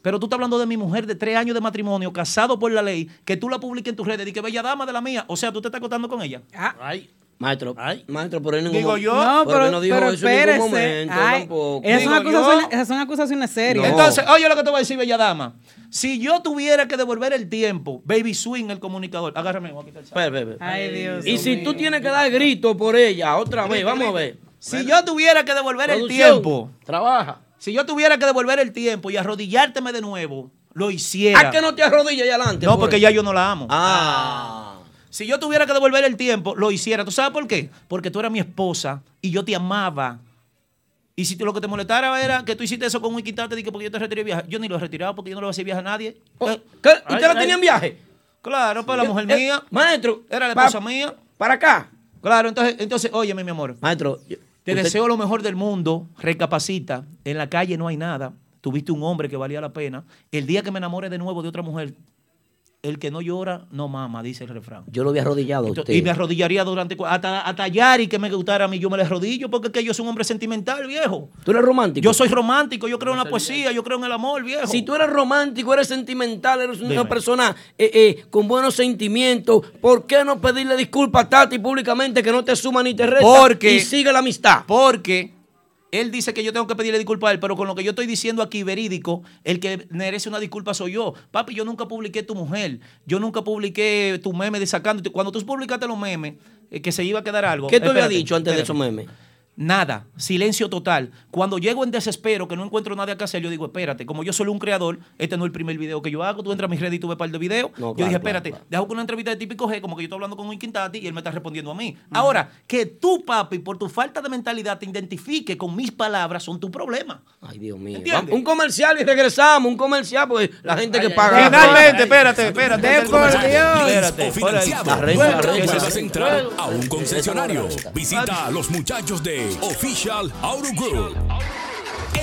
Pero tú estás hablando de mi mujer de tres años de matrimonio, casado por la ley, que tú la publiques en tus redes y que bella dama de la mía. O sea, tú te estás acostando con ella. Ay, Maestro, maestro, por ahí ningún Digo yo. No, pero, no dijo pero eso en ningún momento Ay, tampoco. esas, son Digo yo. acusaciones, esas son acusaciones serias. Entonces, oye lo que te voy a decir, bella dama. Si yo tuviera que devolver el tiempo, Baby Swing, el comunicador, agárrame, voy a quitar el. Ay, Dios Y si tú tienes que dar grito por ella, otra vez, vamos a ver. Si yo tuviera que devolver el tiempo, Trabaja. Si yo tuviera que devolver el tiempo y arrodillárteme de nuevo, lo hiciera. ¿A que no te arrodillas allá adelante? No, por porque ya yo no la amo. Ah. Si yo tuviera que devolver el tiempo, lo hiciera. ¿Tú sabes por qué? Porque tú eras mi esposa y yo te amaba. Y si lo que te molestara era que tú hiciste eso con Wikitarte, dije porque yo te retiré viaje. Yo ni lo he retirado porque yo no le voy a hacer viaje a nadie. Eh, ¿Qué? ¿Usted ay, la ay. tenía en viaje? Claro, para la mujer Eh, mía. Maestro. Era la pa- esposa mía. ¿Para acá? Claro, entonces, entonces óyeme, mi amor. Maestro. yo- Te usted- deseo lo mejor del mundo, recapacita, en la calle no hay nada, tuviste un hombre que valía la pena, el día que me enamore de nuevo de otra mujer, el que no llora no mama, dice el refrán. Yo lo había arrodillado a Entonces, usted. y me arrodillaría durante hasta, hasta Yari que me gustara a mí, yo me le arrodillo porque es que yo soy un hombre sentimental, viejo. ¿Tú eres romántico? Yo soy romántico, yo creo en la poesía, yo creo en el amor, viejo. Si tú eres romántico, eres sentimental, eres una Dime. persona eh, eh, con buenos sentimientos, ¿por qué no pedirle disculpas a Tati públicamente que no te suma ni te resta Porque- y sigue la amistad? Porque él dice que yo tengo que pedirle disculpas a él, pero con lo que yo estoy diciendo aquí, verídico, el que merece una disculpa soy yo. Papi, yo nunca publiqué tu mujer. Yo nunca publiqué tu meme de sacando. Cuando tú publicaste los memes, eh, que se iba a quedar algo. ¿Qué tú habías dicho antes de esos memes? Nada, silencio total. Cuando llego en desespero, que no encuentro nada que hacer, yo digo, espérate, como yo soy un creador, este no es el primer video que yo hago, tú entras a mis redes y tú ves un par de videos. No, yo claro, dije, espérate, claro. dejo con una entrevista de típico G, como que yo estoy hablando con un Quintati y él me está respondiendo a mí. Ahora, que tú, papi, por tu falta de mentalidad, te identifique con mis palabras, son tu problema. Ay, Dios mío. Un comercial y regresamos, un comercial, pues la gente que ay, paga. Finalmente, espérate, espérate. Espérate, financiado. La renta, renta. a un concesionario. Visita a los muchachos de Official Auto Group.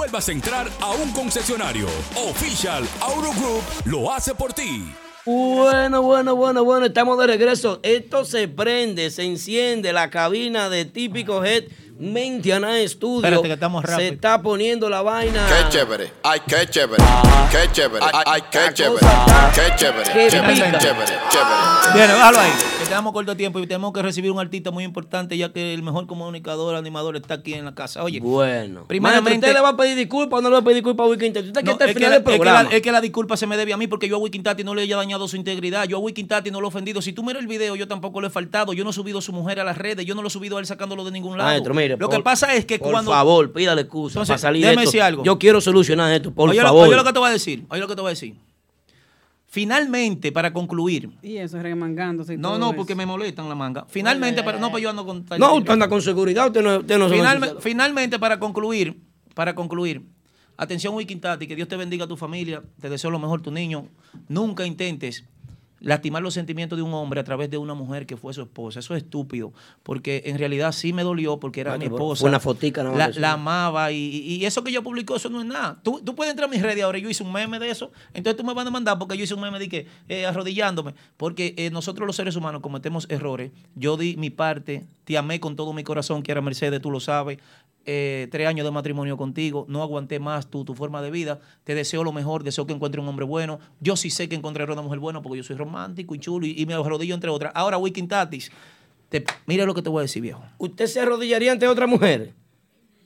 vuelvas a entrar a un concesionario. Official Auto Group lo hace por ti. Bueno, bueno, bueno, bueno, estamos de regreso. Esto se prende, se enciende la cabina de típico Head Mentiana Studio. Espérate que estamos Se rápido. está poniendo la vaina. Qué chévere, ay, qué chévere, qué chévere, ay, ay, qué chévere, qué chévere, que chévere, chévere, chévere. Bien, déjalo ahí. Que tenemos corto tiempo y tenemos que recibir un artista muy importante, ya que el mejor comunicador, animador está aquí en la casa. Oye, Bueno. Primeramente- Maestro, ¿usted le va a pedir disculpas o no le va a pedir disculpas a Weekend? ¿Usted No, final la, del es que la- programa? es que la disculpa se me debe a mí porque yo a Wikintati no le haya dañado su integridad. Yo a Wikintati no lo he ofendido. Si tú miras el video, yo tampoco le he faltado. Yo no he subido a su mujer a las redes. Yo no lo he subido a él sacándolo de ningún lado. Maestro, mire, lo por- que pasa es que por cuando. favor, pídale excusa Entonces, para salir de esto. decir algo. Yo quiero solucionar esto, por oye, lo- favor. oye lo que te voy a decir. Oye lo que te voy a decir. Finalmente, para concluir. Y eso, remangándose. y No, no, eso. porque me molestan la manga. Finalmente, para, no, pues yo ando con. No, usted anda con seguridad, usted no, usted no se Finalme- va a- finalmente, para concluir, para concluir, atención Wikintati, que Dios te bendiga a tu familia, te deseo lo mejor tu niño. Nunca intentes lastimar los sentimientos de un hombre a través de una mujer que fue su esposa. Eso es estúpido, porque en realidad sí me dolió porque era mi esposa. una fotica más la, la amaba y, y- eso que yo publicó, eso no es nada. Tú, tú puedes entrar a mis redes ahora, yo hice un meme de eso, entonces tú me vas a demandar porque yo hice un meme de que eh, arrodillándome, porque eh, nosotros los seres humanos cometemos errores. Yo di mi parte, te amé con todo mi corazón, que era Mercedes, tú lo sabes. Eh, tres años de matrimonio contigo, no aguanté más tu, tu forma de vida, te deseo lo mejor, deseo que encuentre un hombre bueno, yo sí sé que encontraré una mujer buena porque yo soy romántico y chulo y, me arrodillo entre otras. Ahora, Wiking Tatis, te, mira lo que te voy a decir, viejo. ¿Usted se arrodillaría ante otra mujer?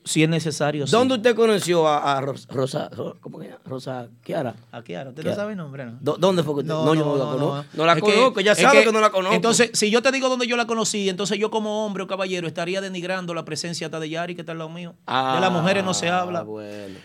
Si es necesario. sí. ¿Dónde usted conoció a, a Ros- Rosa, Ro- ¿cómo que? Rosa Kiara? A Kiara, ¿usted no sabe el nombre? No? ¿Dó- ¿Dónde fue que usted? No, yo no, la conozco. No, la conozco, ya sabe que, no la conozco. Entonces, si yo te digo dónde yo la conocí, entonces yo como hombre o caballero estaría denigrando la presencia de Yari, que está al lado mío. de las mujeres no se habla. Ah, bueno.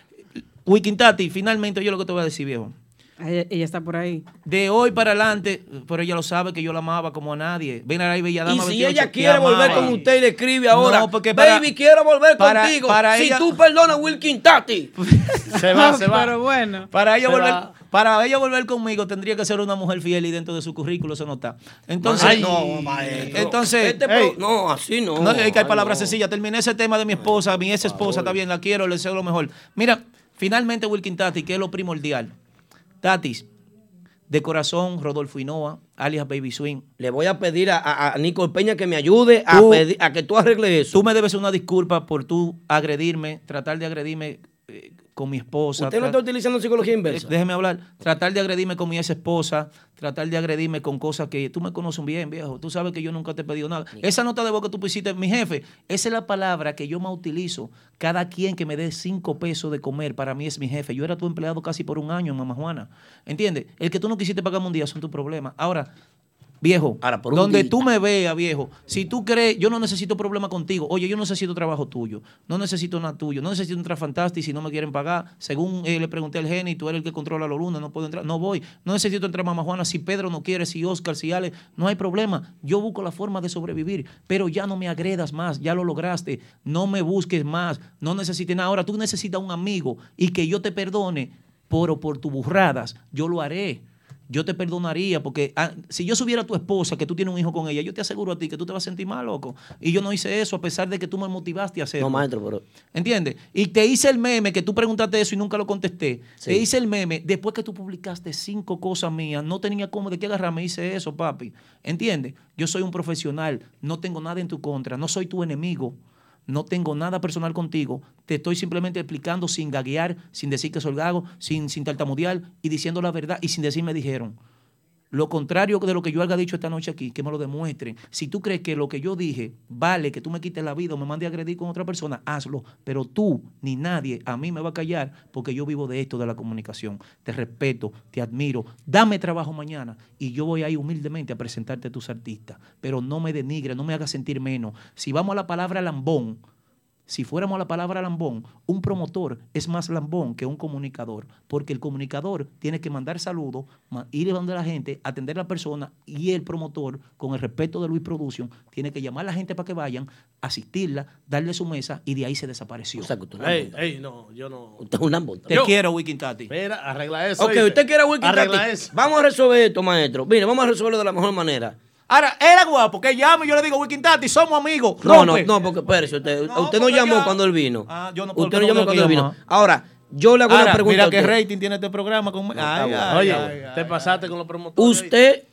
Wikintati, finalmente yo lo que te voy a decir, viejo. Ella, ella está por ahí. De hoy para adelante, pero ella lo sabe que yo la amaba como a nadie. Ven ahí, Bella Dama Y si 28, ella quiere volver con usted y le escribe ahora, No, porque para- baby, quiero volver para- contigo. para si ella- tú perdonas a Wilkin Tati. Se va, se va. Pero bueno. Para ella, Se volver, va. para ella volver conmigo tendría que ser una mujer fiel y dentro de su currículo eso no está. Entonces, Ay, no, maestro. entonces Este no, así no. No, es que hay Ay, palabras no. sencillas. Terminé ese tema de mi esposa, mi ex esposa, está bien, la quiero, le deseo lo mejor. Mira, finalmente Wilkin Tati, que es lo primordial. Tatis, de corazón, Rodolfo Hinoa, alias Baby Swing. Le voy a pedir a, a, a Nicole Peña que me ayude a, Tú- pedir- a que tú arregles eso. Tú me debes una disculpa por tú agredirme, tratar de agredirme eh, con mi esposa. Usted no está utilizando psicología inversa. Eh, Déjeme hablar. Tratar de agredirme con mi ex esposa, tratar de agredirme con cosas que tú me conoces bien, viejo. Tú sabes que yo nunca te he pedido nada. Esa nota de voz que tú pusiste, mi jefe, esa es la palabra que yo más utilizo. Cada quien que me dé cinco pesos de comer, para mí es mi jefe. Yo era tu empleado casi por un año, mamá Juana. ¿Entiendes? El que tú no quisiste pagarme un día son tu problema. Ahora, Viejo, por donde día. tú me veas, viejo, si tú crees, yo no necesito problema contigo. Oye, yo no necesito trabajo tuyo, no necesito nada tuyo, no necesito entrar fantástico si no me quieren pagar. Según eh, le pregunté al Geni, tú eres el que controla los lunes, no puedo entrar, no voy. No necesito entrar mamá Juana, si Pedro no quiere, si Oscar, si Ale, no hay problema. Yo busco la forma de sobrevivir, pero ya no me agredas más, ya lo lograste, no me busques más, no necesites nada. Ahora tú necesitas un amigo y que yo te perdone por, por tus burradas, yo lo haré yo te perdonaría porque ah, si yo subiera a tu esposa, que tú tienes un hijo con ella, yo te aseguro a ti que tú te vas a sentir mal, loco. Y yo no hice eso a pesar de que tú me motivaste a hacerlo. No, maestro, pero. ¿Entiendes? Y te hice el meme que tú preguntaste eso y nunca lo contesté. Sí. Te hice el meme después que tú publicaste cinco cosas mías. No tenía cómo de qué agarrarme. Hice eso, papi. ¿Entiendes? Yo soy un profesional. No tengo nada en tu contra. No soy tu enemigo. No tengo nada personal contigo. Te estoy simplemente explicando sin gaguear, sin decir que soy gago, sin, sin tartamudear y diciendo la verdad y sin decir me dijeron. Lo contrario de lo que yo haya dicho esta noche aquí, que me lo demuestren. Si tú crees que lo que yo dije vale que tú me quites la vida o me mandes a agredir con otra persona, hazlo. Pero tú ni nadie a mí me va a callar porque yo vivo de esto de la comunicación. Te respeto, te admiro. Dame trabajo mañana y yo voy ahí humildemente a presentarte a tus artistas. Pero no me denigre, no me hagas sentir menos. Si vamos a la palabra lambón, si fuéramos a la palabra lambón, un promotor es más lambón que un comunicador, porque el comunicador tiene que mandar saludos, ir a donde la gente, atender a la persona y el promotor, con el respeto de Luis Production, tiene que llamar a la gente para que vayan, asistirla, darle su mesa y de ahí se desapareció. Ey, ey, no, yo no. Usted es un lambón. Te Yo- quiero, Wikintati. Mira, arregla eso. Ok, ¿oíste? usted quiere a Arregla Tati. eso. Vamos a resolver esto, maestro. Mire, vamos a resolverlo de la mejor manera. Ahora, era guapo, que llame y yo le digo, Wikintati, somos amigos. No, no, no, porque espérese, usted, usted no porque llamó ya- cuando él vino. Ah, yo no puedo usted no no llamó cuando él vino. Ahora, yo le hago una Ahora, pregunta. mira qué rating tiene este programa. Con... Ay, ay, Oye, ay, te pasaste con los promotores. Usted,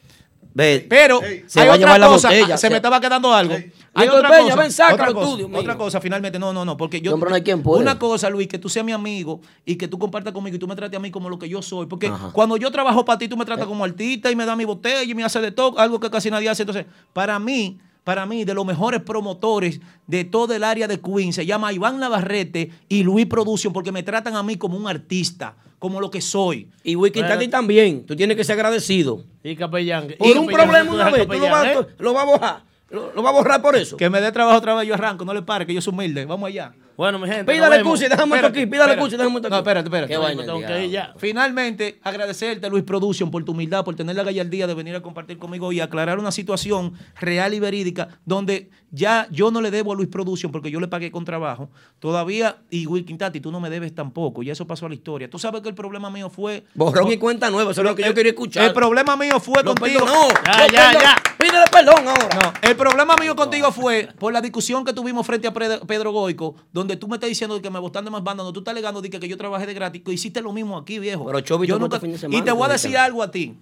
ve, Pero se hay va a otra llevar la cosa, botella. ah, se me estaba quedando algo. Hay Víctor otra Peña, cosa, ven, sácalo otra tú, cosa, Dios mío. otra cosa, finalmente, no, no, no, porque yo, no hay quien pueda. una cosa, Luis, que tú seas mi amigo y que tú compartas conmigo y tú me trates a mí como lo que yo soy, porque Ajá. cuando yo trabajo para ti, tú me tratas como artista y me das mi botella y me haces de todo, algo que casi nadie hace, entonces, para mí, para mí, de los mejores promotores de todo el área de Queens, se llama Iván Navarrete y Luis Production, porque me tratan a mí como un artista, como lo que soy. Y Wilkin Tati también. Tú tienes que ser agradecido. Y capellán. Por y un capellán, problema una vez, tú lo vas, ¿eh? lo vas a borrar. Lo, vas a borrar por eso. Que me dé trabajo otra vez, yo arranco, no le pare, que yo soy humilde. Vamos allá. Bueno, mi gente. Pídale y déjame esto aquí. Pídale y déjame esto aquí. No, espérate, espérate. Qué vaina, tengo el que ir diablo. ya. Finalmente, agradecerte, Luis Production, por tu humildad, por tener la gallardía de venir a compartir conmigo y aclarar una situación real y verídica donde ya yo no le debo a Luis Production porque yo le pagué con trabajo. Todavía, y Wilkin Tati, tú no me debes tampoco, y eso pasó a la historia. Tú sabes que el problema mío fue. Borrón y cuenta nueva, eso es lo que yo quería escuchar. El problema mío fue Lo contigo. perdonó. Ya, ya, ya. Pídele perdón ahora. No, el problema mío contigo fue por la discusión que tuvimos frente a Pedro Goico, donde tú me estás diciendo que me botan de más bandas, donde tú estás alegando que, que yo trabajé de gratis, que hiciste lo mismo aquí, viejo. Pero Chovy Yo nunca- este fin de semana, y te voy a decir algo a ti.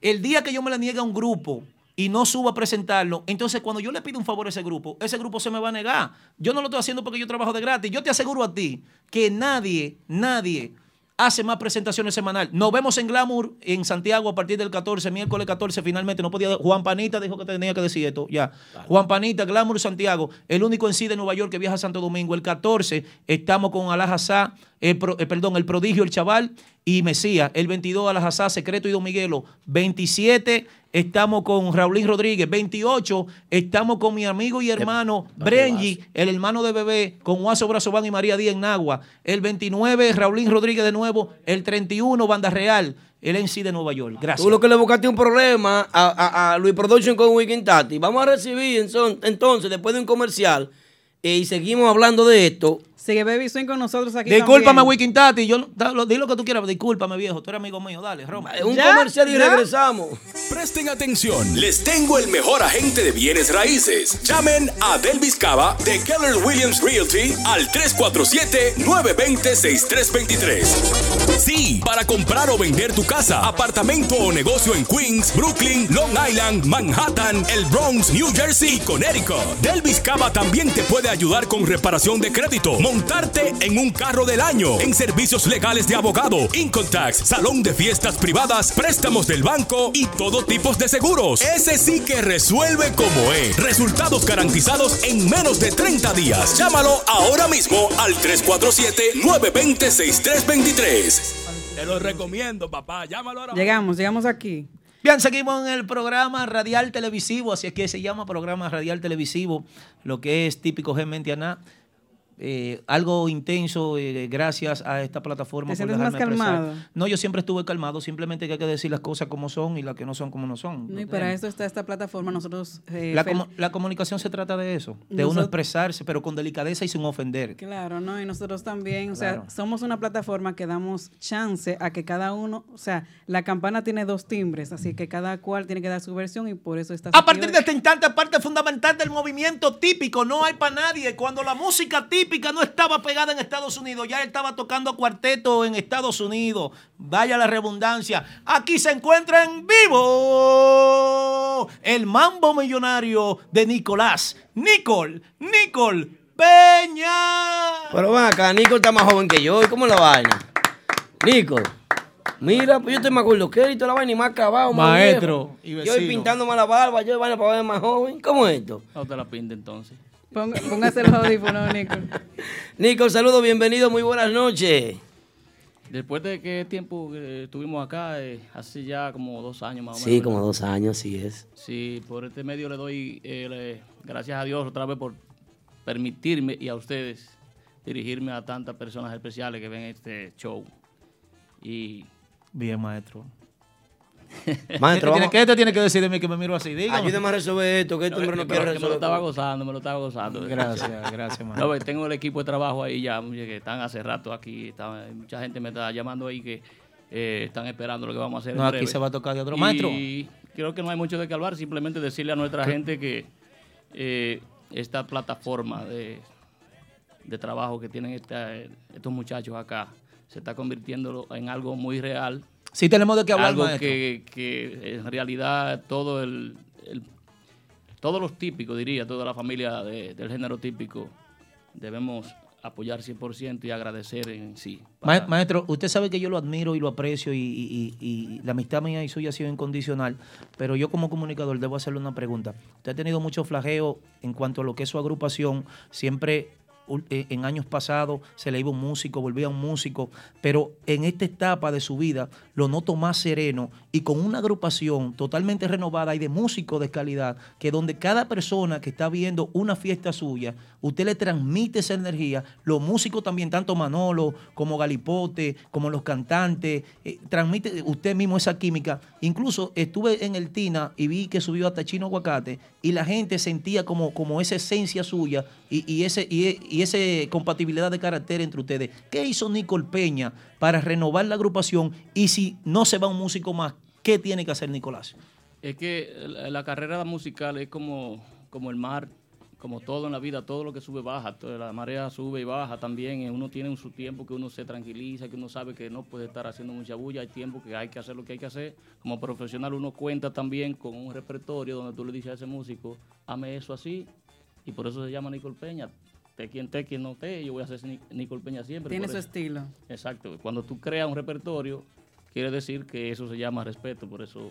El día que yo me le niegue a un grupo y no suba a presentarlo, entonces cuando yo le pido un favor a ese grupo, ese grupo se me va a negar. Yo no lo estoy haciendo porque yo trabajo de gratis. Yo te aseguro a ti que nadie, nadie hace más presentaciones semanal. Nos vemos en Glamour en Santiago a partir del 14, miércoles 14. Finalmente no podía. Juan Panita dijo que tenía que decir esto. Ya. Juan Panita, Glamour Santiago, el único en sí de Nueva York que viaja a Santo Domingo. El 14 estamos con Alajazá, el pro- eh, perdón, el prodigio, el chaval y Mesías. El 22 Alajazá, Secreto y Don Miguelo. 27 estamos con Raulín Rodríguez. 28 estamos con mi amigo y hermano Brenji, el hermano de bebé, con Juazo Brazován y María Díaz en Nagua. El 29 Raulín Rodríguez de nuevo. El 31 Banda Real, el MC de Nueva York. Gracias. Tú lo que le buscaste un problema a, a, a Luis Production con Weekend Tati. Vamos a recibir entonces, después de un comercial, eh, y seguimos hablando de esto. Sigue Baby Swing con nosotros aquí Discúlpame, también. Wiking Tati. Yo, da- lo- di lo que tú quieras. Discúlpame, viejo. Tú eres amigo mío. Dale, Roma. Un comercial y regresamos. Presten atención, les tengo el mejor agente de bienes raíces. Llamen a Delvis Cava de Keller Williams Realty al 347-920-6323. Sí, para comprar o vender tu casa, apartamento o negocio en Queens, Brooklyn, Long Island, Manhattan, el Bronx, New Jersey y Connecticut. Delvis Cava también te puede ayudar con reparación de crédito, montarte en un carro del año, en servicios legales de abogado, income tax, salón de fiestas privadas, préstamos del banco y todo tipo de seguros. Ese sí que resuelve como es. Resultados garantizados en menos de 30 días. Llámalo ahora mismo al 347-920-6323. Te lo recomiendo, papá. Llámalo ahora. Llegamos, llegamos aquí. Bien, seguimos en el programa radial televisivo, así es que se llama programa radial televisivo, lo que es típico G Mentianá. Eh, algo intenso eh, gracias a esta plataforma. ¿Te por sientes más expresar. calmado? No, yo siempre estuve calmado, simplemente que hay que decir las cosas como son y las que no son como no son. No, y para eso está esta plataforma. Nosotros. eh, La, comunicación se trata de eso, de Nosotros- uno expresarse, pero con delicadeza y sin ofender. Claro, ¿no? Y nosotros también, o sea, somos una plataforma que damos chance a que cada uno, o sea, la campana tiene dos timbres, así que cada cual tiene que dar su versión y por eso está A partir de este instante, parte fundamental del movimiento típico, no hay para nadie. Cuando la música típica no estaba pegada en Estados Unidos, ya él estaba tocando cuarteto en Estados Unidos. Vaya la redundancia. Aquí se encuentra en vivo el mambo millonario de Nicolás. Nicol, Nicol Peña. Pero ven acá, Nico está más joven que yo. ¿y ¿Cómo es la vaina? Nico, mira, pues yo estoy más gordo que él y toda la vaina y más acabado, más Maestro viejo. y Yo voy vecino. pintándome la barba, yo vaina para ver más joven. ¿Cómo es esto? No te la pinte entonces. Ponga- póngase los audífonos, Nico. Nico, saludos, bienvenido, muy buenas noches. Después de qué tiempo eh, estuvimos acá, eh, hace ya como dos años más o menos. Sí, como dos años, sí es. Sí, por este medio le doy eh, le- gracias a Dios otra vez por permitirme y a ustedes dirigirme a tantas personas especiales que ven este show. Y Bien, maestro. Maestro, ¿Qué, tiene, vamos- ¿Qué te tiene que decir de mí que me miro así? Dígame. Ayúdame a resolver esto, que este hombre no que quiere me lo- que me lo resolver. estaba gozando, me lo estaba gozando. Gracias, gracias, No, maestro. tengo el equipo de trabajo ahí ya, que están hace rato aquí. está- mucha gente me está llamando ahí que eh, están esperando lo que vamos a hacer. No, en aquí se va a tocar de otro. Y Maestro. creo que no hay mucho de qué hablar, simplemente decirle a nuestra gente que eh, esta plataforma de, de trabajo que tienen esta- estos muchachos acá se está convirtiendo en algo muy real. Sí tenemos de qué hablar, Algo maestro. que, que en realidad todo el, el- todos los típicos, diría, toda la familia de- del género típico, debemos apoyar 100% y agradecer en sí. Ma- Maestro, usted sabe que yo lo admiro y lo aprecio y, y- y- y la amistad mía y suya ha sido incondicional, pero yo como comunicador debo hacerle una pregunta. Usted ha tenido mucho flageo en cuanto a lo que es su agrupación, siempre en años pasados se le iba un músico, volvía un músico, pero en esta etapa de su vida lo noto más sereno y con una agrupación totalmente renovada y de músicos de calidad, que donde cada persona que está viendo una fiesta suya, usted le transmite esa energía, los músicos también, tanto Manolo como Galipote, como los cantantes, eh, transmite usted mismo esa química. Incluso estuve en el Tina y vi que subió hasta Chino Aguacate y la gente sentía como, como esa esencia suya y, y ese, y, y ese compatibilidad de carácter entre ustedes. ¿Qué hizo Nicol Peña para renovar la agrupación? Y si no se va un músico más, ¿qué tiene que hacer Nicolás? Es que la, carrera musical es como, como el mar, como todo en la vida, todo lo que sube baja, la marea sube y baja también, eh, uno tiene su tiempo que uno se tranquiliza, que uno sabe que no puede estar haciendo mucha bulla, hay tiempo que hay que hacer lo que hay que hacer. Como profesional uno cuenta también con un repertorio donde tú le dices a ese músico, hame eso así, y por eso se llama Nicol Peña. te quien te, quien no te, yo voy a hacer Nic- Nicole Peña siempre. Tiene su eso. estilo. Exacto. Cuando tú creas un repertorio, quiere decir que eso se llama respeto, por eso.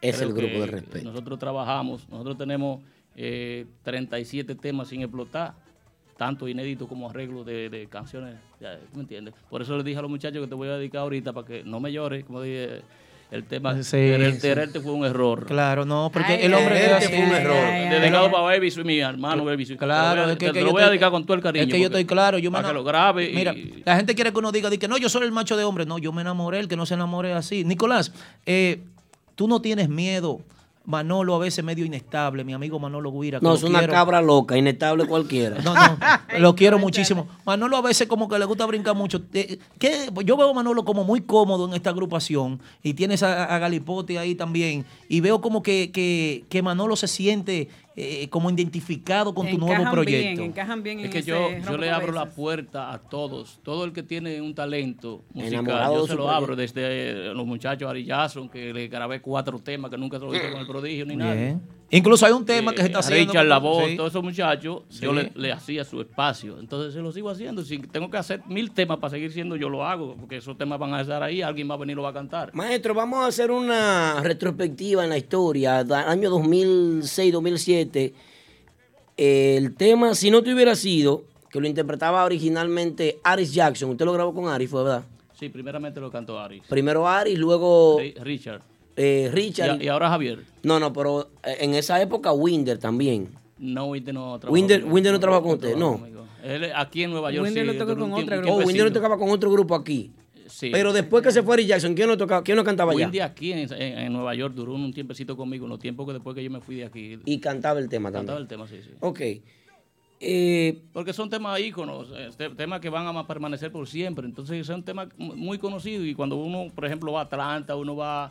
Es el grupo de respeto. Nosotros trabajamos, nosotros tenemos eh, 37 temas sin explotar, tanto inéditos como arreglos de, de canciones, ya, ¿tú me entiendes? Por eso les dije a los muchachos que te voy a dedicar ahorita para que no me llores, como dije, el tema Sí, Querer- sí. Quererte fue un error. Claro, no, porque Ay, el hombre ay, ay, así. ay, ay, ay, Dedicado para Baby, soy mi hermano Baby. Soy, Claro, te lo voy a, es que, te que lo yo voy a estoy- dedicar con todo el cariño. Es que yo estoy claro, yo me para que lo grabe. y- Mira, la gente quiere que uno diga, di que no, yo soy el macho de hombre. No, yo me enamoré, el que no se enamore así. Nicolás, eh, tú no tienes miedo. Manolo a veces medio inestable, mi amigo Manolo Guira. No, es una quiero. cabra loca, inestable cualquiera. No, no, lo quiero muchísimo. Manolo a veces como que le gusta brincar mucho. Eh, ¿qué? Yo veo a Manolo como muy cómodo en esta agrupación y tienes a, a Galipote ahí también y veo como que, que, que Manolo se siente eh, como identificado con tu nuevo Encajan proyecto. bien, encajan bien Es en que ese yo, yo le abro la puerta a todos. Todo el que tiene un talento musical, Enamorado yo se lo proyecto. abro. Desde eh, los muchachos Ari Jason, que le grabé cuatro temas que nunca se lo hice con el prodigio ni nada. Incluso hay un tema que se está Eh, haciendo. Richard Lavoe, Sí. todos esos muchachos, yo le, le hacía su espacio. Entonces se lo sigo haciendo. Si tengo que hacer mil temas para seguir siendo, yo lo hago. Porque esos temas van a estar ahí, alguien va a venir y lo va a cantar. Maestro, vamos a hacer una retrospectiva en la historia, año 2006-2007. El tema, si no te hubiera sido, que lo interpretaba originalmente Aris Jackson, usted lo grabó con Aris, fue verdad. Sí, primeramente lo cantó Ari. Primero Aris, luego Ri- Richard. Eh, Richard. Y, y ahora Javier. No, no, pero eh, en esa época Winder también. No, Winder no trabajó Winder. Winder no trabaja con usted, no. Él aquí en Nueva York Winder sí, tocó un con otra tiempo- un Oh, Winder no tocaba con otro grupo aquí. Sí. Pero después que se fue Aris Jackson, ¿quién no, tocaba, quién no cantaba allá? Windy aquí en, en- en Nueva York duró un tiempecito conmigo, en los tiempos que después que yo me fui de aquí. Y cantaba el tema cantaba también. el tema, sí, sí. Ok. Eh, Porque son temas íconos, eh, te- temas que van a permanecer por siempre. Entonces son temas mu- muy conocidos y cuando uno, por ejemplo, va a Atlanta, uno va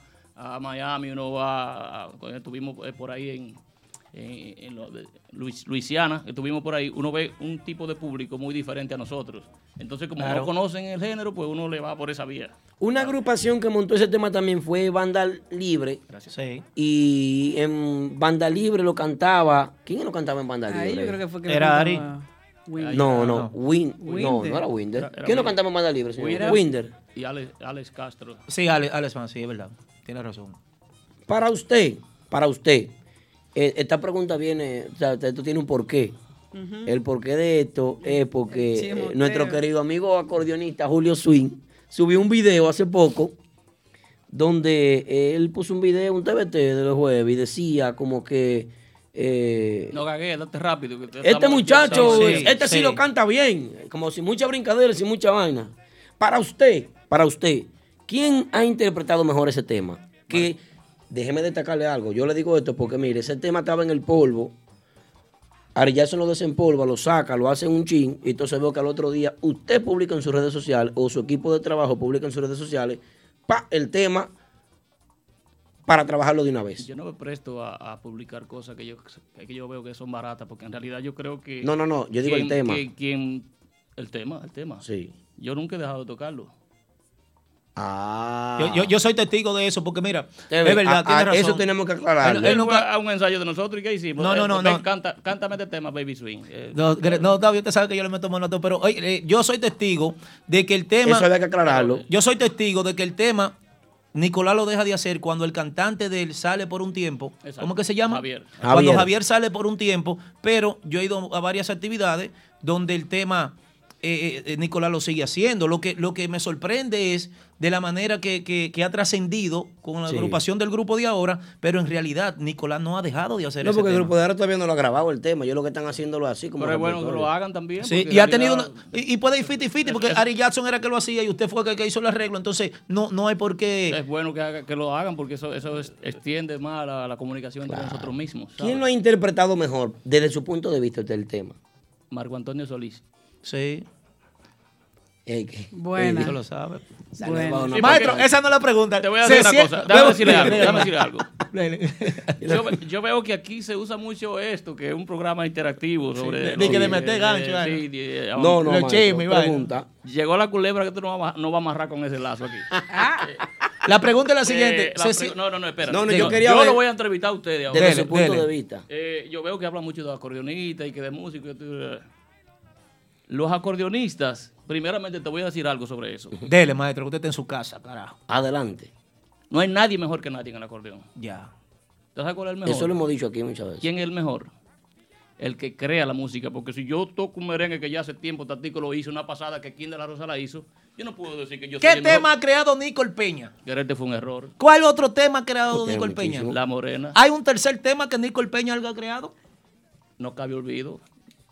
a Miami, uno va, a, estuvimos eh, por ahí en, en- en lo de Luis- Luisiana, estuvimos por ahí, uno ve un tipo de público muy diferente a nosotros. Entonces como Claro. no conocen el género, pues uno le va por esa vía. Una agrupación que montó ese tema también fue Banda Libre. Sí. Y en Banda Libre lo cantaba. ¿Quién lo cantaba en Banda Libre? Ahí yo creo que fue que Era Ari. Winder. No, no, no. Win, no, Winder. no era Winder. Era- era ¿Quién lo cantaba en Banda Libre, señor? Winder. Winder. Y Alex, Alex Castro. Sí, Alex, Alex sí, es verdad. Tiene razón. Para usted, para usted, eh, esta pregunta viene, o sea, esto tiene un porqué. El porqué de esto es porque eh, nuestro querido amigo acordeonista Julio Swing subió un video hace poco donde él puso un video, un TBT de los jueves y decía como que eh, No gagué, date rápido. que este muchacho, Sí, sí, este sí. sí. lo canta bien, como sin mucha brincadera, sin mucha vaina. Para usted, para usted, ¿quién ha interpretado mejor ese tema? Que déjeme destacarle algo. Yo le digo esto porque mire, ese tema estaba en el polvo. Ari Jackson lo desempolva, lo saca, lo hace en un chin, y entonces veo que al otro día usted publica en sus redes sociales o su equipo de trabajo publica en sus redes sociales pa, el tema para trabajarlo de una vez. Yo no me presto a, a publicar cosas que yo, que yo veo que son baratas, porque en realidad yo creo que... No, no, no, yo digo el quien- tema. que- quien- el tema, el tema. Sí. Yo nunca he dejado de tocarlo. Ah. Yo, yo, yo soy testigo de eso, porque mira, es verdad, a- tiene a- razón. Eso tenemos que aclararlo. Él- él nunca- fue a un ensayo de nosotros y ¿qué hicimos? No, no, Eh, no, ven, no. Canta, cántame este tema, Baby Swing. Eh, No, gre- no, David, usted sabe que yo le meto mano a todo, pero oye, eh, yo soy testigo de que el tema. Eso había que aclararlo. Yo soy testigo de que el tema Nicolás lo deja de hacer cuando el cantante de él sale por un tiempo. Exacto. ¿Cómo que se llama? Javier. Cuando Javier. Javier sale por un tiempo, pero yo he ido a varias actividades donde el tema eh, eh, Nicolás lo sigue haciendo. Lo que, lo que me sorprende es de la manera que, que- que ha trascendido con la Sí. agrupación del grupo de ahora, pero en realidad Nicolás no ha dejado de hacer No, ese porque el tema. grupo de ahora todavía no lo ha grabado el tema. Yo lo que están haciéndolo así como. Pero es bueno que lo hagan también. Sí, y ha en tenido una- y, y puede ir 50-50 porque Ari Jackson era el que lo hacía y usted fue el que hizo el arreglo, entonces no, no hay por qué. Es bueno que, haga- que lo hagan porque eso, eso es- extiende más la, la comunicación entre nosotros mismos. ¿sabes? ¿Quién lo ha interpretado mejor desde su punto de vista del tema? Marco Antonio Solís. Sí, Eh, eso lo sabe. Bueno. Sí, Maestro, porque- esa no es la pregunta. Te voy a Se decir una cosa. Déjame decirle algo. Déjame decirle algo. Lele. Yo, yo veo que aquí se usa mucho esto, que es un programa interactivo sobre... de- de que de meter gancho, sí, vaina. de- No, no, Los maestro, chismes vaina. pregunta. Llegó la culebra que tú no vas, a- no vas a amarrar con ese lazo aquí. La pregunta es la siguiente. Eh, la se pre- sie- no, no, no, espera. No, no, yo quería yo ver- lo voy a entrevistar a ustedes ahora. Desde Dele, su punto dele. de vista. Eh, yo veo que hablan mucho de acordeonista y que de y tú- Los acordeonistas, primeramente te voy a decir algo sobre eso. Dele, maestro, que usted está en su casa, carajo. Adelante. No hay nadie mejor que nadie en el acordeón. Ya. ¿Te sabes cuál es el mejor? Eso lo hemos dicho aquí muchas veces. ¿Quién es el mejor? El que crea la música. Porque si yo toco un merengue que ya hace tiempo Tatico lo hizo, una pasada que de la Rosa la hizo, yo no puedo decir que yo soy ¿Qué el tema mejor. ha creado Nicole Peña? Quererte fue un error. ¿Cuál otro tema ha creado es Peña? La Morena. ¿Hay un tercer tema que Nicole Peña haya creado? No cabe olvido.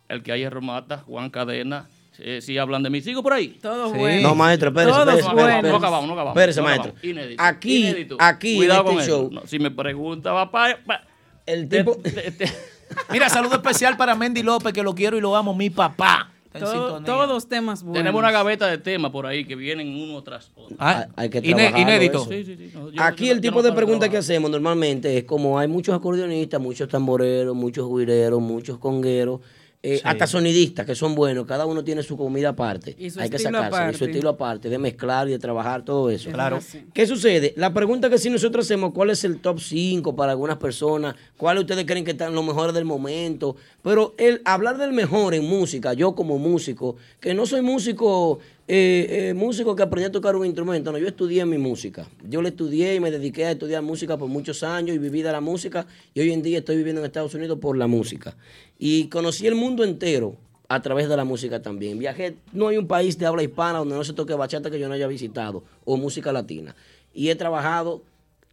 El que hay es Romata, Juan Cadena. Eh, si hablan de mí, sigo por ahí. Todos No, maestro, espérese, Todos espérese, buenos. espérese. No acabamos, no acabamos. Espérese, no maestro. acabamos. Inédito. Aquí, Inédito. aquí, Cuidado en con este eso. show. No, si me pregunta, papá. pa- El tipo. Mira, saludo especial para Mendy López, que lo quiero y lo amo, mi papá. Todo- todos temas buenos. Tenemos una gaveta de temas por ahí que vienen uno tras otro. Ah, Hay que trabajarlo inédito. eso. Sí, sí, sí. No, yo- Aquí yo- el yo tipo no de paro preguntas que trabajar. hacemos normalmente es como hay muchos acordeonistas, muchos tamboreros, muchos guireros, muchos congueros, eh, Sí. hasta sonidistas que son buenos, cada uno tiene su comida aparte. Y su hay que sacarse, y su estilo aparte, de mezclar y de trabajar todo eso. Claro. ¿Qué sucede? La pregunta que si nosotros hacemos, ¿cuál es el top 5 para algunas personas? ¿Cuáles ustedes creen que están los mejores del momento? Pero el hablar del mejor en música, yo como músico, que no soy músico, eh, eh, músico que aprendí a tocar un instrumento, no, yo estudié mi música. Yo le estudié y me dediqué a estudiar música por muchos años y viví de la música y hoy en día estoy viviendo en Estados Unidos por la música. Y conocí el mundo entero a través de la música también. Viajé, no hay un país de habla hispana donde no se toque bachata que yo no haya visitado o música latina. Y he trabajado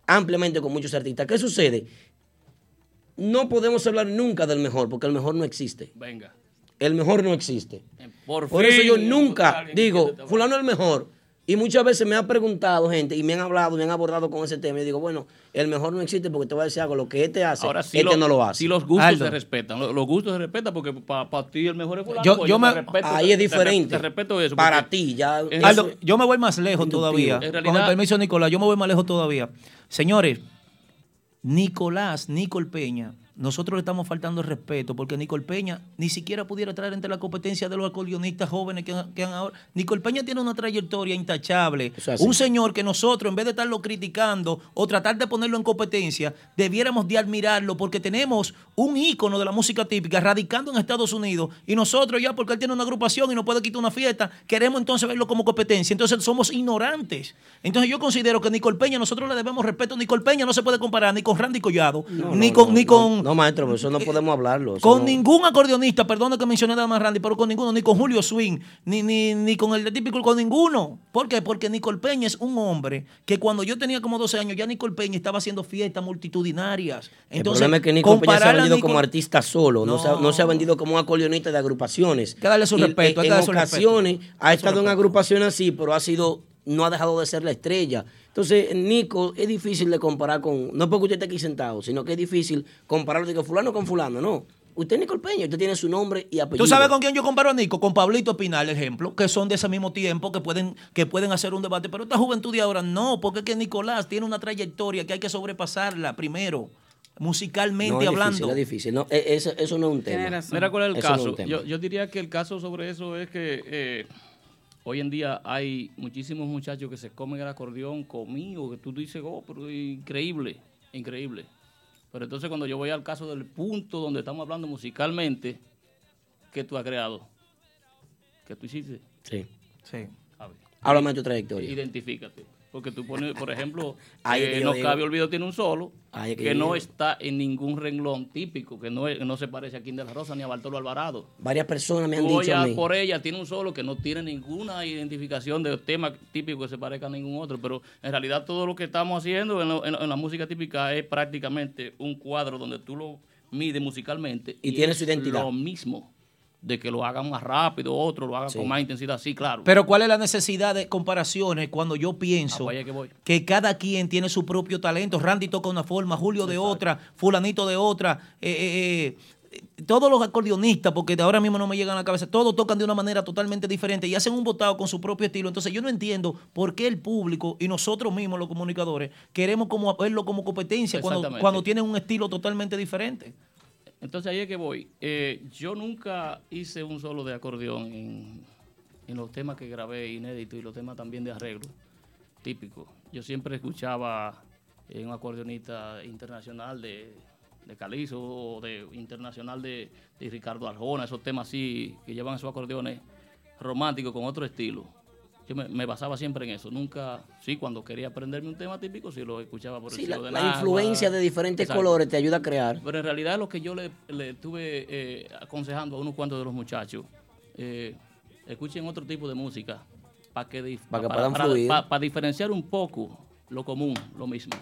ampliamente con muchos artistas. ¿Qué sucede? No podemos hablar nunca del mejor porque el mejor no existe. Venga. El mejor no existe. Por, Por eso yo nunca digo, fulano es el mejor. Y muchas veces me ha preguntado gente y me han hablado, me han abordado con ese tema. Y digo, bueno, el mejor no existe porque te voy a decir algo, lo que este hace, Ahora sí, este lo- no lo hace. sí los gustos Aldo. se respetan. Los, los gustos se respetan porque para ti el mejor es fulano. Yo- pues yo me- respeto, Ahí es te- diferente. Te, respeto eso. Para ti, ya. Aldo, yo me voy más lejos Inductivo. todavía. Con el permiso de Nicolás, yo me voy más lejos todavía. Señores, Nicolás, Nicol Peña, nosotros le estamos faltando el respeto porque Nicol Peña ni siquiera pudiera traer entre la competencia de los acordeonistas jóvenes que, han- que han ahora. Nicol Peña tiene una trayectoria intachable. Un señor que nosotros, en vez de estarlo criticando o tratar de ponerlo en competencia, debiéramos de admirarlo porque tenemos un ícono de la música típica radicando en Estados Unidos y nosotros ya porque él tiene una agrupación y no puede quitar una fiesta, queremos entonces verlo como competencia. Entonces somos ignorantes. Entonces yo considero que Nicol Peña, nosotros le debemos respeto. Nicol Peña no se puede comparar ni con Randy Collado, ni no, con... no, ni con No, maestro, eso no podemos hablarlo. con no- ningún acordeonista, perdona que mencioné nada más Randy, pero con ninguno, ni con Julio Swing, ni, ni, ni con el de típico, con ninguno. ¿Por qué? Porque Nicol Peña es un hombre que cuando yo tenía como 12 años, ya Nicol Peña estaba haciendo fiestas multitudinarias. El Entonces, problema es que Nico Peña se ha vendido Nicol- como artista solo, no, se ha, No. no se ha vendido como un acordeonista de agrupaciones. que darle su Y, respeto, hay eh, que en darle su ocasiones respeto. ha estado en agrupaciones así, pero ha sido, no ha dejado de ser la estrella. Entonces, Nico es difícil de comparar con, no porque usted esté aquí sentado, sino que es difícil compararlo de fulano con fulano, no. Usted es Nicol Peña, usted tiene su nombre y apellido. ¿Tú sabes con quién yo comparo a Nico? Con Pablito Espinal, ejemplo, que son de ese mismo tiempo, que pueden, que pueden hacer un debate. Pero esta juventud de ahora no, porque es que Nicolás tiene una trayectoria que hay que sobrepasarla primero, musicalmente No, es hablando. difícil, es difícil. No, e- eso, eso no es un tema. Mira cuál es el Eso no es caso. yo, yo diría que el caso sobre eso es que eh, hoy en día hay muchísimos muchachos que se comen el acordeón conmigo, que tú dices, oh, pero increíble, increíble. Pero entonces cuando yo voy al caso del punto donde estamos hablando musicalmente, ¿qué tú has creado? ¿Qué tú hiciste? Sí. Sí. A ver, Háblame de tu trayectoria. identifícate. Porque tú pones, por ejemplo, es eh, No digo. Cabe Olvido tiene un solo que no está en ningún renglón típico, que no, es- no se parece a Quín de la Rosa ni a Bartolo Alvarado. Varias personas me han Tú dicho a mí. por ella tiene un solo que no tiene ninguna identificación de tema típico que se parezca a ningún otro, pero en realidad todo lo que estamos haciendo en, lo- en la música típica es prácticamente un cuadro donde tú lo mides musicalmente Y tiene es su identidad. Lo mismo, de que lo hagan más rápido, otro lo hagan Sí. con más intensidad, sí, claro. Pero ¿cuál es la necesidad de comparaciones cuando yo Ah, pienso pues, allá que voy. que cada quien tiene su propio talento? Randy toca una forma, Julio de otra, fulanito de otra. eh, eh, eh, todos los acordeonistas, porque de ahora mismo no me llegan a la cabeza, todos tocan de una manera totalmente diferente y hacen un botado con su propio estilo. Entonces yo no entiendo por qué el público y nosotros mismos los comunicadores queremos como verlo como competencia cuando, cuando tienen un estilo totalmente diferente. Entonces ahí es que voy. Eh, yo nunca hice un solo de acordeón en, los temas que grabé inéditos y los temas también de arreglo típico. Yo siempre escuchaba un acordeonista internacional de, de Calizo o de internacional de, de Ricardo Arjona, esos temas así que llevan esos acordeones romántico con otro estilo. Yo me, me basaba siempre en eso. Nunca, sí, cuando quería aprenderme un tema típico, sí lo escuchaba por el Sí, la, de la influencia de diferentes Exacto. colores te ayuda a crear. Pero en realidad lo que yo le, le estuve eh, aconsejando a unos cuantos de los muchachos, eh, escuchen otro tipo de música para que, Pa' que para, puedan para- fluir. pa- para diferenciar un poco lo común, lo mismo.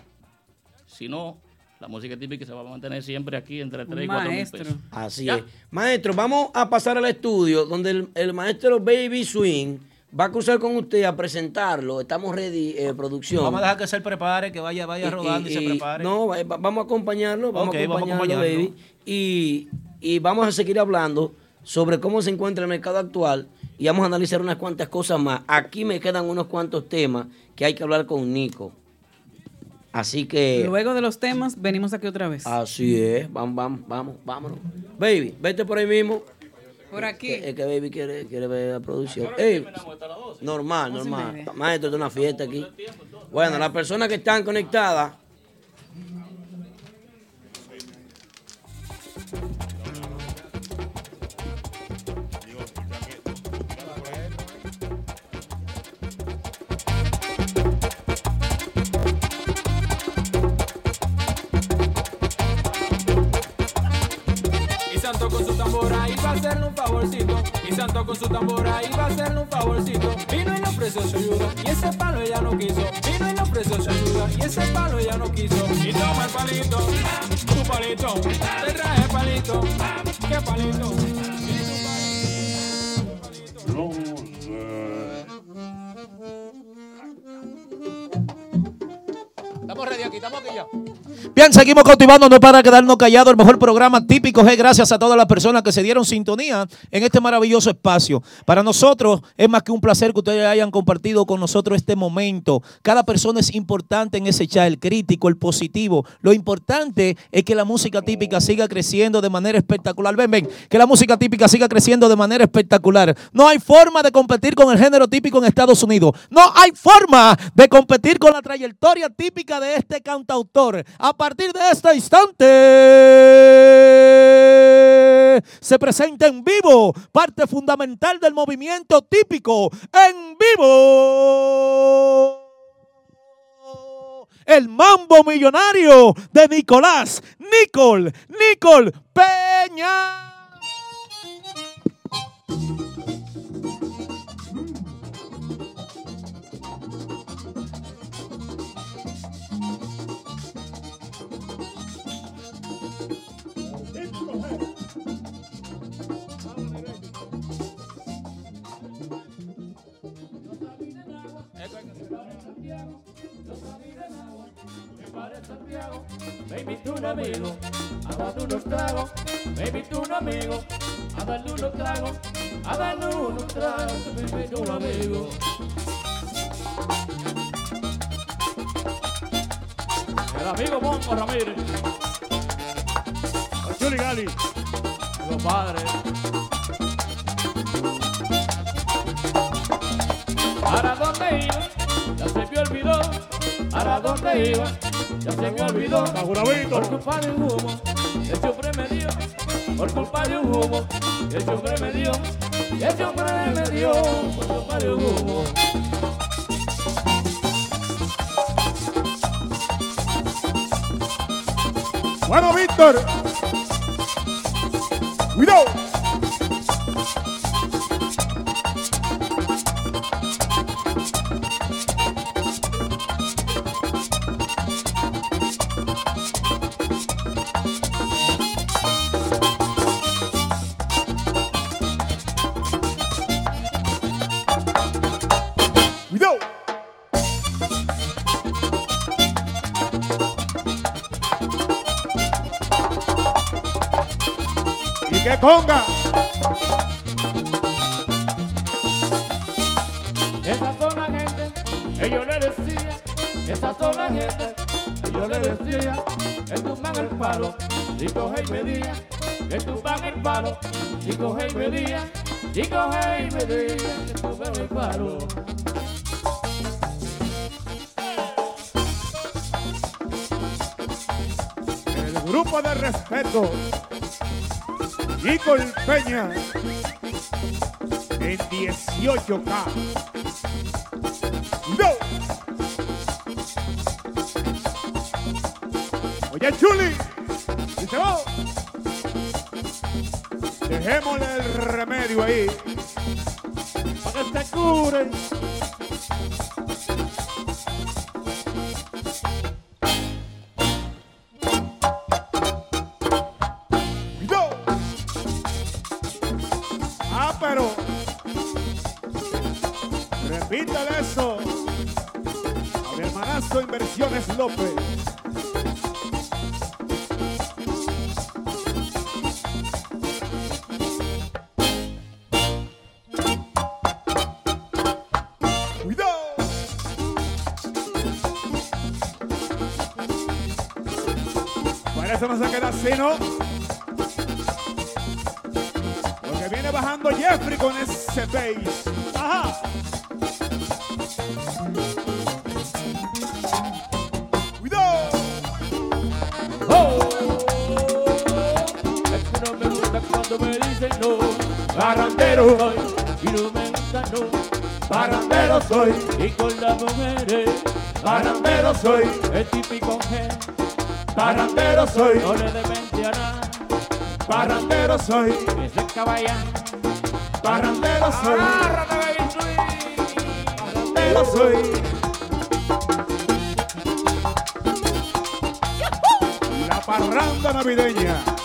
Si no, la música típica se va a mantener siempre aquí entre 3 y 4 mil pesos. Así Ya. es. Maestro, vamos a pasar al estudio donde el, el maestro Baby Swing va a cruzar con usted a presentarlo. Estamos ready, eh, producción. Vamos a dejar que se prepare, que vaya, vaya rodando y, se prepare. No, va- va- vamos a acompañarlo, vamos Ok, a vamos a acompañarlo, acompañarlo. baby. Y, y vamos a seguir hablando sobre cómo se encuentra el mercado actual y vamos a analizar unas cuantas cosas más. Aquí me quedan unos cuantos temas que hay que hablar con Nico. Así que... Luego de los temas, venimos aquí otra vez. Así es, vamos, vamos, vamos, vámonos. Baby, vete por ahí mismo. Por aquí. Es que Baby quiere, quiere ver la producción. Ey, normal, normal. Maestro, esto es una fiesta aquí. Bueno, las personas que están conectadas. Hacerle un favorcito. Y Santo con su tambora iba a hacerle un favorcito. Vino y le ofreció su ayuda y ese palo ella no quiso. Vino y le ofreció su ayuda y ese palo ella no quiso. Y toma el palito, tu palito. Te trae palito, qué palito. Bien, seguimos cautivando, no para quedarnos callados. El mejor programa típico G. Gracias a todas las personas que se dieron sintonía en este maravilloso espacio. Para nosotros es más que un placer que ustedes hayan compartido con nosotros este momento. Cada persona es importante en ese chat, el crítico, el positivo. Lo importante es que la música típica siga creciendo de manera espectacular. Ven, ven, que la música típica siga creciendo de manera espectacular. No hay forma de competir con el género típico en Estados Unidos. No hay forma de competir con la trayectoria típica de este cantautor. A partir de este instante se presenta en vivo parte fundamental del movimiento típico en vivo. El mambo millonario de Nicolás Nicol Nicol Peña. Baby, tú un amigo, a darle unos tragos. Baby, tú un amigo, a darle unos tragos. A darle unos tragos, baby, tú un amigo. El amigo Monco Ramírez. Chuli Gali. Los padres. ¿Para dónde iba? ¿Para dónde iba? Ya se me olvidó. Por culpa de un humo, ese hombre me dio. Por culpa de un humo, ese hombre me dio. Ese hombre me dio. Por culpa de un humo. Bueno, Víctor. Cuidado. 18K. ¡No! Eso no ¿no? Porque viene bajando Jeffrey con ese bass. Ajá. ¡Cuidado! Es que no me gusta cuando me dicen no. Barrandero soy y no me gusta no. Barrandero soy y con las mujeres. Barrandero soy. Barrandero soy no le nada. Barrandero soy. Es caballán. Barrandero soy. Barrandero soy. La parranda navideña.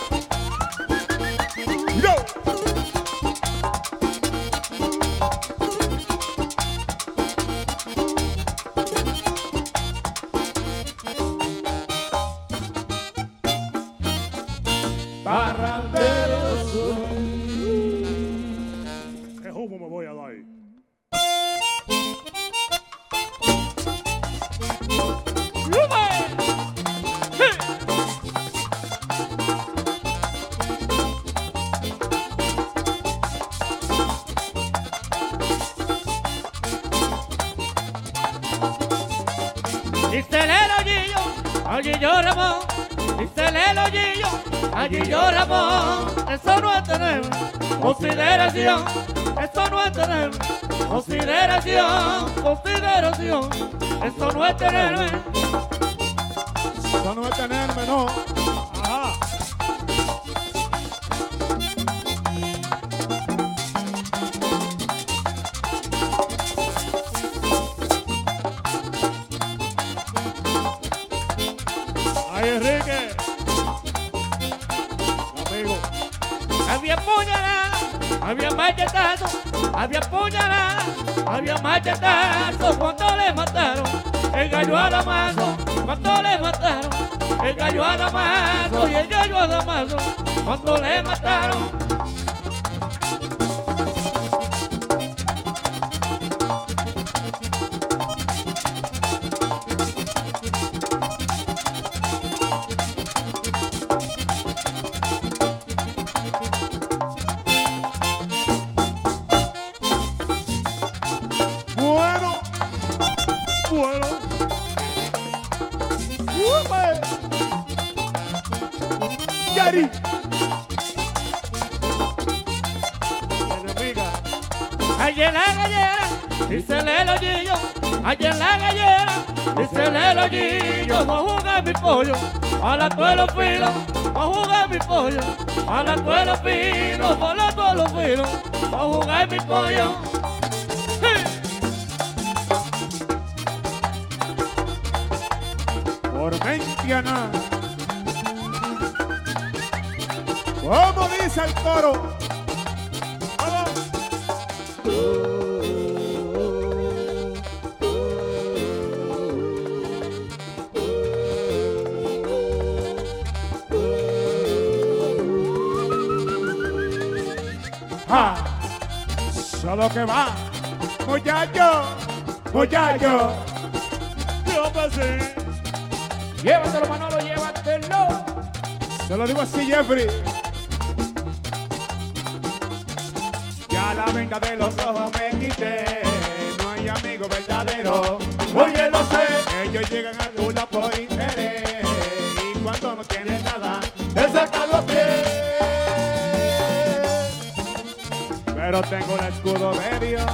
Pollo, a la tuelo voy a jugar mi pollo, a la tuelo filo, a la tuelo voy a jugar mi pollo. Por Mentiana. ¿Cómo dice el coro? Que va, muchacho, muchacho. Yo pasé. Llévatelo, Manolo, llévatelo. Se lo digo así, Jeffrey. Ya la venda de los ojos pero tengo el escudo de Dios.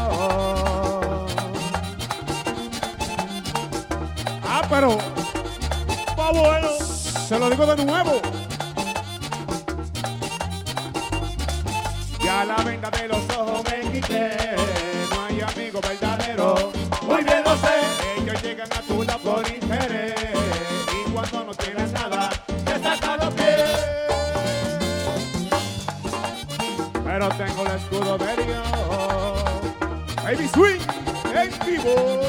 Ah, pero va bueno. Se lo digo de nuevo. Ya la venda de los ojos me quité. Swing en vivo.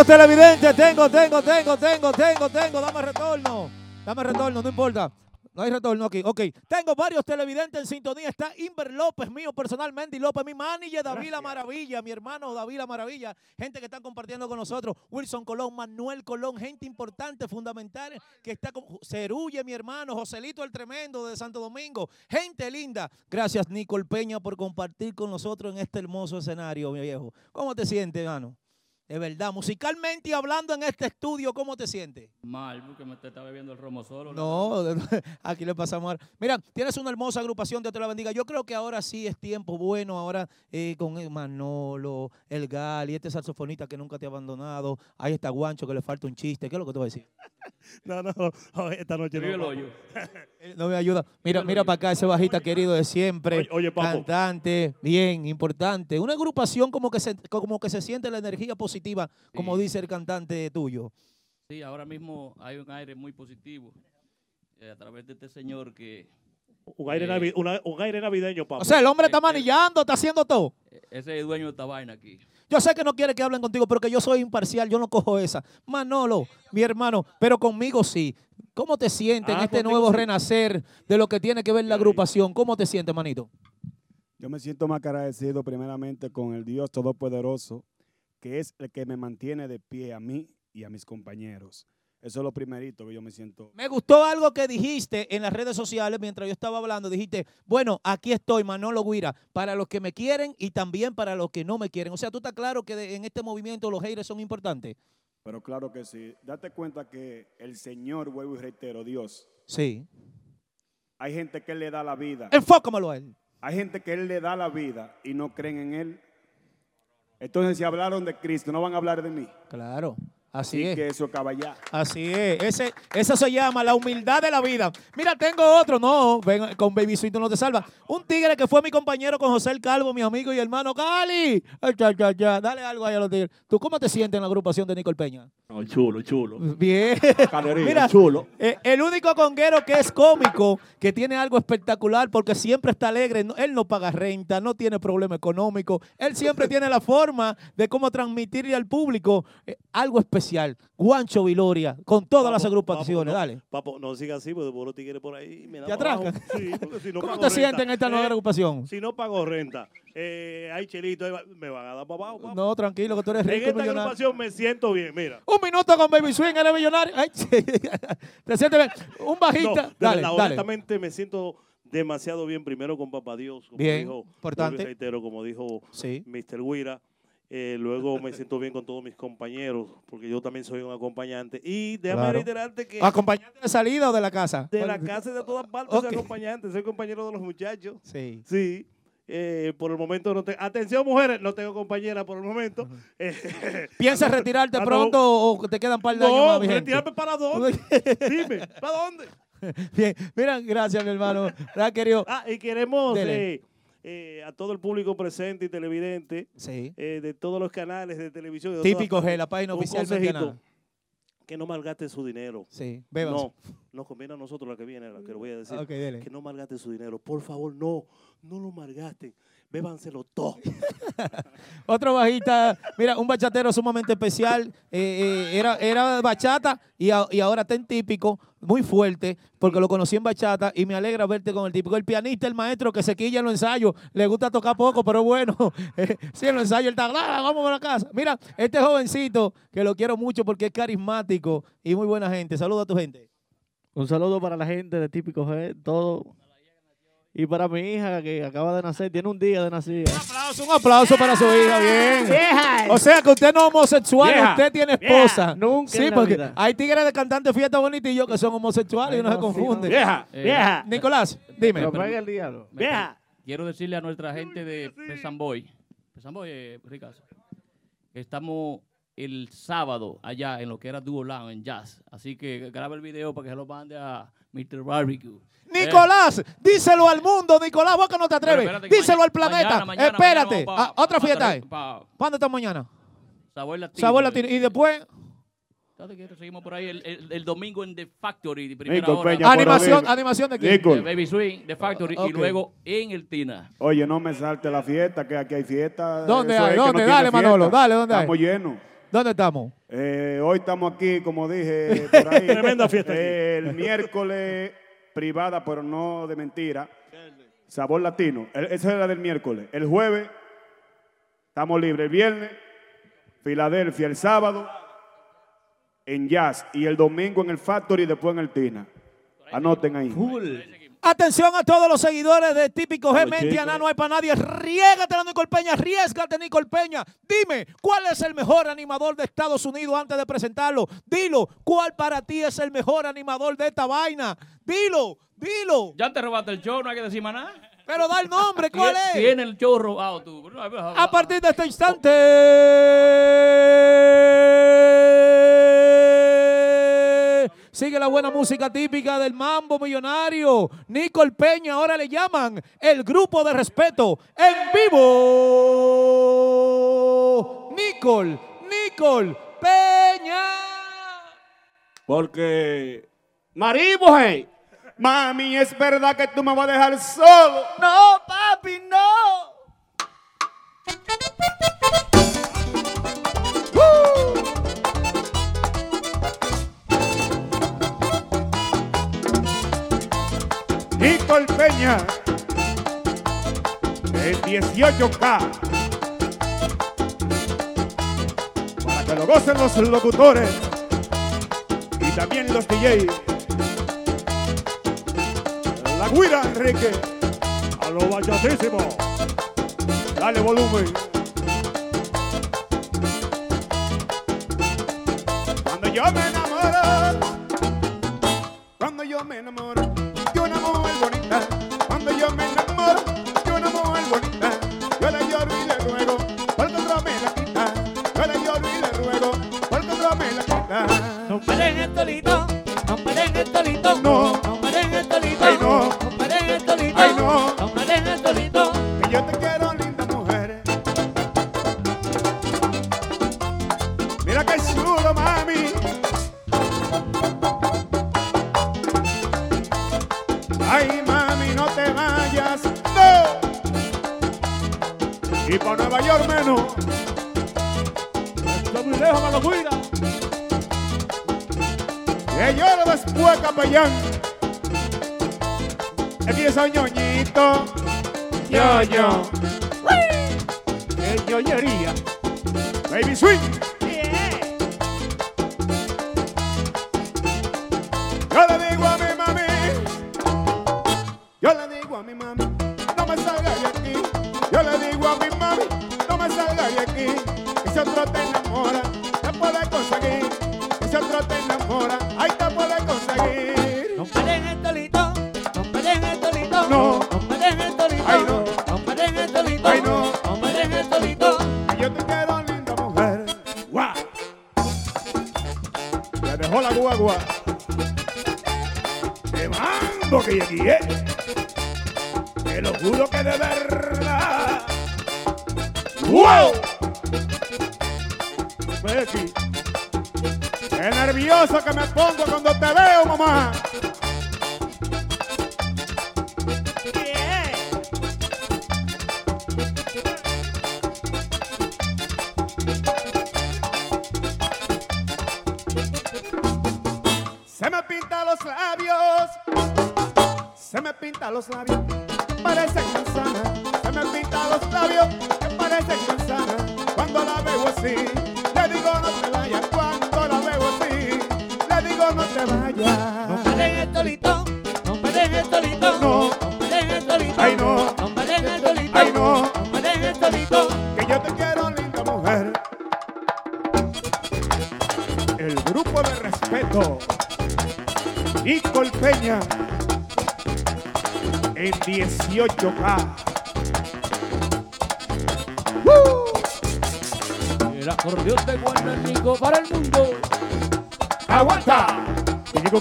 Varios televidentes, tengo, tengo, tengo, tengo, tengo, tengo, dame retorno. Dame retorno, no importa. No hay retorno aquí. Ok, tengo varios televidentes en sintonía. Está Inver López, mío personalmente, y López, mi manager, David La Maravilla, mi hermano David La Maravilla. Gente que están compartiendo con nosotros. Wilson Colón, Manuel Colón, gente importante, fundamental, que está con Cerulle, mi hermano, Joselito el Tremendo de Santo Domingo. Gente linda. Gracias, Nicole Peña, por compartir con nosotros en este hermoso escenario, mi viejo. ¿Cómo te sientes, hermano? De verdad, musicalmente y hablando en este estudio, ¿cómo te sientes? Mal, porque me te está bebiendo el romo solo. No, aquí le pasamos. Mira, tienes una hermosa agrupación, Dios te la bendiga. Yo creo que ahora sí es tiempo bueno, ahora eh, con el Manolo, el Gal y este saxofonista que nunca te ha abandonado. Ahí está Guancho que le falta un chiste. ¿Qué es lo que te voy a decir? No, no, no, esta noche Escribe no. el hoyo. Eh, No me ayuda. Mira, mira para acá ese bajista querido de siempre. Oye. Cantante, bien, importante. Una agrupación como que se, como que se siente la energía positiva, como dice el cantante tuyo. Sí, ahora mismo hay un aire muy positivo eh, a través de este señor que... Un aire, eh, navi- una- un aire navideño, papá. O sea, el hombre está manillando, está haciendo todo. Ese es el dueño de esta vaina aquí. Yo sé que no quiere que hablen contigo, pero que yo soy imparcial, yo no cojo esa. Manolo, mi hermano, pero conmigo sí. ¿Cómo te sientes en Ah, este contigo nuevo sí. renacer de lo que tiene que ver la agrupación? ¿Cómo te sientes, manito? Yo me siento más agradecido primeramente con el Dios Todopoderoso, que es el que me mantiene de pie a mí y a mis compañeros. Eso es lo primerito que yo me siento. Me gustó algo que dijiste en las redes sociales mientras yo estaba hablando. Dijiste, bueno, aquí estoy, Manolo Guira, para los que me quieren y también para los que no me quieren. O sea, tú estás claro que de- en este movimiento los haters son importantes. Pero claro que sí. Date cuenta que el Señor, vuelvo y reitero, Dios, Sí. hay gente que Él le da la vida. Enfócamelo a él. Hay gente que Él le da la vida y no creen en Él. Entonces, si hablaron de Cristo, no van a hablar de mí. Claro, así y es. que eso acaba ya. Así es, Ese, eso se llama la humildad de la vida. Mira, tengo otro, no, ven, con Baby Sweet no te salva. Un tigre que fue mi compañero con José el Calvo, mi amigo y hermano Cali. Ay, cha, cha, cha. Dale algo ahí a los tigres. ¿Tú cómo te sientes en la agrupación de Nicole Peña? No, chulo, chulo. Bien. Canería, Mira, chulo. eh, el único conguero que es cómico, que tiene algo espectacular porque siempre está alegre, no- él no paga renta, no tiene problema económico, él siempre tiene la forma de cómo transmitirle al público eh, algo especial. Guancho Viloria, con todas las agrupaciones, Papo, dale. Papo, no siga así, porque vos los tigres por ahí me dan ¿Te atracan? Sí, si no ¿Cómo te sientes en esta nueva eh, agrupación? Si no pago renta, eh, hay chelito, me van a dar papo. No, tranquilo, que tú eres en rico y esta millonario. agrupación me siento bien, mira. Un minuto con Baby Swing, eres millonario. Ay, te sientes bien. Un bajista. No, dale, verdad, dale. honestamente me siento demasiado bien, primero con Papá Dios, como Bien, dijo, importante. reitero, como dijo Sí. Mr. Guira. Eh, luego me siento bien con todos mis compañeros, porque yo también soy un acompañante. Y déjame Claro. reiterarte que ¿Acompañante de salida o de la casa? de la casa y de todas partes soy acompañante, soy compañero de los muchachos. Sí. Sí. Eh, por el momento no tengo. Atención, mujeres, no tengo compañera por el momento. Eh, ¿Piensas retirarte pronto o te quedan un par de años No, más vigente? retirarme para dónde. Dime, ¿para dónde? Bien, mira, gracias, mi hermano. Gracias, querido. Ah, y queremos eh, eh, a todo el público presente y televidente Sí. eh, de todos los canales de televisión. de Típico G, la página oficial mexicana. que no malgasten su dinero. Sí. No, nos conviene a nosotros la que viene, la que le voy a decir. Que no malgasten su dinero. Por favor, no, no lo malgasten. Bébanselo todo. Otro bajista, mira, un bachatero sumamente especial. eh, eh, era, era bachata y, a- y ahora está en típico, muy fuerte, porque lo conocí en bachata y me alegra verte con el típico. El pianista, el maestro que se quilla en los ensayos, le gusta tocar poco, pero bueno, eh, sí, en los ensayos él está, "Ah, vamos a la casa. Mira, este jovencito, que lo quiero mucho porque es carismático y muy buena gente. Saluda a tu gente. Un saludo para la gente de Típico G, todo. Y para mi hija que acaba de nacer, tiene un día de nacida. Un aplauso para su hija, bien. Vieja. O sea que usted no es homosexual, Vieja. usted tiene Vieja. esposa. Nunca Sí, en la porque vida. hay tigres de cantantes fiesta bonitillos que son homosexuales y uno se confunde. Vieja, Eh, vieja. Nicolás, dime. Pero pega el diablo. Vieja. Quiero decirle a nuestra gente de Pesamboy, Pesamboy, eh, que estamos el sábado allá en lo que era Duo Lounge en Jazz. Así que graba el video para que se lo mande a Mr. Barbecue. Nicolás, díselo al mundo, Nicolás, vos que no te atreves. Díselo al planeta. mañana, mañana, Espérate. Ah, otra pa- fiesta pa- hay. pa- ¿Cuándo está mañana? Sabor Latino. Sabor latino. Y después. Seguimos por ahí el, el- el domingo en The Factory, de primera Nico hora. Peña, animación, animación de quién? Nico. De Baby Swing, The Factory, y luego en el Tina. Oye, no me salte la fiesta, que aquí hay fiesta. ¿Dónde Eso hay? es que no ¿Dónde? Dale. Manolo, dale, ¿dónde hay? Estamos llenos. ¿Dónde estamos? Eh, hoy estamos aquí, como dije, por ahí. Tremenda fiesta. Eh, el miércoles, privada, pero no de mentira. Sabor latino. El- Esa era del miércoles. El jueves, estamos libres. El viernes, Filadelfia. El sábado, en Jazz. Y el domingo en el Factory y después en el Tina. Anoten ahí. Atención a todos los seguidores de Típico G. Oye, Mentiana, chico. no hay para nadie. Riégate, Nicol Peña. Riésgate, Nicol Peña. Dime, ¿cuál es el mejor animador de Estados Unidos antes de presentarlo? Dilo, ¿cuál para ti es el mejor animador de esta vaina? Dilo, dilo. Ya te robaste el show, no hay que decir más nada. Pero da el nombre, ¿cuál es? Tiene el show robado tú. A partir de este instante. Sigue la buena música típica del mambo millonario. Nicol Peña, ahora le llaman el grupo de respeto en vivo. Nicol, Nicol Peña. Porque, Maribo, hey. Mami, es verdad que tú me vas a dejar solo. No, papi, no. Nicol Peña, el 18K. Para que lo gocen los locutores y también los DJs. La guira, Enrique, a lo bachatísimo. Dale volumen. Cuando yo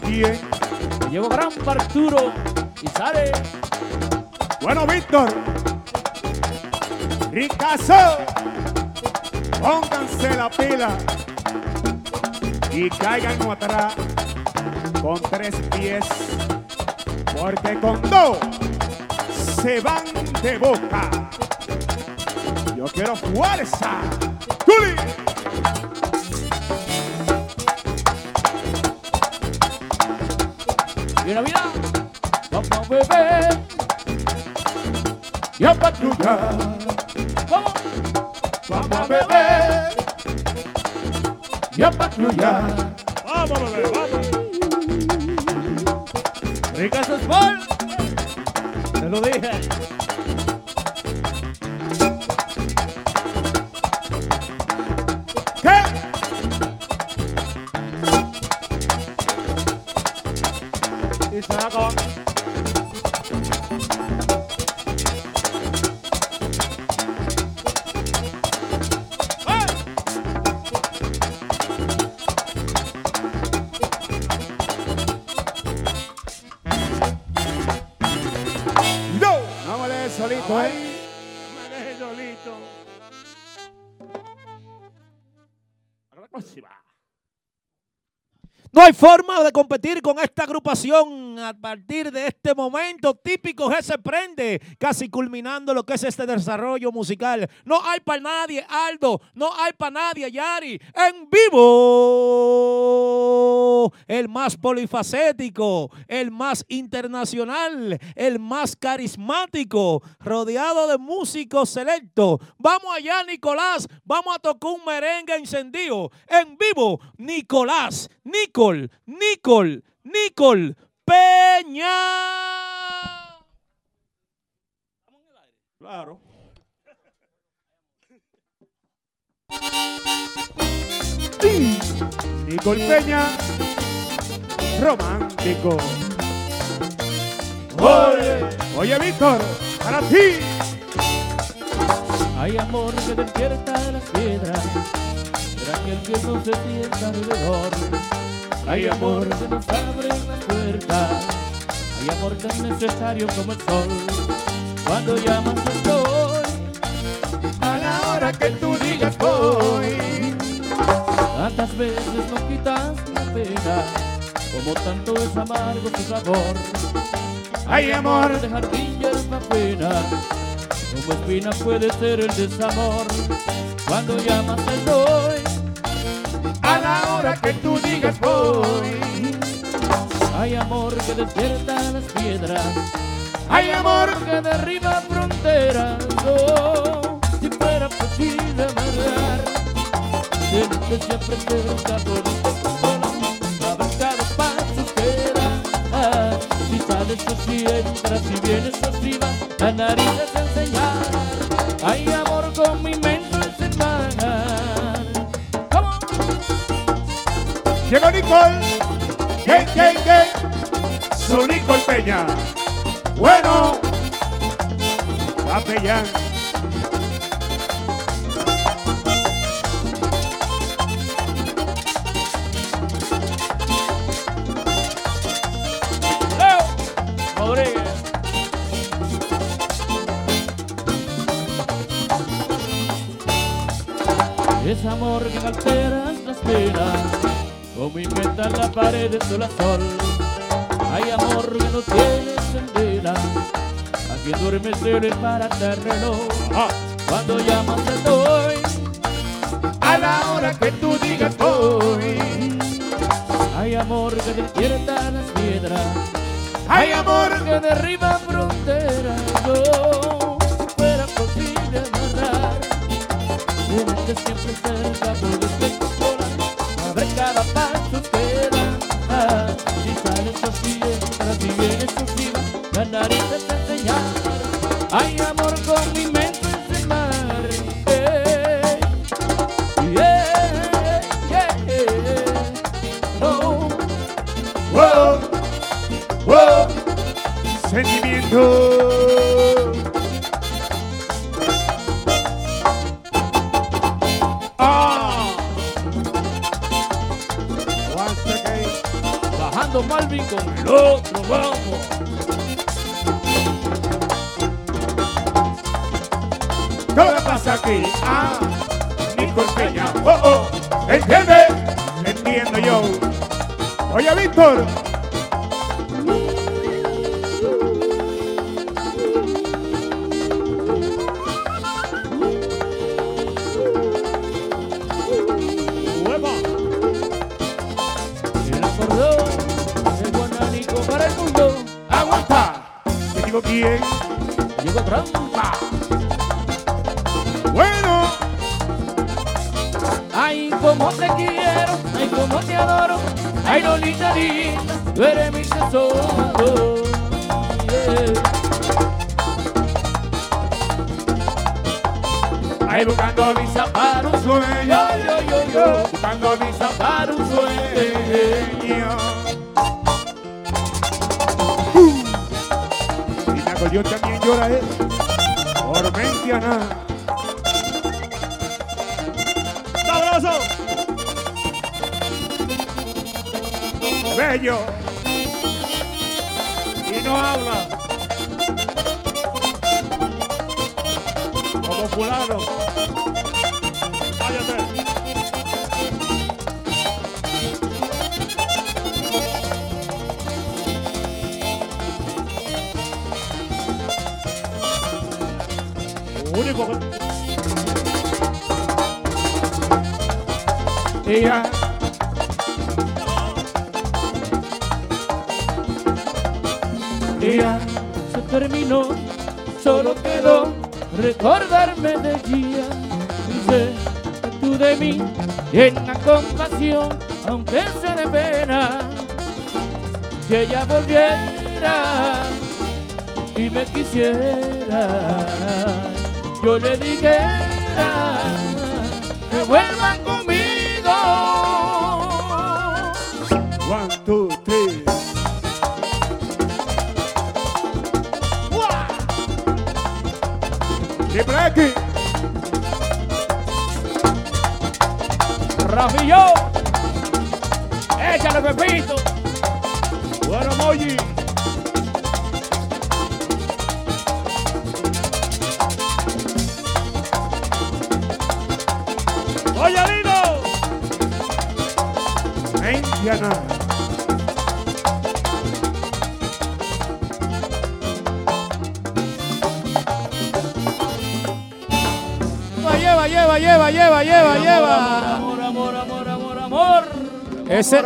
Que llegó Gran Arturo y sale. Bueno, Víctor. Ricazo. Pónganse la pila. Y caigan atrás con tres pies. Porque con dos se van de boca. Yo quiero fuerza. Y a patrullar. Vamos. Vamos a beber. Y a patrullar. Vamos a beber, vamos. Ricas Sport. Te lo dije. Hay forma de competir con esta agrupación a partir de este momento. Típico G se prende, casi culminando lo que es este desarrollo musical. No hay para nadie, Aldo. No hay para nadie, Yari. En vivo. Más polifacético, el más internacional, el más carismático, rodeado de músicos selectos. Vamos allá, Nicolás. Vamos a tocar un merengue encendido. En vivo, Nicolás. Nicol, Nicol, Nicol Peña. Claro. Nicole Peña, romántico. Oye, oye Víctor, para ti. Hay amor que despierta las piedras, para que el viento se sienta alrededor. Hay amor que nos abre las puertas, hay amor tan necesario como el sol. Cuando llamas estoy, a la hora que tú digas voy. Tantas veces nos quitas la pena, como tanto es amargo tu sabor. Hay amor. de jardín y hierba buena, como espina puede ser el desamor. Cuando llamas el doy, a la hora que tú digas voy. Hay amor que despierta las piedras, Hay amor que derriba fronteras. Oh, si fuera posible amarrar, tienes que siempre ser o si entras, si vienes vas, la nariz es enseñar. Hay amor con mi mente es hermana. Llegó Nicole. ¿Qué, qué, qué? Su Nicole Peña. Bueno. Capellán. Es amor que alteras las penas, como inventar la pared de sol a sol. Hay amor que no tiene candela, a quien duerme se le para el reloj. Cuando llamas te doy, a la hora que tú digas voy. Hay amor que despierta las piedras, hay amor que derriba fronteras. Tenerte siempre cerca por Ella... día se terminó, solo quedó recordarme de ella. Dice tú de mí llena compasión, aunque sea de pena. Si ella volviera y me quisiera, yo le dijera que vuelvan conmigo. Rafillo, échale Pepito. Bueno, Moji. Oye, Lino. Indiana. Lleva, lleva, lleva, lleva, lleva, lleva. Ese-.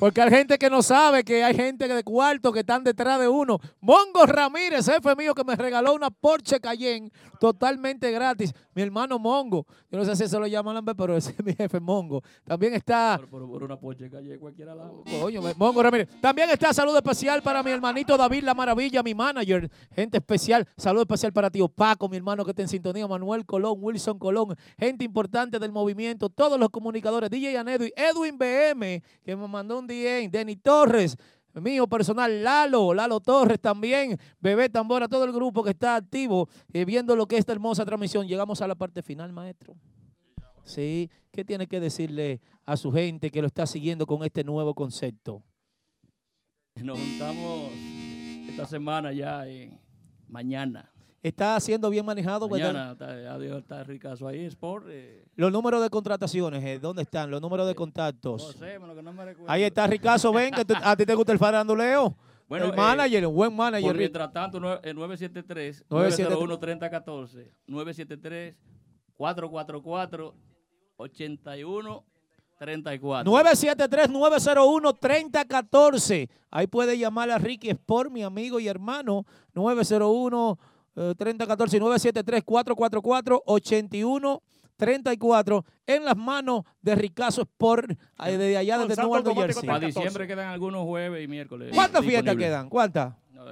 Porque hay gente que no sabe que hay gente de cuarto que están detrás de uno. Mongo Ramírez, jefe mío, que me regaló una Porsche Cayenne totalmente gratis. Mi hermano Mongo. Yo no sé si se lo llaman Lambert, pero ese es mi jefe Mongo. También está. Por, por una poche calle cualquiera lado. Coño, Mongo Ramírez. También está saludo especial para mi hermanito David La Maravilla, mi manager. Gente especial. Saludo especial para tío Paco, mi hermano que está en sintonía. Manuel Colón, Wilson Colón. Gente importante del movimiento. Todos los comunicadores. DJ Anedo Edwin BM, que me mandó un DM. Denny Torres. Mío personal, Lalo, Lalo Torres también, Bebé Tambora, todo el grupo que está activo eh, viendo lo que es esta hermosa transmisión. Llegamos a la parte final, maestro. Sí, ¿qué tiene que decirle a su gente que lo está siguiendo con este nuevo concepto? Nos juntamos esta semana ya, eh, mañana. Está siendo bien manejado. ¿verdad? Mañana está, ya Dios está ricazo ahí, Sport. eh, Los números de contrataciones, eh, ¿dónde están? Los números de contactos. no sé, lo que no me recuerdo. Ahí está Ricazo, ven, que a ti te gusta el faranduleo. Bueno, el eh, manager, un buen manager. Por mientras tanto, eh, 973 973. 901 3014 973 444 81 34 973-901-3014. Ahí puede llamar a Ricky Sport, mi amigo y hermano. 901-3014 y 973-444-8134. En las manos de Ricazo Sport, eh, desde allá, desde Automático Jersey. Para diciembre quedan algunos jueves y miércoles. ¿Cuántas fiestas quedan? ¿Cuántas? No.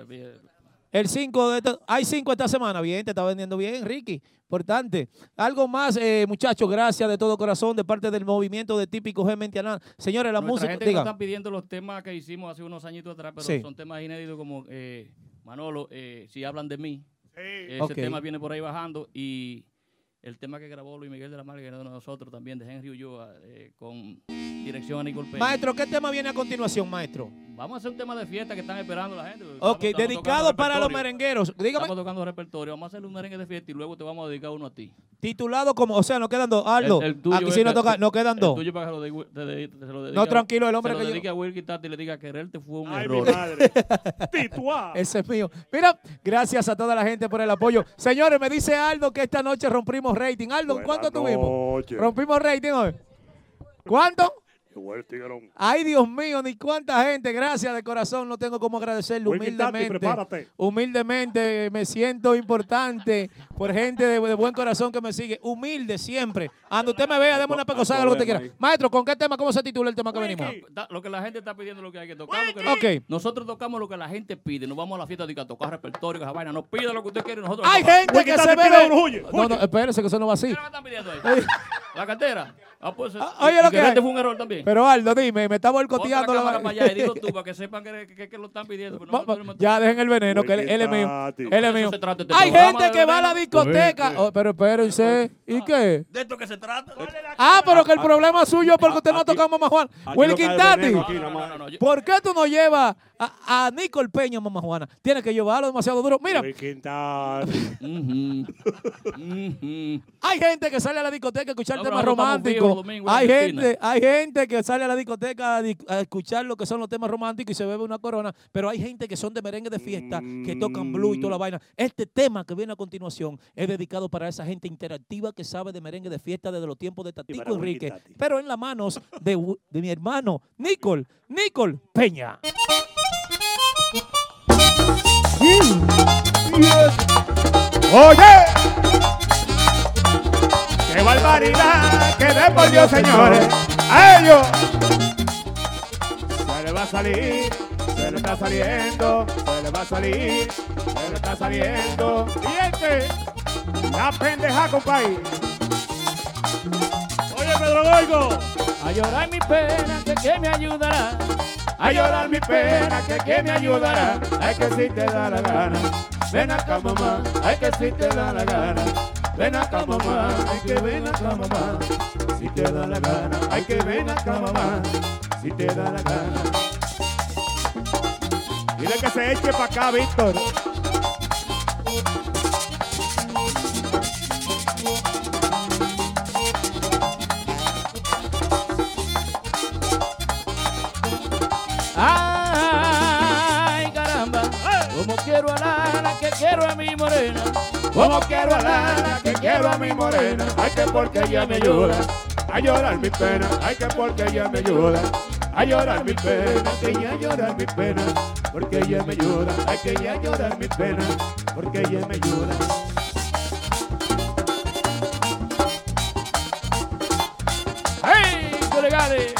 El 5 de esta- hay 5 esta semana. Bien, te está vendiendo bien, Ricky. Importante. Algo más, eh, muchachos, gracias de todo corazón de parte del movimiento de Típico G Mentianal. Señores, la Nuestra música. gente nos diga. están pidiendo los temas que hicimos hace unos añitos atrás, pero Sí. son temas inéditos como eh, Manolo, eh, si hablan de mí. Ese tema viene por ahí bajando y el tema que grabó Luis Miguel de la Marga, que es de nosotros también, de Henry Ulloa, eh, con dirección a Nicole Peña. Maestro, ¿qué tema viene a continuación, maestro? Vamos a hacer un tema de fiesta que están esperando la gente. Ok, dedicado para los merengueros. Dígame. Estamos tocando repertorio. Vamos a hacer un merengue de fiesta y luego te vamos a dedicar uno a ti. Titulado como, o sea, no quedan dos. Aldo, El- el tuyo aquí sí es no que- toca, no quedan el dos. tuyo para que lo de- te de- te lo dedique No, tranquilo, el hombre se que lo yo- dedique a Wilkie Tati y le diga quererte fue un Ay, mi error. madre. Tituá. Ese es mío. Mira, gracias a toda la gente por el apoyo. Señores, me dice Aldo que esta noche rompimos rating. Aldo, ¿cuánto tuvimos? noches. Rompimos rating hoy. ¿Cuánto? Ay, Dios mío, ni cuánta gente. Gracias de corazón. No tengo cómo agradecerle humildemente. prepárate. Humildemente me siento importante por gente de, de buen corazón que me sigue. Humilde siempre. Cuando usted me vea, déme una pecosada, lo que usted quiera. Maestro, ¿con qué tema? ¿Cómo se titula el tema que venimos? Lo que la gente está pidiendo es lo que hay que tocar. lo que Ok. Nosotros tocamos lo que la gente pide. Nos vamos a la fiesta de que a tocar repertorio, que esa vaina. No pide lo que usted quiere. Nosotros Hay gente que se ve. No, no, espérese que eso no va así. ¿Qué están pidiendo ahí? La cartera. Ah, pues, oye, y- lo y que quererte hay. fue un error también. Pero Aldo, dime, me está boicoteando la cámara para allá y digo tú para que sepan que, que- que lo están pidiendo. pero Va- nosotros va- no- Ya dejen el veneno, que él, él es mío. Él es mío. este Hay gente que va a la discoteca. Oh, pero espérense. ¿Y qué? De esto que se trata. Ah, pero que el problema es suyo porque usted no ha tocado Mamá Juana. Willy Quintati. ¿Por qué tú no llevas a, a Nicole Peña, Mamá Juana? Tienes que llevarlo demasiado duro. Mira, hay gente que sale a la discoteca a escuchar temas románticos. Hay gente, hay gente que sale a la discoteca a, escuchar lo que son los temas románticos y se bebe una corona. Pero hay gente que son de merengue de fiesta, que tocan blue y toda la vaina. Este tema que viene a continuación es dedicado para esa gente interactiva que sabe de merengue de fiesta desde los tiempos de Tatico Enrique. Tati. Pero en las manos de, de mi hermano Nicole, Nicole Peña. Oye, qué barbaridad, que de por Dios, señores. A ellos se le va a salir, se le está saliendo, se le va a salir, se le está saliendo. Y este, la pendeja, compadre. Oye, Pedro Goico. A llorar mi pena, que, que me ayudará. A llorar mi pena, que que me ayudará. Ay, que si te da la gana. Ven acá, mamá. Ay, que si te da la gana. Ven acá, mamá. Ay, que ven acá, mamá. Si te da la gana. Ay, que ven acá, mamá. Si te da la gana. Dile que se eche para acá, Víctor. Ay, caramba. Como quiero a Lara, que quiero a mi morena. Como quiero a Lara, que quiero a mi morena. Ay, que porque ella me ayuda a llorar mi pena. Ay, que porque ella me ayuda a llorar mi pena. Que ella llorar mi pena. Porque ella me ayuda. Ay, que ella llorar mi pena. Porque ella me ayuda. ¡Hey, colegales!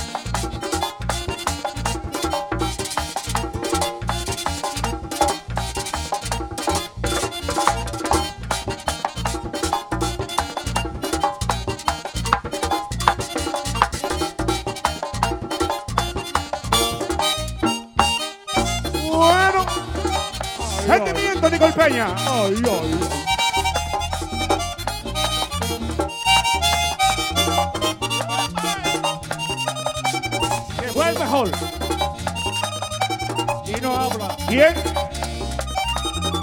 España. Ay, ay, mejor. Y no habla. ¿Quién?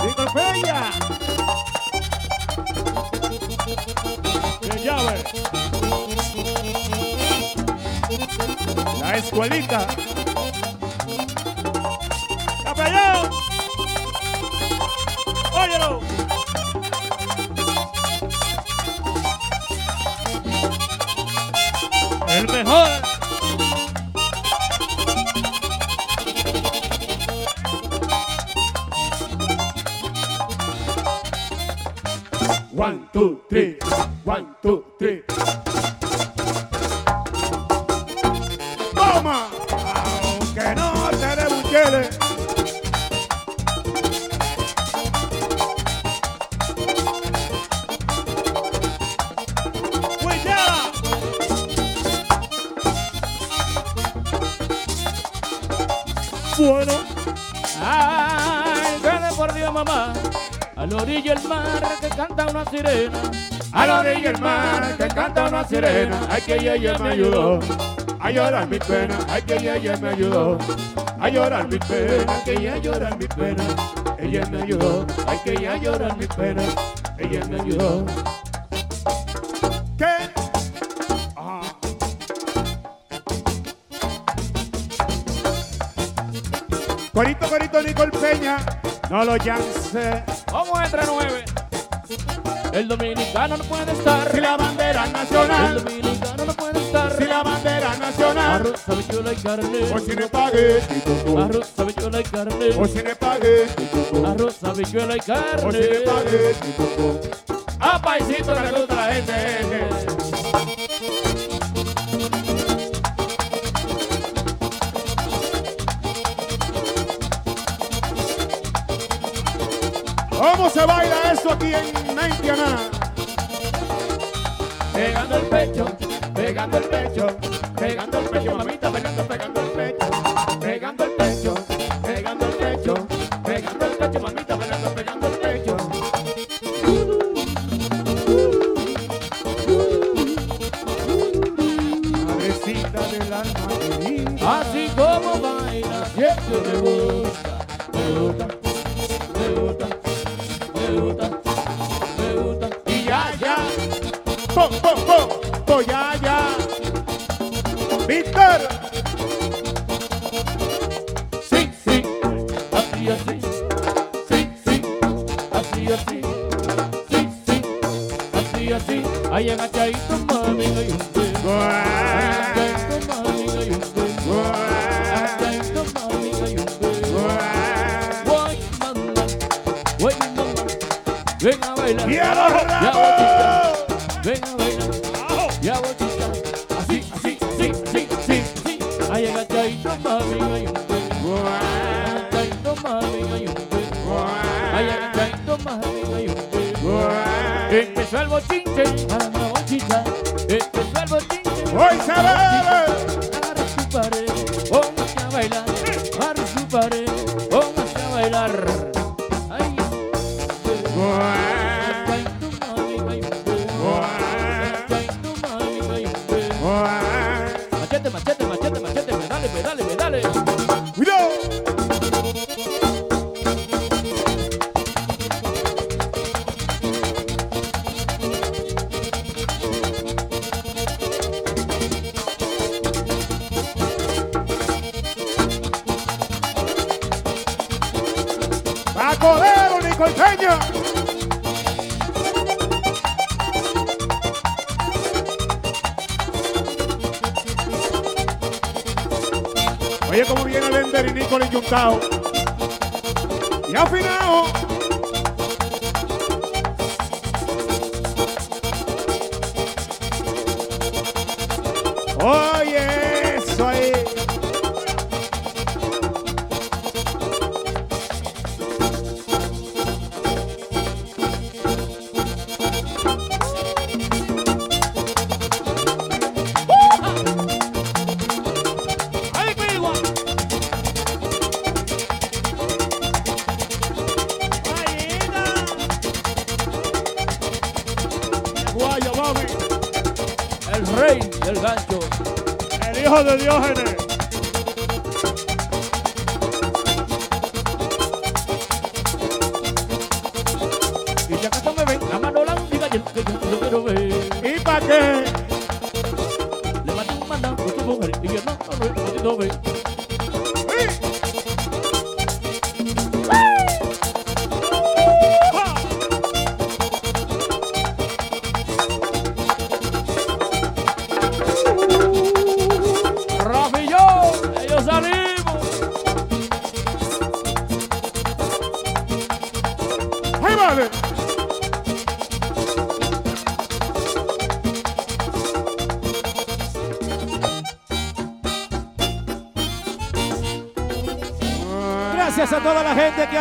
Víctor Peña. De llave. La escuelita. Ella me ayudó. A llorar mi pena. Ay, que ella me ayudó. A llorar mi pena. Que ella llorar mi pena. Ella me ayudó. Ay, que ella llorar mi pena. Ella me ayudó. ¿Qué? Ajá. Corito, corito, Nicole Peña. No lo llance. Vamos entre nueve. El dominicano no puede estar. Si la bandera nacional. El estar. Si la bandera nacional. Arroz, habichuela y carne. O si no pague. Arroz, habichuela y carne. O si no pague. Arroz, habichuela y carne. O si no pague. A paisito que le gusta la gente. ¿Cómo se baila eso aquí en Mentiana? Pegando el pecho, Pegando el pecho, pegando el pecho, mamita, pegando, pegando el pecho, pegando el pecho, pegando el pecho, pegando el pecho, mamita, pegando, pegando el pecho. Madrecita del alma querida. Así como baila, siempre me gusta, me gusta, me gusta, me gusta,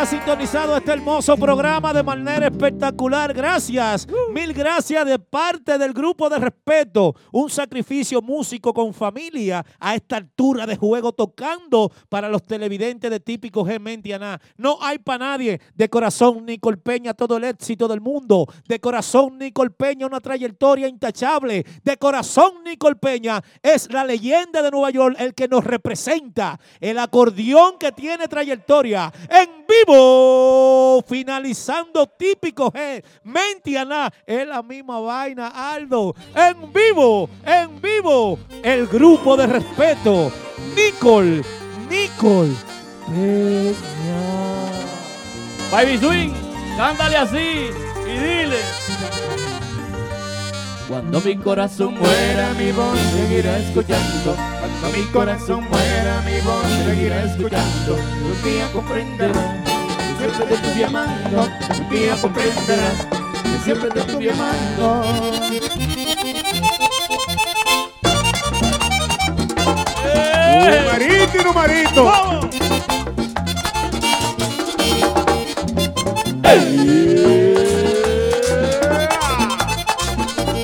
sintonizado este hermoso programa de manera espectacular. Gracias, mil gracias de parte del grupo de respeto. Un sacrificio músico con familia a esta altura de juego tocando para los televidentes de típico G Mentiana. No hay para nadie. De corazón, Nicole Peña, todo el éxito del mundo. De corazón, Nicole Peña, una trayectoria intachable. De corazón, Nicole Peña es la leyenda de Nueva York, el que nos representa. El acordeón que tiene trayectoria en vivo, finalizando típico G. Mentiana, es la misma vaina, Aldo. En vivo, en vivo, el grupo de respeto. Nicole, Nicole Peña. Baby Swing, cántale así y dile. Cuando mi corazón muera, mi voz seguirá escuchando. Cuando mi corazón muera, mi voz seguirá escuchando. Un día comprenderás que siempre te estuve amando. Un día comprenderás que siempre te estuve amando. Numerito y numerito.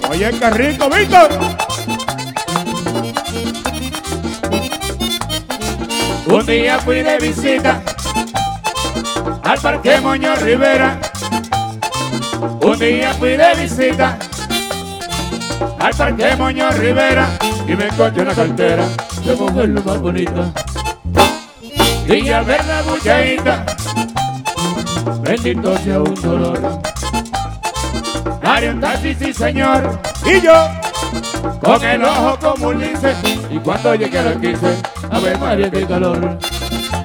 Oye, qué rico, Víctor. Un día fui de visita al Parque Moño Rivera. Un día fui de visita al Parque Moño Rivera y me encontré una cartera de mujer lo más bonita. Y al ver la buchaíta, bendito sea un dolor. Un taxi, sí señor, y yo con el ojo como un lince. Y cuando llegué a la 15, a ver María qué calor.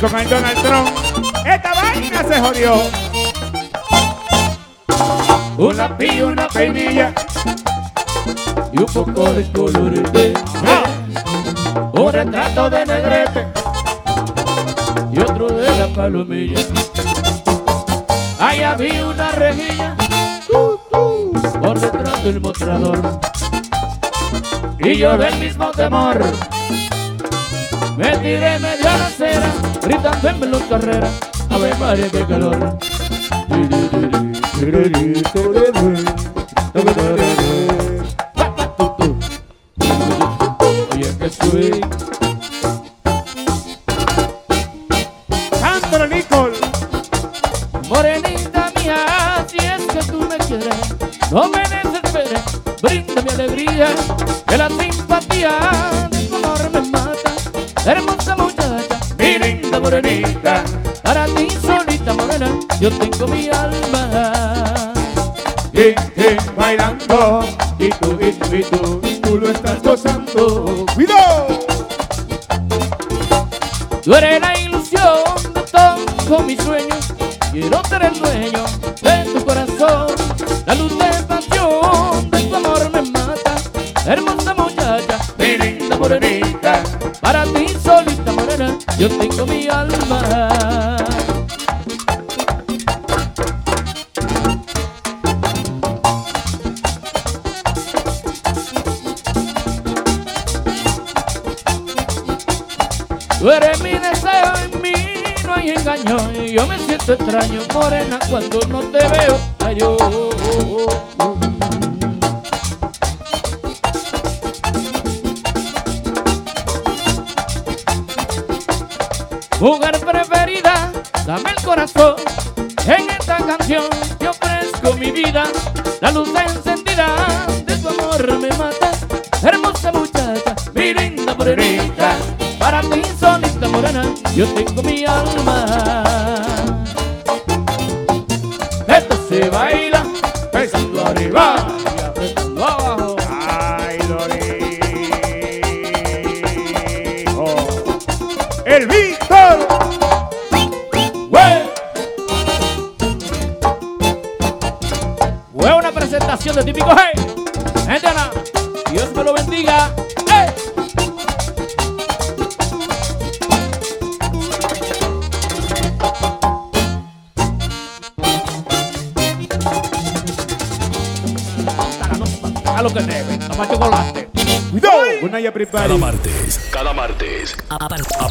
con el Donald Trump, esta vaina se jodió. Un lápiz y una peinilla y un poco de colorete. Un retrato de negrete y otro de la palomilla. Ahí había una rejilla por detrás del mostrador. Y yo del mismo temor me tiré media la acera, gritando en veloz carrera. A ver, María, qué calor. Yo tengo mi alma. Y, y bailando, y tú, y tú, y tú, tú lo estás gozando. Cuando no te veo. Ay, oh, oh. Mujer preferida, dame el corazón. En esta canción te ofrezco mi vida. La luz encendida